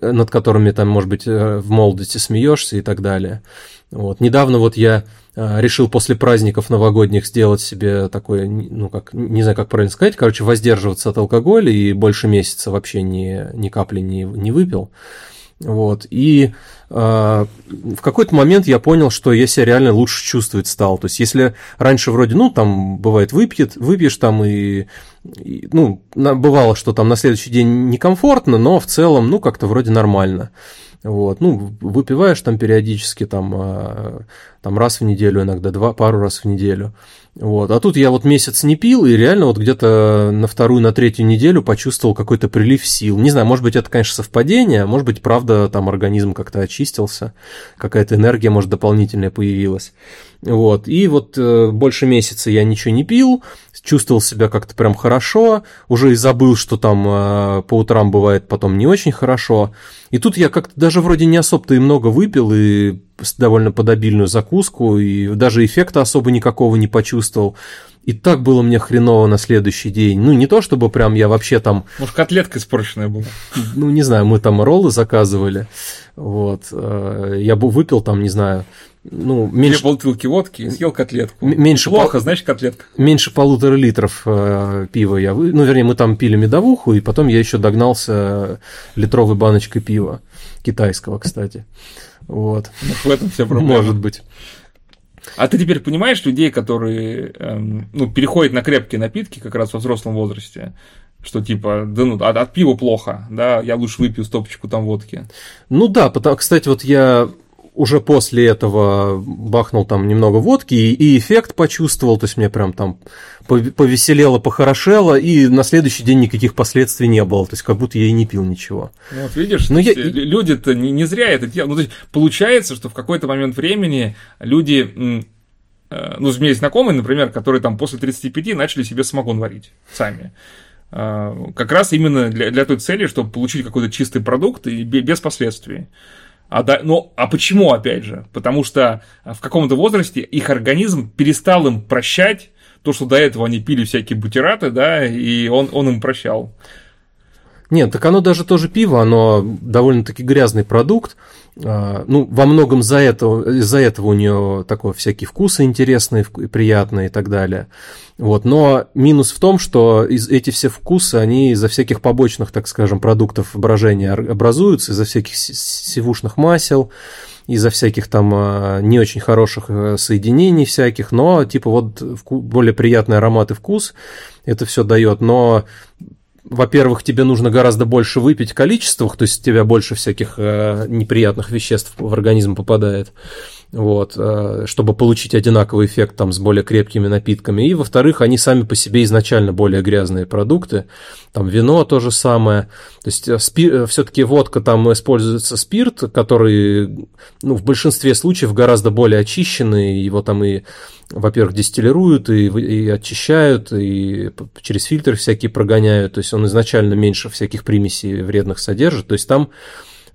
над которыми там, может быть, в молодости смеешься и так далее. Вот. Недавно вот я решил после праздников новогодних сделать себе такое, ну как, не знаю, как правильно сказать, короче, воздерживаться от алкоголя и больше месяца вообще ни, ни капли не, не выпил. Вот. И э, в какой-то момент я понял, что я себя реально лучше чувствовать стал. То есть, если раньше вроде, ну, там, бывает, выпьет, выпьешь там и, и ну, бывало, что там на следующий день некомфортно, но в целом, ну, как-то вроде нормально. Вот, ну, выпиваешь там периодически, там, а, там раз в неделю иногда, два, пару раз в неделю. Вот. А тут я вот месяц не пил, и реально вот где-то на вторую, на третью неделю почувствовал какой-то прилив сил. Не знаю, может быть, это, конечно, совпадение, а может быть, правда, там организм как-то очистился, какая-то энергия, может, дополнительная появилась. Вот. И вот э, больше месяца я ничего не пил, чувствовал себя как-то прям хорошо, уже и забыл, что там э, по утрам бывает потом не очень хорошо. И тут я как-то даже вроде не особо-то и много выпил, и довольно подобильную закуску, и даже эффекта особо никакого не почувствовал. И так было мне хреново на следующий день. Ну, не то чтобы прям я вообще там... Может, котлетка испорченная была? Ну, не знаю, мы там роллы заказывали. Вот. Э, я бы выпил там, не знаю, ну, меньше... Две бутылки водки и съел котлетку. Меньше Плохо, пол... знаешь, котлетка. Меньше полутора литров э, пива я... Ну, вернее, мы там пили медовуху, и потом я еще догнался литровой баночкой пива. Китайского, кстати. Вот. В этом вся проблема. Может быть. А ты теперь понимаешь людей, которые эм, ну, переходят на крепкие напитки как раз во взрослом возрасте? Что типа, да ну, от, от пива плохо, да, я лучше выпью стопочку там водки. Ну да, потому, кстати, вот я уже после этого бахнул там немного водки и, и эффект почувствовал, то есть мне прям там повеселело, похорошело, и на следующий день никаких последствий не было, то есть как будто я и не пил ничего. Вот видишь, Но я... люди-то не, не зря это делают. Ну, то есть получается, что в какой-то момент времени люди э, ну, у меня есть знакомые, например, которые там после 35 начали себе самогон варить сами. Э, как раз именно для, для той цели, чтобы получить какой-то чистый продукт и без последствий. А, да, ну, а почему, опять же? Потому что в каком-то возрасте их организм перестал им прощать то, что до этого они пили всякие бутераты, да, и он, он им прощал. Нет, так оно даже тоже пиво, оно довольно-таки грязный продукт. А, ну, во многом за этого, из-за этого у нее такой всякие вкусы интересные, приятные и так далее. Вот, но минус в том, что из, эти все вкусы, они из-за всяких побочных, так скажем, продуктов брожения образуются, из-за всяких сивушных масел, из-за всяких там а, не очень хороших э, соединений всяких, но типа вот более приятный аромат и вкус это все дает, но во-первых, тебе нужно гораздо больше выпить количествах, то есть у тебя больше всяких э, неприятных веществ в организм попадает, вот, э, чтобы получить одинаковый эффект там с более крепкими напитками. И, во-вторых, они сами по себе изначально более грязные продукты, там вино то же самое, то есть э, спи- э, все-таки водка там используется спирт, который, ну, в большинстве случаев гораздо более очищенный, его там и во-первых, дистиллируют и, и очищают, и через фильтры всякие прогоняют, то есть он изначально меньше всяких примесей вредных содержит, то есть там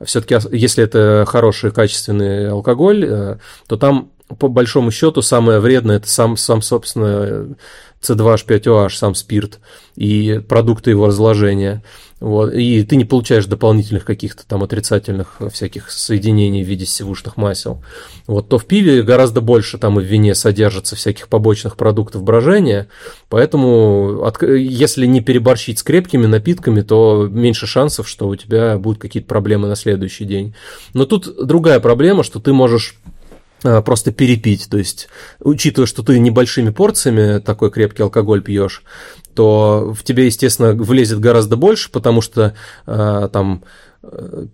все-таки, если это хороший, качественный алкоголь, э, то там по большому счету самое вредное это сам, сам собственно, C2H5OH, сам спирт и продукты его разложения. Вот, и ты не получаешь дополнительных каких-то там отрицательных всяких соединений в виде сивушных масел. Вот, то в пиве гораздо больше там и в вине содержится всяких побочных продуктов брожения, поэтому от, если не переборщить с крепкими напитками, то меньше шансов, что у тебя будут какие-то проблемы на следующий день. Но тут другая проблема, что ты можешь а, просто перепить. То есть, учитывая, что ты небольшими порциями такой крепкий алкоголь пьешь, то в тебе, естественно, влезет гораздо больше, потому что э, там э,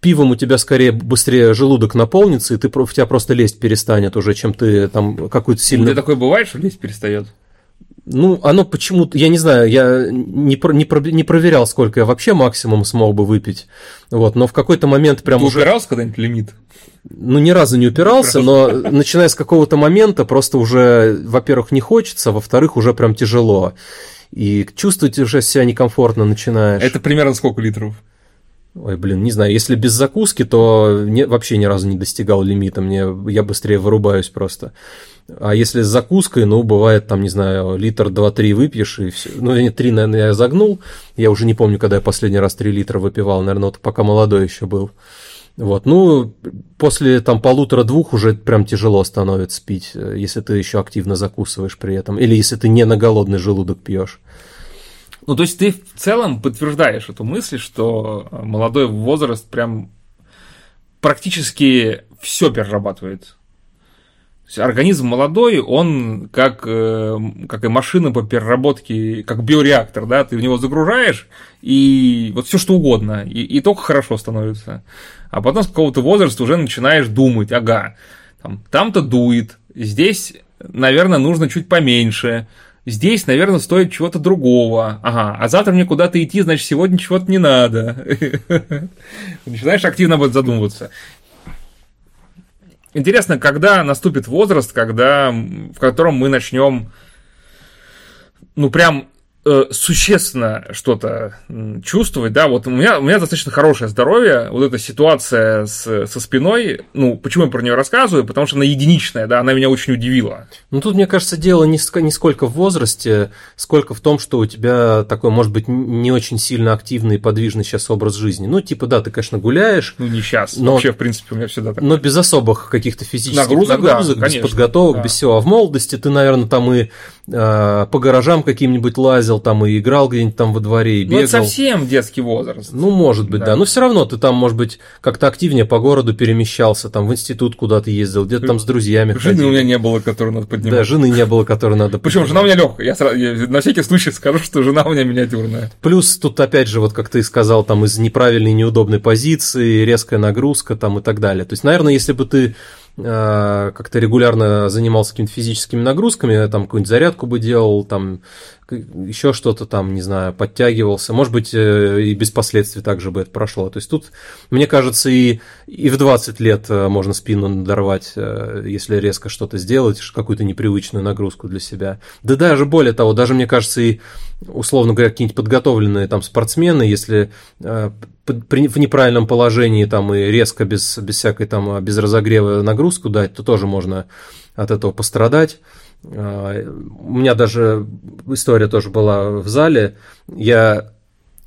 пивом у тебя скорее быстрее желудок наполнится, и ты, в тебя просто лезть перестанет уже, чем ты там какую-то сильную... У такое бывает, что лезть перестает? Ну, оно почему-то, я не знаю, я не, про, не, про, не проверял, сколько я вообще максимум смог бы выпить, вот, но в какой-то момент прям Ты уже... упирался когда-нибудь лимит? Ну, ни разу не упирался, но начиная с какого-то момента просто уже, во-первых, не хочется, во-вторых, уже прям тяжело. И чувствовать уже себя некомфортно начинаешь. Это примерно сколько литров? Ой, блин, не знаю, если без закуски, то не, вообще ни разу не достигал лимита, мне, я быстрее вырубаюсь просто. А если с закуской, ну, бывает, там, не знаю, литр 2-3 выпьешь, и все. Ну, не 3, наверное, я загнул. Я уже не помню, когда я последний раз 3 литра выпивал, наверное, вот пока молодой еще был. Вот, ну, после там полутора-двух уже прям тяжело становится пить, если ты еще активно закусываешь при этом, или если ты не на голодный желудок пьешь. Ну, то есть ты в целом подтверждаешь эту мысль, что молодой возраст прям практически все перерабатывает. Есть организм молодой, он как, э, как и машина по переработке, как биореактор, да, ты в него загружаешь, и вот все что угодно, и, и только хорошо становится. А потом с какого-то возраста уже начинаешь думать, ага, там, там-то дует, здесь, наверное, нужно чуть поменьше, здесь, наверное, стоит чего-то другого. Ага, а завтра мне куда-то идти, значит, сегодня чего-то не надо. Начинаешь активно об этом задумываться. Интересно, когда наступит возраст, когда, в котором мы начнем, ну, прям Э, существенно что-то чувствовать, да, вот у меня, у меня достаточно хорошее здоровье, вот эта ситуация с, со спиной, ну, почему я про нее рассказываю, потому что она единичная, да, она меня очень удивила. Ну, тут, мне кажется, дело не, не сколько в возрасте, сколько в том, что у тебя такой, может быть, не очень сильно активный и подвижный сейчас образ жизни. Ну, типа, да, ты, конечно, гуляешь. Ну, не сейчас, но, вообще, в принципе, у меня всегда так. Но без особых каких-то физических нагрузок, нагрузок да, без конечно, подготовок, да. без всего. А в молодости ты, наверное, там и э, по гаражам каким-нибудь лазил, там и играл где-нибудь там во дворе и бегал. Ну, это совсем детский возраст. Ну, может быть, да. да. Но все равно ты там, может быть, как-то активнее по городу перемещался, там в институт куда-то ездил, где-то там с друзьями Жены ходил. у меня не было, которую надо поднимать. Да, жены не было, которую надо Причем жена у меня легкая. Я, сразу, я на всякий случай скажу, что жена у меня миниатюрная. Плюс тут, опять же, вот как ты сказал, там из неправильной, неудобной позиции, резкая нагрузка там и так далее. То есть, наверное, если бы ты как-то регулярно занимался какими-то физическими нагрузками, там какую-нибудь зарядку бы делал, там еще что-то там, не знаю, подтягивался. Может быть, э, и без последствий также бы это прошло. То есть тут, мне кажется, и, и в 20 лет э, можно спину надорвать, если резко что-то сделать, какую-то непривычную нагрузку для себя. Да даже более того, даже, мне кажется, и, условно говоря, какие-нибудь подготовленные там спортсмены, если в неправильном положении там и резко без, без всякой там без разогрева нагрузку дать, то тоже можно от этого пострадать. А, у меня даже история тоже была в зале. Я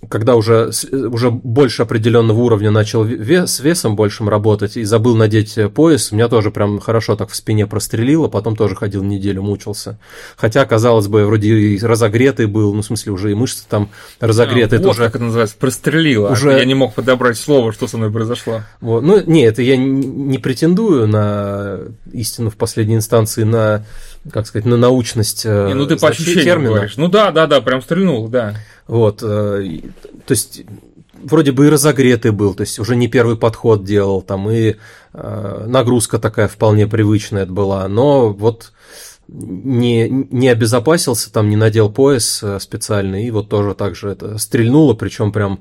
когда уже, уже больше определенного уровня начал вес, с весом большим работать и забыл надеть пояс, меня тоже прям хорошо так в спине прострелило, потом тоже ходил неделю, мучился. Хотя, казалось бы, вроде и разогретый был, ну, в смысле, уже и мышцы там разогретые. А, вот тоже. как это называется, прострелило. Уже... Я не мог подобрать слово, что со мной произошло. Вот. Ну, не, это я не претендую на истину в последней инстанции, на, как сказать, на научность э, не, Ну, ты по ощущениям термина. говоришь. Ну, да, да, да, прям стрельнул, да. Вот, э, то есть вроде бы и разогретый был, то есть уже не первый подход делал, там и э, нагрузка такая вполне привычная была, но вот не, не обезопасился, там не надел пояс специальный, и вот тоже так же это стрельнуло, причем прям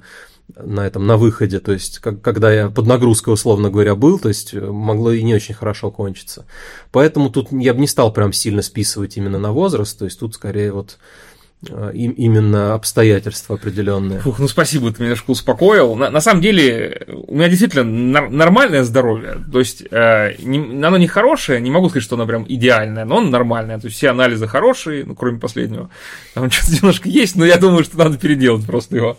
на этом, на выходе, то есть, как, когда я под нагрузкой, условно говоря, был, то есть, могло и не очень хорошо кончиться. Поэтому тут я бы не стал прям сильно списывать именно на возраст, то есть, тут скорее вот а, именно обстоятельства определенные. Фух, ну спасибо, ты меня немножко успокоил. На, на самом деле, у меня действительно нар- нормальное здоровье. То есть, э, не, оно не хорошее, не могу сказать, что оно прям идеальное, но оно нормальное. То есть, все анализы хорошие, ну, кроме последнего. Там что-то немножко есть, но я думаю, что надо переделать просто его.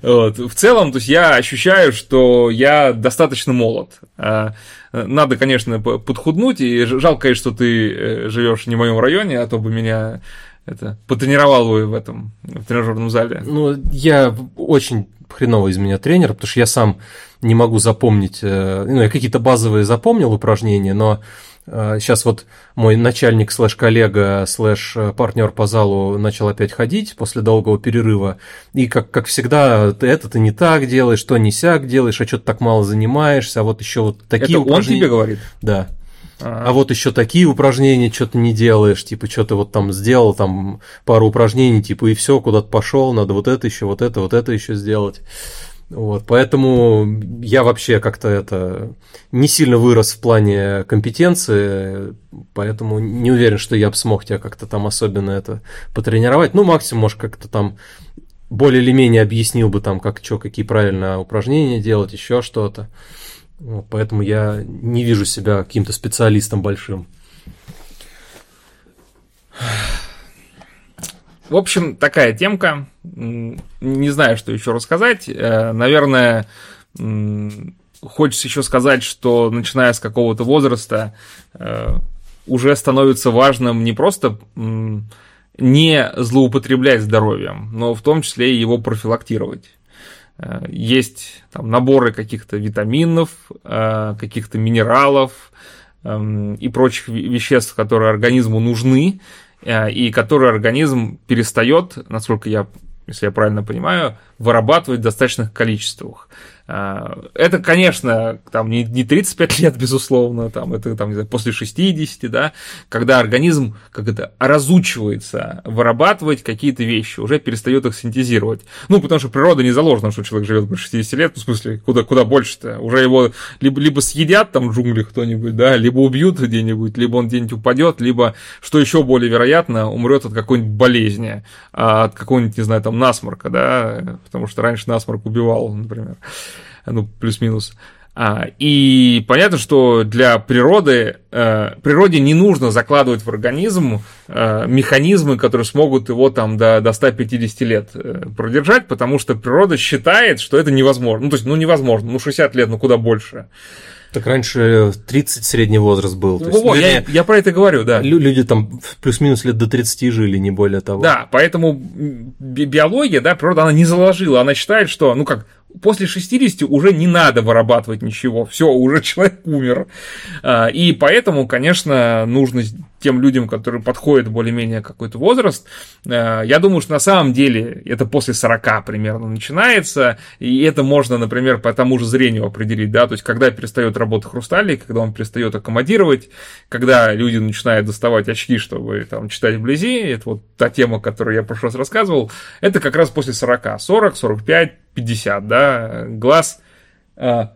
Вот. В целом, то есть, я ощущаю, что я достаточно молод. Э, надо, конечно, подхуднуть, и жалко, конечно, что ты э, живешь не в моем районе, а то бы меня это потренировал вы в этом в тренажерном зале? Ну, я очень хреновый из меня тренер, потому что я сам не могу запомнить, э, ну, я какие-то базовые запомнил упражнения, но сейчас э, вот мой начальник слэш коллега слэш партнер по залу начал опять ходить после долгого перерыва. И как, как всегда, ты это ты не так делаешь, что не сяк делаешь, а что ты так мало занимаешься, а вот еще вот такие это упражнения. он тебе говорит? Да. А вот еще такие упражнения что-то не делаешь, типа что-то вот там сделал, там пару упражнений, типа и все, куда-то пошел, надо вот это еще, вот это, вот это еще сделать. Вот, поэтому я вообще как-то это не сильно вырос в плане компетенции, поэтому не уверен, что я бы смог тебя как-то там особенно это потренировать. Ну, максимум, может, как-то там более или менее объяснил бы там, как что, какие правильно упражнения делать, еще что-то. Поэтому я не вижу себя каким-то специалистом большим. В общем, такая темка. Не знаю, что еще рассказать. Э, наверное, хочется еще сказать, что начиная с какого-то возраста э, уже становится важным не просто не злоупотреблять здоровьем, но в том числе и его профилактировать. Э, есть там наборы каких-то витаминов, каких-то минералов эм, и прочих веществ, которые организму нужны, Э, и который организм перестает, насколько я, если я правильно понимаю, вырабатывать в достаточных количествах. А, это, конечно, там не, не 35 лет, безусловно, там, это там, не знаю, после 60, да, когда организм как это разучивается вырабатывать какие-то вещи, уже перестает их синтезировать. Ну, потому что природа не заложена, что человек живет больше 60 лет, ну, в смысле, куда, куда больше-то. Уже его либо, либо съедят там в джунглях кто-нибудь, да, либо убьют где-нибудь, либо он где-нибудь упадет, либо, что еще более вероятно, умрет от какой-нибудь болезни, а, от какого-нибудь, не знаю, там, насморка, да, потому что раньше насморк убивал, например ну, плюс-минус. А, и понятно, что для природы, э, природе не нужно закладывать в организм э, механизмы, которые смогут его там до, до 150 лет э, продержать, потому что природа считает, что это невозможно. Ну, то есть, ну, невозможно, ну, 60 лет, ну, куда больше. Так раньше 30 средний возраст был. То есть Во, люди, я, я про это говорю, да. Люди там плюс-минус лет до 30 жили, не более того. Да, поэтому биология, да, природа, она не заложила, она считает, что, ну как, после 60 уже не надо вырабатывать ничего, все, уже человек умер. А, и поэтому, конечно, нужно тем людям, которые подходят более-менее какой-то возраст, а, я думаю, что на самом деле это после 40 примерно начинается, и это можно, например, по тому же зрению определить, да, то есть когда перестает работать хрусталик, когда он перестает аккомодировать, когда люди начинают доставать очки, чтобы там читать вблизи, это вот та тема, которую я в прошлый раз рассказывал, это как раз после 40, 40, 45, 50, да, глаз э,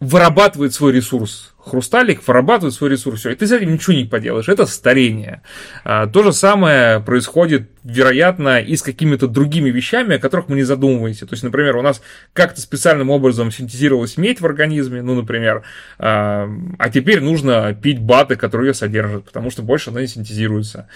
вырабатывает свой ресурс. Хрусталик вырабатывает свой ресурс. Все, и ты с этим ничего не поделаешь. Это старение. А, то же самое происходит, вероятно, и с какими-то другими вещами, о которых мы не задумываемся. То есть, например, у нас как-то специальным образом синтезировалась медь в организме, ну, например, а, а теперь нужно пить баты, которые ее содержат, потому что больше она не синтезируется.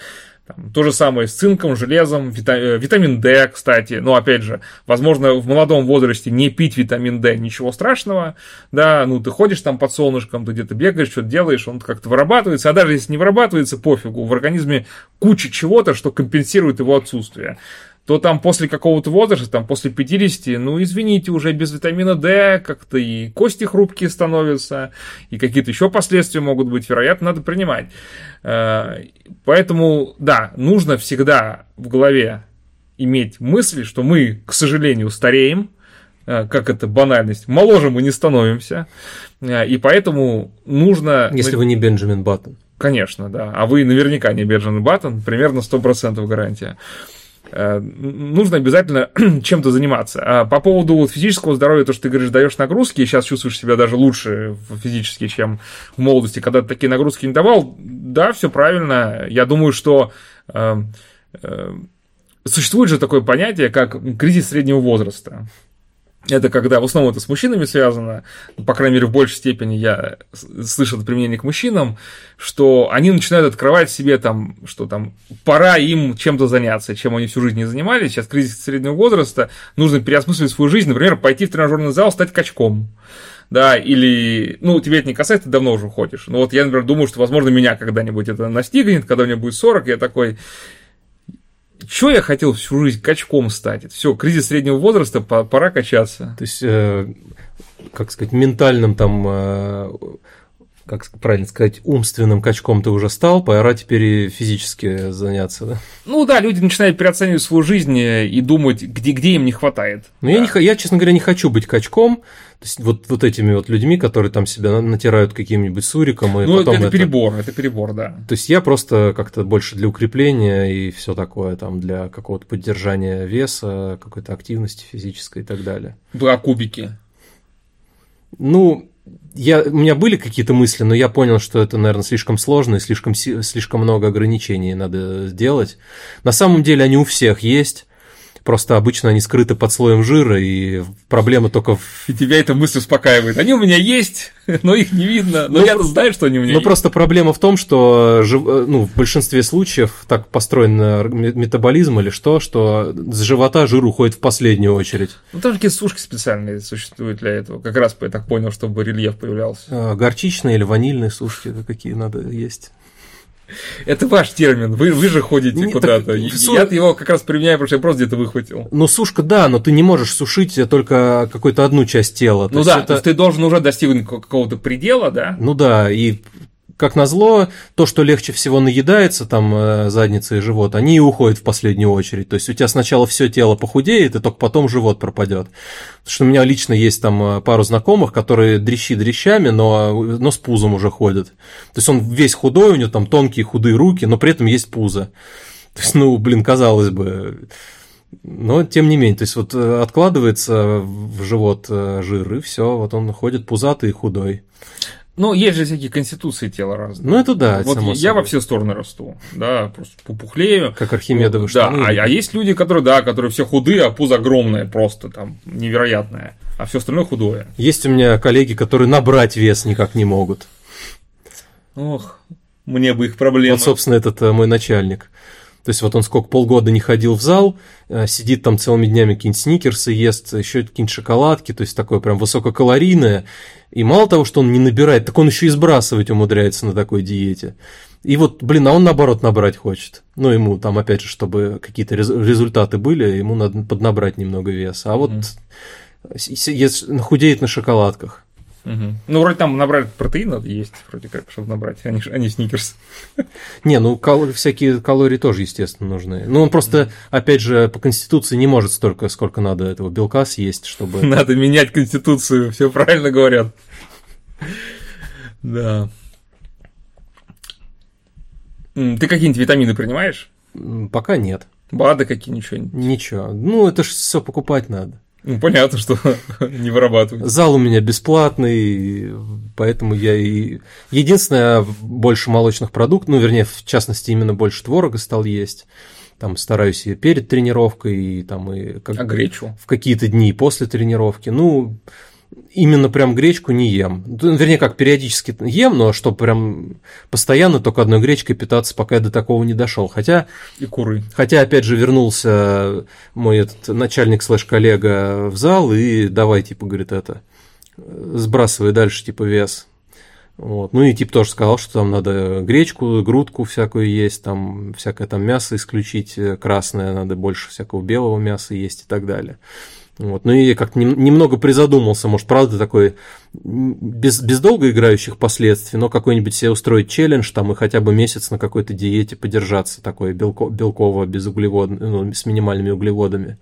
Там, то же самое с цинком, железом, вита- витамин D, кстати. Но опять же, возможно, в молодом возрасте не пить витамин D, ничего страшного. Да, ну ты ходишь там под солнышком, ты где-то бегаешь, что-то делаешь, он как-то вырабатывается. А даже если не вырабатывается, пофигу. В организме куча чего-то, что компенсирует его отсутствие то там после какого-то возраста, там после 50, ну извините, уже без витамина D как-то и кости хрупкие становятся, и какие-то еще последствия могут быть, вероятно, надо принимать. Э, поэтому, да, нужно всегда в голове иметь мысли, что мы, к сожалению, стареем, э, как это банальность, моложе мы не становимся, э, и поэтому нужно... Если вы не Бенджамин Баттон. Конечно, да. А вы наверняка не Бенджамин Баттон, примерно 100% гарантия. Э, нужно обязательно чем-то заниматься. А по поводу физического здоровья, то, что ты говоришь, даешь нагрузки, и сейчас чувствуешь себя даже лучше физически, чем в молодости, когда ты такие нагрузки не давал, да, все правильно. Я думаю, что э, э, существует же такое понятие, как кризис среднего возраста. Это когда, в основном это с мужчинами связано, по крайней мере, в большей степени я слышу это применение к мужчинам, что они начинают открывать себе там, что там пора им чем-то заняться, чем они всю жизнь не занимались. Сейчас кризис среднего возраста, нужно переосмыслить свою жизнь, например, пойти в тренажерный зал, стать качком да, или, ну, тебе это не касается, ты давно уже ходишь. Но вот я, например, думаю, что, возможно, меня когда-нибудь это настигнет, когда мне будет 40, я такой, что я хотел всю жизнь качком стать? Все, кризис среднего возраста, пора качаться. То есть, э, как сказать, ментальным там, э, как правильно сказать, умственным качком ты уже стал, пора теперь и физически заняться, да? Ну да, люди начинают переоценивать свою жизнь э, и думать, где, где им не хватает. Ну да. я, не, я, честно говоря, не хочу быть качком, то есть вот, вот этими вот людьми, которые там себя натирают каким-нибудь суриком и ну, потом это, это перебор, это перебор, да. То есть я просто как-то больше для укрепления и все такое, там для какого-то поддержания веса, какой-то активности физической и так далее. Два кубики. Ну, я, у меня были какие-то мысли, но я понял, что это, наверное, слишком сложно и слишком, слишком много ограничений надо сделать. На самом деле они у всех есть. Просто обычно они скрыты под слоем жира, и проблема только в... И тебя эта мысль успокаивает. Они у меня есть, но их не видно. Но ну, я знаю, что они у меня Ну, есть. просто проблема в том, что ну, в большинстве случаев так построен метаболизм или что, что с живота жир уходит в последнюю очередь. Ну, там такие сушки специальные существуют для этого. Как раз я так понял, чтобы рельеф появлялся. А, горчичные или ванильные сушки, какие надо есть. Это ваш термин, вы, вы же ходите куда-то. Я его как раз применяю, потому что я просто где-то выхватил. Ну, сушка, да, но ты не можешь сушить только какую-то одну часть тела. Ну да, это... то есть ты должен уже достигнуть какого-то предела, да? Ну да, и как назло, то, что легче всего наедается, там, э, задница и живот, они и уходят в последнюю очередь. То есть у тебя сначала все тело похудеет, и только потом живот пропадет. Потому что у меня лично есть там э, пару знакомых, которые дрищи дрищами, но, но с пузом уже ходят. То есть он весь худой, у него там тонкие худые руки, но при этом есть пузо. То есть, ну, блин, казалось бы, но тем не менее, то есть вот э, откладывается в живот жир, и все, вот он ходит пузатый и худой. Ну, есть же всякие конституции тела разные. Ну, это да. Вот я собой. во все стороны расту, да, просто попухлею. Как Архимедовы вот, Да, а, а есть люди, которые, да, которые все худые, а пузо огромное просто, там, невероятное, а все остальное худое. Есть у меня коллеги, которые набрать вес никак не могут. Ох, мне бы их проблемы. Вот, собственно, этот э, мой начальник. То есть вот он сколько полгода не ходил в зал, э, сидит там целыми днями какие-нибудь сникерсы ест, еще какие-нибудь шоколадки, то есть такое прям высококалорийное. И мало того, что он не набирает, так он еще и сбрасывать умудряется на такой диете. И вот, блин, а он наоборот набрать хочет. Ну, ему там, опять же, чтобы какие-то результаты были, ему надо поднабрать немного веса. А вот mm-hmm. худеет на шоколадках. Угу. Ну, вроде там набрать протеин надо есть, вроде как, чтобы набрать, а не, а не сникерс. Не, ну кал- всякие калории тоже, естественно, нужны. Ну, он просто, опять же, по конституции не может столько, сколько надо этого белка съесть, чтобы... Надо менять конституцию, все правильно говорят. Да. Ты какие-нибудь витамины принимаешь? Пока нет. БАДы какие нибудь Ничего. Ну, это же все покупать надо. Ну, понятно, что не вырабатывают. Зал у меня бесплатный, поэтому я и... Единственное, больше молочных продуктов, ну, вернее, в частности, именно больше творога стал есть. Там стараюсь и перед тренировкой, и там и... Как... А гречу? В какие-то дни после тренировки. Ну, именно прям гречку не ем. Вернее, как периодически ем, но что прям постоянно только одной гречкой питаться, пока я до такого не дошел. Хотя... И куры. Хотя, опять же, вернулся мой этот начальник слэш-коллега в зал и давай, типа, говорит, это, сбрасывай дальше, типа, вес. Вот. Ну и тип тоже сказал, что там надо гречку, грудку всякую есть, там всякое там мясо исключить красное, надо больше всякого белого мяса есть и так далее. Вот. Ну и я как-то немного призадумался, может, правда, такой без, без долгоиграющих последствий, но какой-нибудь себе устроить челлендж там и хотя бы месяц на какой-то диете подержаться, такой белко, белково, без углевод, ну, с минимальными углеводами.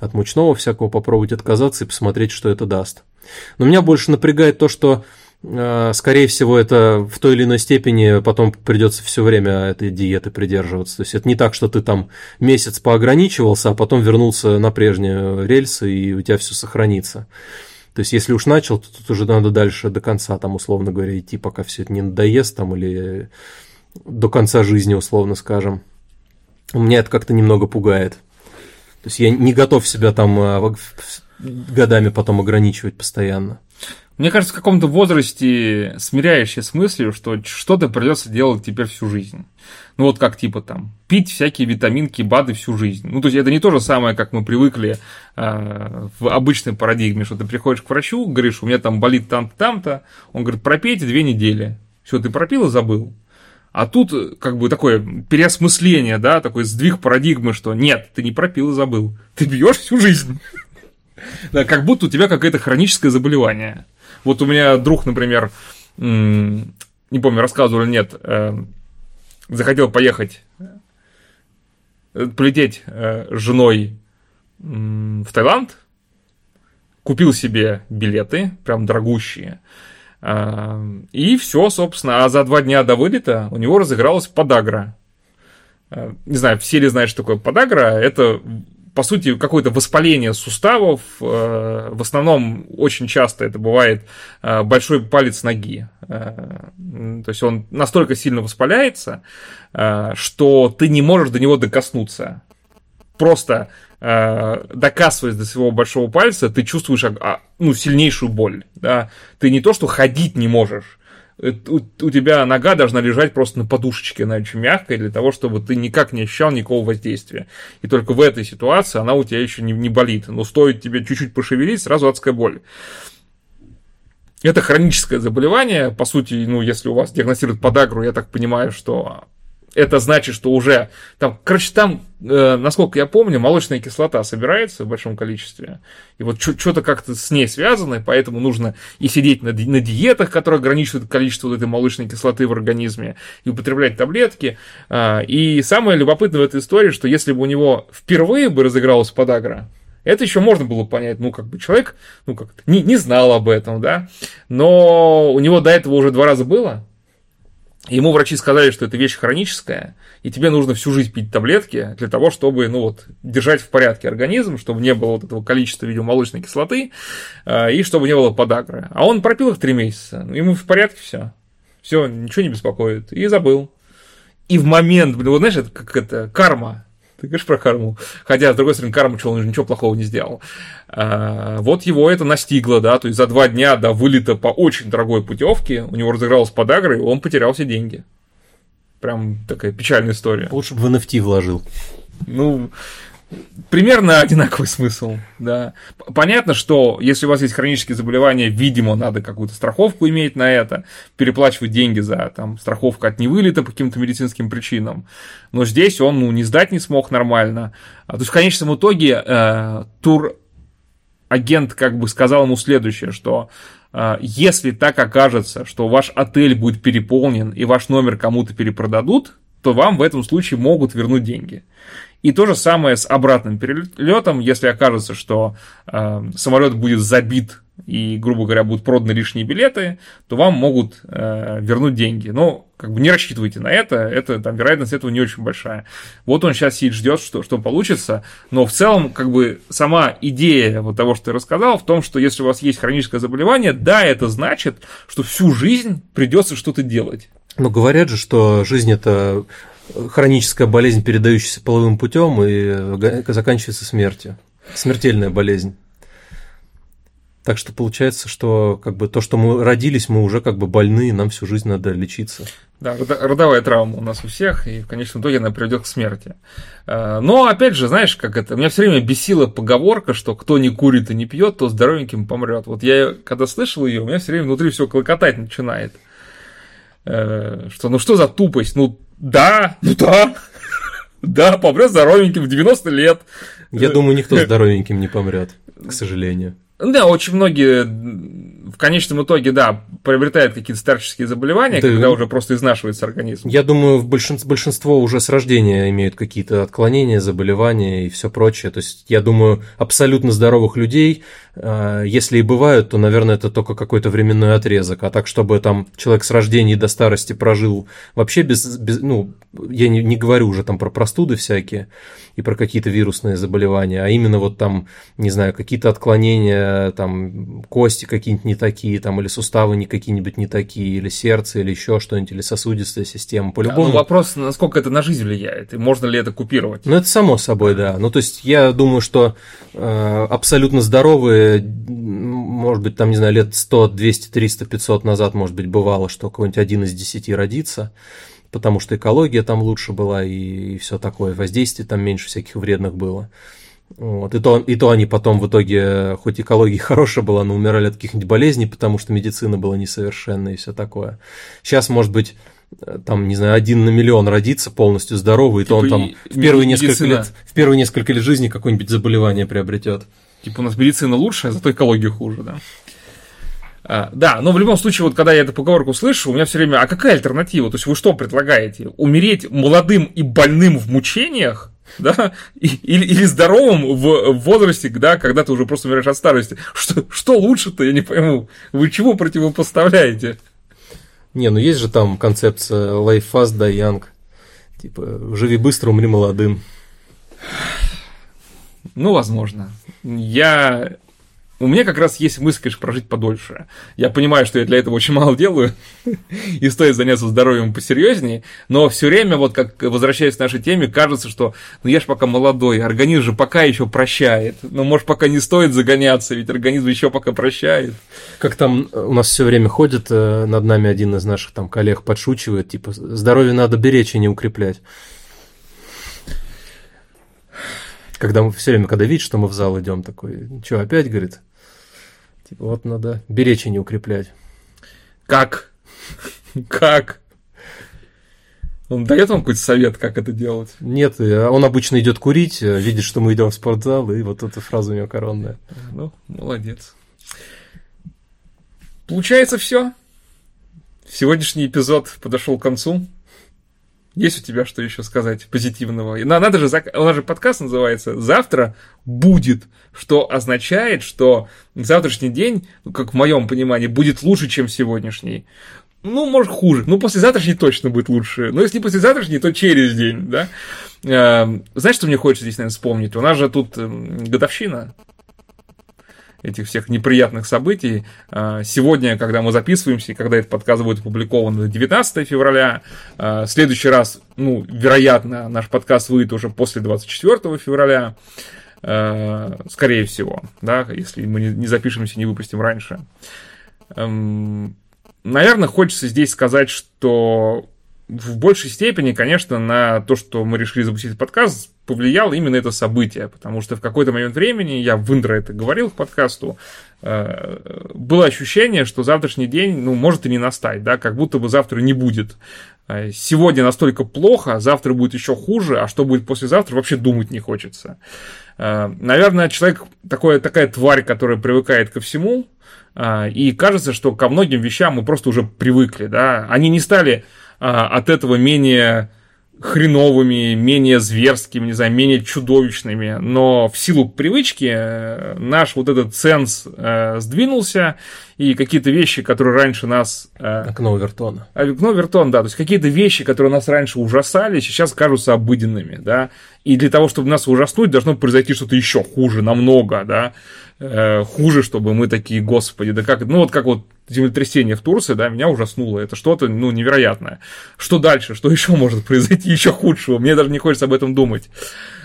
От мучного всякого попробовать отказаться и посмотреть, что это даст. Но меня больше напрягает то, что скорее всего, это в той или иной степени потом придется все время этой диеты придерживаться. То есть это не так, что ты там месяц поограничивался, а потом вернулся на прежние рельсы, и у тебя все сохранится. То есть, если уж начал, то тут уже надо дальше до конца, там, условно говоря, идти, пока все это не надоест, там, или до конца жизни, условно скажем. Меня это как-то немного пугает. То есть, я не готов себя там э, годами потом ограничивать постоянно. Мне кажется, в каком-то возрасте смиряешься с мыслью, что что-то придется делать теперь всю жизнь. Ну вот как типа там пить всякие витаминки, БАДы всю жизнь. Ну то есть это не то же самое, как мы привыкли э, в обычной парадигме, что ты приходишь к врачу, говоришь, у меня там болит там-то, там-то, он говорит, пропейте две недели. Все, ты пропил и забыл. А тут как бы такое переосмысление, да, такой сдвиг парадигмы, что нет, ты не пропил и забыл. Ты бьешь всю жизнь. Да, как будто у тебя какое-то хроническое заболевание. Вот у меня друг, например, не помню, рассказывал или нет, э, захотел поехать, э, полететь э, с женой в Таиланд, купил себе билеты, прям дорогущие, и все, собственно, а за два дня до вылета у него разыгралась подагра. Не знаю, все ли знают, что такое подагра. Это по сути, какое-то воспаление суставов. Э, в основном очень часто это бывает э, большой палец ноги. Э, то есть он настолько сильно воспаляется, что ты не можешь до него докоснуться. Просто докасываясь до своего большого пальца, ты чувствуешь а, ну, сильнейшую боль. Да? Ты не то, что ходить не можешь, у, у тебя нога должна лежать просто на подушечке, она очень мягкая, для того, чтобы ты никак не ощущал никакого воздействия. И только в этой ситуации она у тебя еще не, не болит. Но стоит тебе чуть-чуть пошевелить, сразу адская боль. Это хроническое заболевание. По сути, ну, если у вас диагностируют подагру, я так понимаю, что это значит, что уже там, короче, там, э, насколько я помню, молочная кислота собирается в большом количестве, и вот что-то как-то с ней связано, поэтому нужно и сидеть на, на диетах, которые ограничивают количество вот этой молочной кислоты в организме, и употреблять таблетки. Э, и самое любопытное в этой истории, что если бы у него впервые бы разыгралась подагра, это еще можно было понять, ну, как бы человек, ну, как не, не знал об этом, да, но у него до этого уже два раза было, Ему врачи сказали, что это вещь хроническая, и тебе нужно всю жизнь пить таблетки для того, чтобы, ну вот, держать в порядке организм, чтобы не было вот этого количества, видимо, молочной кислоты, э, и чтобы не было подагры. А он пропил их три месяца, ну, ему в порядке все. Все, ничего не беспокоит. И забыл. И в момент, блин, вот знаешь, это как это, карма. Ты говоришь про карму. Хотя, с другой стороны, карма, что он ничего плохого не сделал. А, вот его это настигло, да, то есть за два дня до вылета по очень дорогой путевке у него разыгралась подагра, и он потерял все деньги. Прям такая печальная история. Лучше бы в NFT вложил. Ну, примерно одинаковый смысл, да. Понятно, что если у вас есть хронические заболевания, видимо, надо какую-то страховку иметь на это, переплачивать деньги за там, страховку от невылета по каким-то медицинским причинам. Но здесь он ну, не сдать не смог нормально. А, то есть в конечном итоге э, тур агент как бы сказал ему следующее, что э, если так окажется, что ваш отель будет переполнен и ваш номер кому-то перепродадут, то вам в этом случае могут вернуть деньги. И то же самое с обратным перелетом, если окажется, что э, самолет будет забит и, грубо говоря, будут проданы лишние билеты, то вам могут э, вернуть деньги. Но как бы не рассчитывайте на это, это там вероятность этого не очень большая. Вот он сейчас сидит, ждет, что, что получится, но в целом как бы сама идея вот того, что ты рассказал, в том, что если у вас есть хроническое заболевание, да, это значит, что всю жизнь придется что-то делать. Но говорят же, что жизнь это хроническая болезнь, передающаяся половым путем и заканчивается смертью. Смертельная болезнь. Так что получается, что как бы то, что мы родились, мы уже как бы больны, нам всю жизнь надо лечиться. Да, родовая травма у нас у всех, и в конечном итоге она приведет к смерти. А, но опять же, знаешь, как это, меня все время бесила поговорка, что кто не курит и не пьет, то здоровеньким помрет. Вот я когда слышал ее, у меня все время внутри все клокотать начинает. Э, что ну что за тупость? Ну да, ну да, да, помрет здоровеньким в 90 лет. Я думаю, никто здоровеньким не помрет, к сожалению. Да, очень многие в конечном итоге, да, приобретают какие-то старческие заболевания, да, когда уже просто изнашивается организм. Я думаю, в большинство, большинство уже с рождения имеют какие-то отклонения, заболевания и все прочее. То есть, я думаю, абсолютно здоровых людей, э, если и бывают, то, наверное, это только какой-то временной отрезок. А так, чтобы там человек с рождения до старости прожил вообще без, без ну, я не, не говорю уже там про простуды всякие и про какие-то вирусные заболевания, а именно вот там, не знаю, какие-то отклонения, там, кости какие-нибудь не такие, там, или суставы не какие-нибудь не такие, или сердце, или еще что-нибудь, или сосудистая система, по-любому. Да, ну, вопрос, насколько это на жизнь влияет, и можно ли это купировать? Ну, это само собой, да. Ну, то есть, я думаю, что э, абсолютно здоровые, может быть, там, не знаю, лет 100, 200, 300, 500 назад, может быть, бывало, что какой-нибудь один из десяти родится, потому что экология там лучше была и, и все такое, воздействие там меньше всяких вредных было. Вот. И, то, и то они потом в итоге, хоть экология хорошая была, но умирали от каких-нибудь болезней, потому что медицина была несовершенная и все такое. Сейчас, может быть, там, не знаю, один на миллион родится полностью здоровый, типа и то он там в первые, несколько лет, в первые несколько лет жизни какое-нибудь заболевание приобретет. Типа у нас медицина лучше, а зато экология хуже, да? А, да, но в любом случае, вот когда я эту поговорку слышу, у меня все время, а какая альтернатива? То есть вы что предлагаете? Умереть молодым и больным в мучениях? Да? Или, или здоровым в, в возрасте, да, когда ты уже просто умираешь от старости. Что, что лучше-то, я не пойму. Вы чего противопоставляете? Не, ну есть же там концепция life fast, die young. Типа, живи быстро, умри молодым. Ну, возможно. Я у меня как раз есть мысль, конечно, прожить подольше. Я понимаю, что я для этого очень мало делаю, и стоит заняться здоровьем посерьезнее, но все время, вот как возвращаясь к нашей теме, кажется, что ну я ж пока молодой, организм же пока еще прощает. Ну, может, пока не стоит загоняться, ведь организм еще пока прощает. Как там у нас все время ходит э, над нами один из наших там коллег, подшучивает, типа, здоровье надо беречь и не укреплять. Когда мы все время, когда видит, что мы в зал идем, такой, что, опять, говорит, Типа вот надо беречь и не укреплять. Как? Как? Он дает вам какой-то совет, как это делать? Нет, он обычно идет курить, видит, что мы идем в спортзал, и вот эта фраза у него коронная. Ну, молодец. Получается все. Сегодняшний эпизод подошел к концу. Есть у тебя что еще сказать позитивного? И надо же, у нас же подкаст называется «Завтра будет», что означает, что завтрашний день, ну, как в моем понимании, будет лучше, чем сегодняшний. Ну, может, хуже. Ну, послезавтрашний точно будет лучше. Но если не послезавтрашний, то через день, да? Эм, знаешь, что мне хочется здесь, наверное, вспомнить? У нас же тут эм, годовщина этих всех неприятных событий. А, сегодня, когда мы записываемся, и когда этот подкаст будет опубликован 19 февраля, а, в следующий раз, ну, вероятно, наш подкаст выйдет уже после 24 февраля, а, скорее всего, да, если мы не запишемся, не выпустим раньше. Эм, наверное, хочется здесь сказать, что в большей степени, конечно, на то, что мы решили запустить подкаст, повлияло именно это событие, потому что в какой-то момент времени, я в интро это говорил к подкасту, э, было ощущение, что завтрашний день, ну, может и не настать, да, как будто бы завтра не будет. Э, сегодня настолько плохо, завтра будет еще хуже, а что будет послезавтра, вообще думать не хочется. Э, наверное, человек такой, такая тварь, которая привыкает ко всему, и кажется, что ко многим вещам мы просто уже привыкли, да, они не стали от этого менее хреновыми, менее зверскими, не знаю, менее чудовищными, но в силу привычки э, наш вот этот ценз э, сдвинулся, и какие-то вещи, которые раньше нас... Э, окно Вертона. Окно Вертона, да, то есть какие-то вещи, которые нас раньше ужасали, сейчас кажутся обыденными, да, и для того, чтобы нас ужаснуть, должно произойти что-то еще хуже, намного, да, э, хуже, чтобы мы такие, господи, да как, ну вот как вот землетрясение в Турции, да, меня ужаснуло. Это что-то, ну, невероятное. Что дальше? Что еще может произойти еще худшего? Мне даже не хочется об этом думать.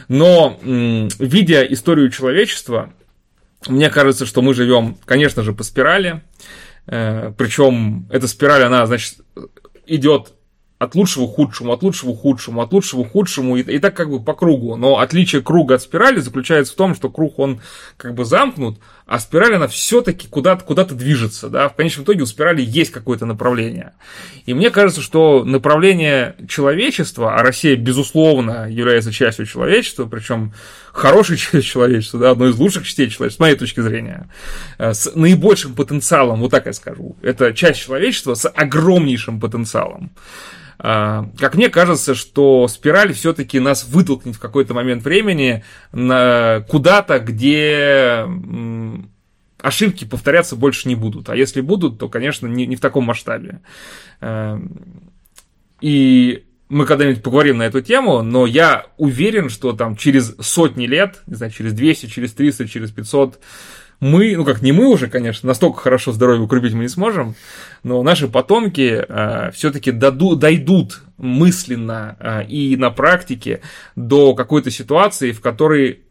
Но, видя историю человечества, мне кажется, что мы живем, конечно же, по спирали. Э, Причем эта спираль, она, значит, идет от лучшего к худшему, от лучшего к худшему, от лучшего к худшему, и, и так как бы по кругу. Но отличие круга от спирали заключается в том, что круг, он как бы замкнут, а спираль, она все-таки куда-то куда движется, да, в конечном итоге у спирали есть какое-то направление. И мне кажется, что направление человечества, а Россия, безусловно, является частью человечества, причем хорошей частью человечества, да, одной из лучших частей человечества, с моей точки зрения, э, с наибольшим потенциалом, вот так я скажу, это часть человечества с огромнейшим потенциалом. А, как мне кажется, что спираль все-таки нас вытолкнет в какой-то момент времени куда-то, где ошибки повторяться больше не будут. А если будут, то, конечно, не, не в таком масштабе. А, и мы когда-нибудь поговорим на эту тему, но я уверен, что там через сотни лет, не знаю, через 200, через 300, через 500, мы, ну как не мы уже, конечно, настолько хорошо здоровье укрепить мы не сможем, но наши потомки э, все-таки дойдут мысленно э, и на практике до какой-то ситуации, в которой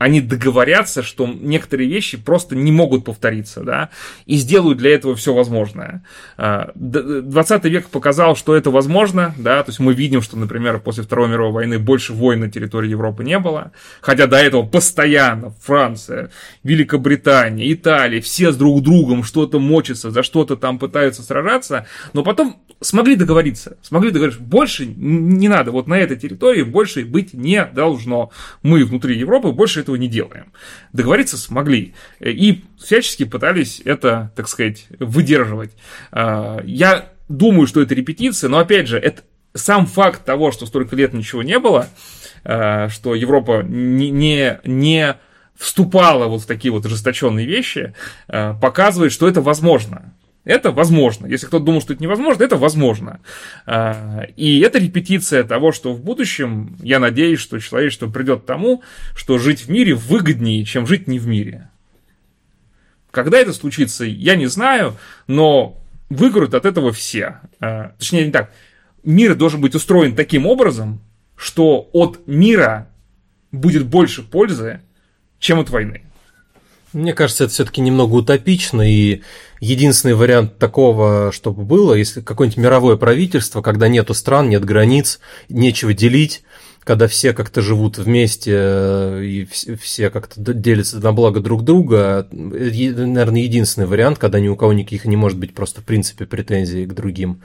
они договорятся, что некоторые вещи просто не могут повториться, да, и сделают для этого все возможное. 20 а, век показал, что это возможно, да, то есть мы видим, что, например, после Второй мировой войны больше войн на территории Европы не было, хотя до этого постоянно Франция, Великобритания, Италия, все с друг другом что-то мочатся, за что-то там пытаются сражаться, но потом смогли договориться, смогли договориться, больше не надо, вот на этой территории больше быть не должно. Мы внутри Европы больше этого не делаем. Договориться смогли и всячески пытались это, так сказать, выдерживать. А, я думаю, что это репетиция, но опять же, это сам факт того, что столько лет ничего не было, а, что Европа не, не, не вступала вот в такие вот ожесточенные вещи, а, показывает, что это возможно. Это возможно. Если кто-то думал, что это невозможно, это возможно. А, и это репетиция того, что в будущем, я надеюсь, что человечество придет к тому, что жить в мире выгоднее, чем жить не в мире. Когда это случится, я не знаю, но выиграют от этого все. А, точнее, не так. Мир должен быть устроен таким образом, что от мира будет больше пользы, чем от войны. Мне кажется, это все-таки немного утопично, и единственный вариант такого, чтобы было, если какое-нибудь мировое правительство, когда нету стран, нет границ, нечего делить, когда все как-то живут вместе э, и все как-то делятся на благо друг друга, наверное, единственный вариант, когда ни у кого никаких не может быть просто в принципе претензий к другим.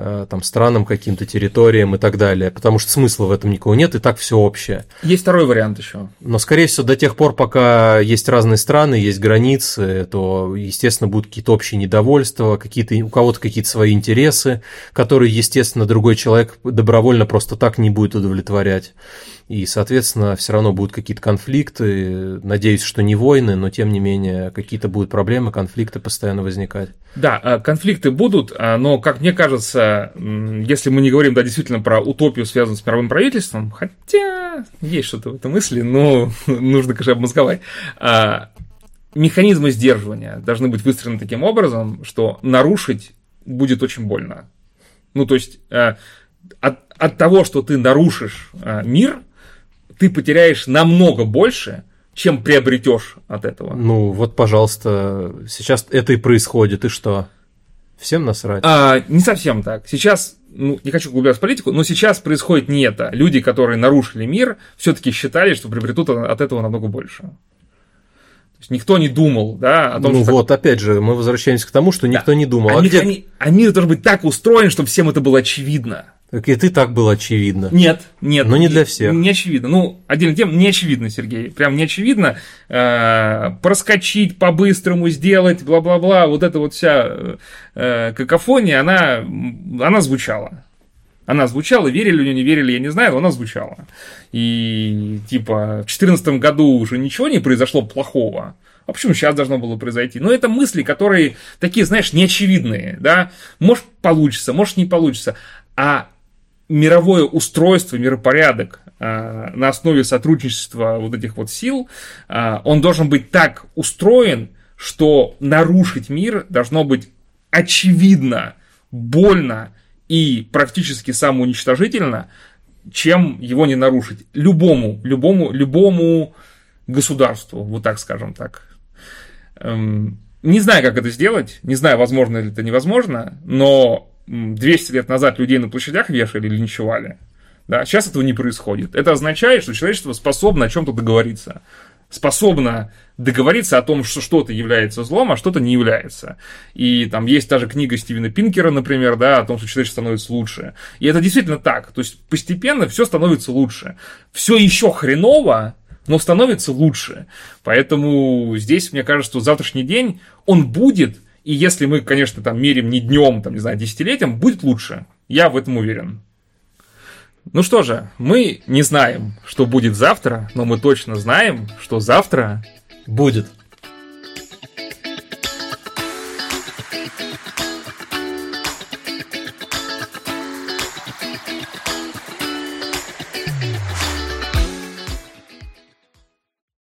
Э, там, странам, каким-то территориям и так далее, потому что смысла в этом никого нет, и так все общее. Есть второй вариант еще. Но, скорее всего, до тех пор, пока есть разные страны, есть границы, то, естественно, будут какие-то общие недовольства, какие-то, у кого-то какие-то свои интересы, которые, естественно, другой человек добровольно просто так не будет удовлетворять и, соответственно, все равно будут какие-то конфликты. Надеюсь, что не войны, но тем не менее какие-то будут проблемы, конфликты постоянно возникать. Да, а, конфликты будут, а, но, как мне кажется, если мы не говорим, да, действительно про утопию, связанную с мировым правительством, хотя есть что-то в этой мысли, но нужно, конечно, обмозговать. А, механизмы сдерживания должны быть выстроены таким образом, что нарушить будет очень больно. Ну, то есть от, от того, что ты нарушишь мир, ты потеряешь намного больше, чем приобретешь от этого. Ну, вот, пожалуйста, сейчас это и происходит, и что? Всем насрать? А, не совсем так. Сейчас, ну, не хочу углубляться в политику, но сейчас происходит не это. Люди, которые нарушили мир, все-таки считали, что приобретут от этого намного больше. То есть никто не думал, да, о том, ну что... вот, так... опять же, мы возвращаемся к тому, что никто да. не думал. А, а, где... они, а мир должен быть так устроен, чтобы всем это было очевидно. Так и ты так было очевидно. Нет, нет. Но не для всех. Не очевидно. Ну, отдельно тем, не очевидно, Сергей. Прям не очевидно. Э, проскочить по-быстрому, сделать, бла-бла-бла. Вот эта вот вся э, какофония, она, она звучала. Она звучала, верили или не верили, я не знаю, но она звучала. И типа в 2014 году уже ничего не произошло плохого. А почему сейчас должно было произойти? Ну, это мысли, которые такие, знаешь, неочевидные, да. Может, получится, может, не получится. А мировое устройство, миропорядок э, на основе сотрудничества вот этих вот сил, э, он должен быть так устроен, что нарушить мир должно быть очевидно, больно и практически самоуничтожительно, чем его не нарушить. Любому, любому, любому государству, вот так скажем так. Эм, не знаю, как это сделать, не знаю, возможно ли это невозможно, но 200 лет назад людей на площадях вешали или линчевали. Да, сейчас этого не происходит. Это означает, что человечество способно о чем-то договориться. Способно договориться о том, что что-то является злом, а что-то не является. И там есть та же книга Стивена Пинкера, например, да, о том, что человечество становится лучше. И это действительно так. То есть постепенно все становится лучше. Все еще хреново, но становится лучше. Поэтому здесь, мне кажется, что завтрашний день, он будет и если мы, конечно, там мерим не днем, там, не знаю, десятилетием, будет лучше. Я в этом уверен. Ну что же, мы не знаем, что будет завтра, но мы точно знаем, что завтра будет.